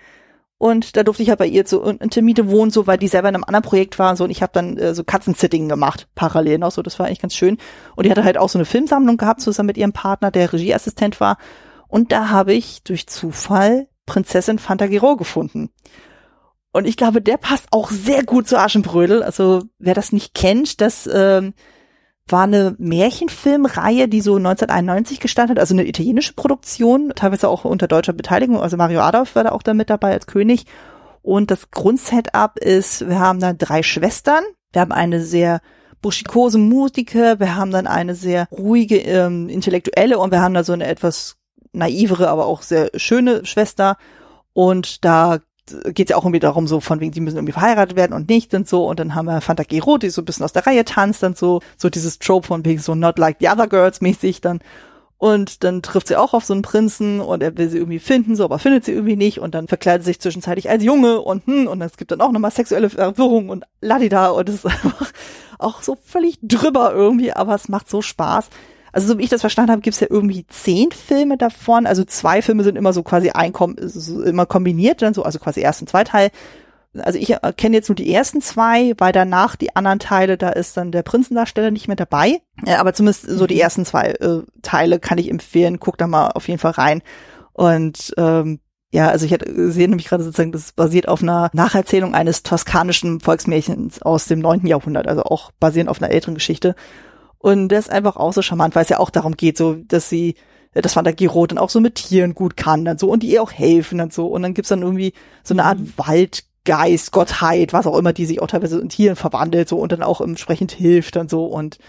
und da durfte ich halt bei ihr zur Intermiete wohnen, so weil die selber in einem anderen Projekt war und so. Und ich habe dann äh, so Katzensitting gemacht, parallel noch so. Das war eigentlich ganz schön. Und die hatte halt auch so eine Filmsammlung gehabt, zusammen mit ihrem Partner, der Regieassistent war. Und da habe ich durch Zufall Prinzessin Fantagiro gefunden. Und ich glaube, der passt auch sehr gut zu Aschenbrödel. Also wer das nicht kennt, das ähm, war eine Märchenfilmreihe, die so 1991 gestartet, also eine italienische Produktion, teilweise auch unter deutscher Beteiligung. Also Mario Adolf war da auch da mit dabei als König. Und das Grundsetup ist, wir haben da drei Schwestern. Wir haben eine sehr buschikose Musiker, wir haben dann eine sehr ruhige ähm, Intellektuelle und wir haben da so eine etwas naivere, aber auch sehr schöne Schwester. Und da geht es ja auch irgendwie darum, so von wegen, die müssen irgendwie verheiratet werden und nicht und so. Und dann haben wir Fanta Gero, die so ein bisschen aus der Reihe tanzt und so, so dieses Trope von wegen so not like the other girls mäßig dann. Und dann trifft sie auch auf so einen Prinzen und er will sie irgendwie finden, so, aber findet sie irgendwie nicht und dann verkleidet sie sich zwischenzeitlich als Junge und hm, und es gibt dann auch nochmal sexuelle Verwirrung und ladida und es ist einfach auch so völlig drüber irgendwie, aber es macht so Spaß. Also so wie ich das verstanden habe, gibt's ja irgendwie zehn Filme davon. Also zwei Filme sind immer so quasi ein, immer kombiniert, dann so, also quasi erst und Teil. Also ich kenne jetzt nur die ersten zwei, weil danach die anderen Teile, da ist dann der Prinzendarsteller nicht mehr dabei. Ja, aber zumindest so die mhm. ersten zwei äh, Teile kann ich empfehlen. Guck da mal auf jeden Fall rein. Und ähm, ja, also ich hätte gesehen, nämlich gerade sozusagen, das basiert auf einer Nacherzählung eines toskanischen Volksmärchens aus dem neunten Jahrhundert, also auch basierend auf einer älteren Geschichte. Und das ist einfach auch so charmant, weil es ja auch darum geht, so, dass sie, das Van der Giro dann auch so mit Tieren gut kann, dann so, und die ihr auch helfen und so. Und dann gibt's dann irgendwie so eine Art mhm. Waldgeist, Gottheit, was auch immer, die sich auch teilweise in Tieren verwandelt, so, und dann auch entsprechend hilft und so. Und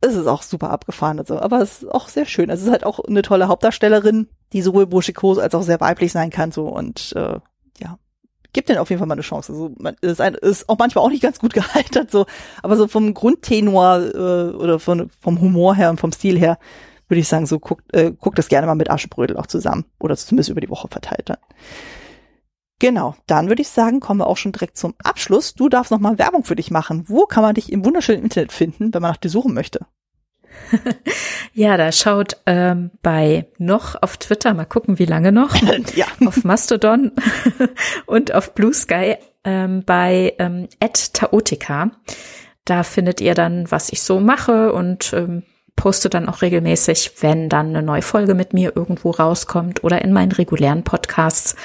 es ist auch super abgefahren und so. Aber es ist auch sehr schön. Also es ist halt auch eine tolle Hauptdarstellerin, die sowohl burschikos als auch sehr weiblich sein kann, so, und, äh, gibt denen auf jeden Fall mal eine Chance. Also man ist, ein, ist auch manchmal auch nicht ganz gut gealtert, so, aber so vom Grundtenor äh, oder von, vom Humor her und vom Stil her würde ich sagen, so guckt, äh, guckt das gerne mal mit Aschenbrödel auch zusammen oder zumindest über die Woche verteilt dann. Genau, dann würde ich sagen, kommen wir auch schon direkt zum Abschluss. Du darfst noch mal Werbung für dich machen. Wo kann man dich im wunderschönen Internet finden, wenn man nach dir suchen möchte? Ja, da schaut ähm, bei noch auf Twitter, mal gucken, wie lange noch, ja. auf Mastodon und auf Blue Sky ähm, bei ähm, @taotica. Da findet ihr dann, was ich so mache und ähm, poste dann auch regelmäßig, wenn dann eine neue Folge mit mir irgendwo rauskommt oder in meinen regulären Podcasts.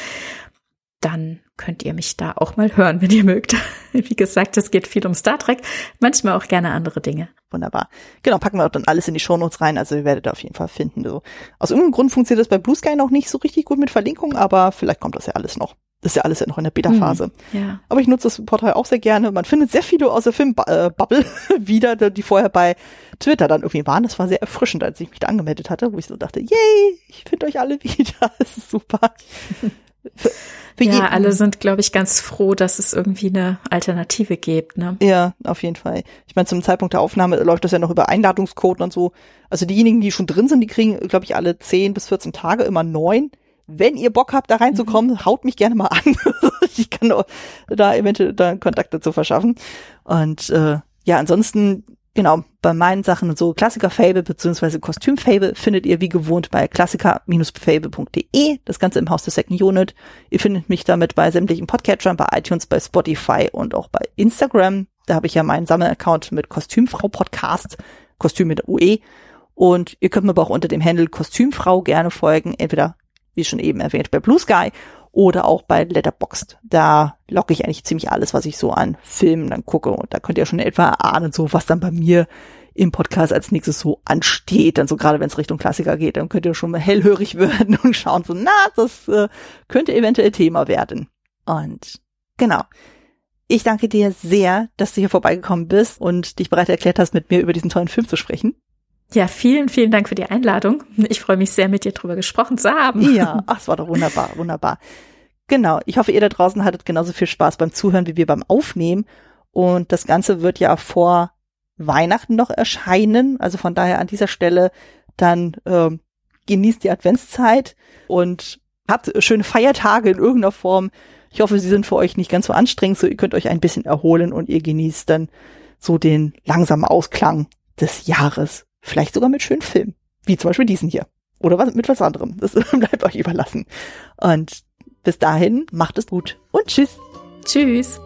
Dann könnt ihr mich da auch mal hören, wenn ihr mögt. Wie gesagt, es geht viel um Star Trek, manchmal auch gerne andere Dinge. Wunderbar. Genau, packen wir auch dann alles in die Shownotes rein, also ihr werdet da auf jeden Fall finden. So. Aus irgendeinem Grund funktioniert das bei Blue Sky noch nicht so richtig gut mit Verlinkungen, aber vielleicht kommt das ja alles noch. Das ist ja alles ja noch in der Beta-Phase. Hm, ja. Aber ich nutze das Portal auch sehr gerne. Man findet sehr viele aus der Filmbubble wieder, die vorher bei Twitter dann irgendwie waren. Das war sehr erfrischend, als ich mich da angemeldet hatte, wo ich so dachte, yay, ich finde euch alle wieder. Das ist super. Für ja, alle sind, glaube ich, ganz froh, dass es irgendwie eine Alternative gibt. Ne? Ja, auf jeden Fall. Ich meine, zum Zeitpunkt der Aufnahme läuft das ja noch über Einladungscode und so. Also diejenigen, die schon drin sind, die kriegen, glaube ich, alle 10 bis 14 Tage immer neun. Wenn ihr Bock habt, da reinzukommen, mhm. haut mich gerne mal an. ich kann da eventuell da Kontakte zu verschaffen. Und äh, ja, ansonsten genau, bei meinen Sachen und so Klassiker-Fable beziehungsweise Kostüm-Fable findet ihr wie gewohnt bei klassiker-fable.de, das Ganze im Haus der Second Unit. Ihr findet mich damit bei sämtlichen Podcatchern, bei iTunes, bei Spotify und auch bei Instagram. Da habe ich ja meinen Sammelaccount mit Kostümfrau Podcast, Kostüm mit UE. Und ihr könnt mir aber auch unter dem Handle Kostümfrau gerne folgen, entweder, wie schon eben erwähnt, bei Blue Sky oder auch bei Letterboxd. Da locke ich eigentlich ziemlich alles, was ich so an Filmen dann gucke. Und da könnt ihr schon etwa ahnen, so was dann bei mir im Podcast als nächstes so ansteht. Dann so gerade wenn es Richtung Klassiker geht, dann könnt ihr schon mal hellhörig werden und schauen so, na, das äh, könnte eventuell Thema werden. Und genau. Ich danke dir sehr, dass du hier vorbeigekommen bist und dich bereit erklärt hast, mit mir über diesen tollen Film zu sprechen. Ja, vielen, vielen Dank für die Einladung. Ich freue mich sehr, mit dir drüber gesprochen zu haben. Ja, ach, es war doch wunderbar, wunderbar. Genau, ich hoffe, ihr da draußen hattet genauso viel Spaß beim Zuhören wie wir beim Aufnehmen. Und das Ganze wird ja vor Weihnachten noch erscheinen. Also von daher an dieser Stelle dann ähm, genießt die Adventszeit und habt schöne Feiertage in irgendeiner Form. Ich hoffe, sie sind für euch nicht ganz so anstrengend, so ihr könnt euch ein bisschen erholen und ihr genießt dann so den langsamen Ausklang des Jahres. Vielleicht sogar mit schönen Filmen. Wie zum Beispiel diesen hier. Oder was, mit was anderem. Das bleibt euch überlassen. Und bis dahin, macht es gut und tschüss. Tschüss.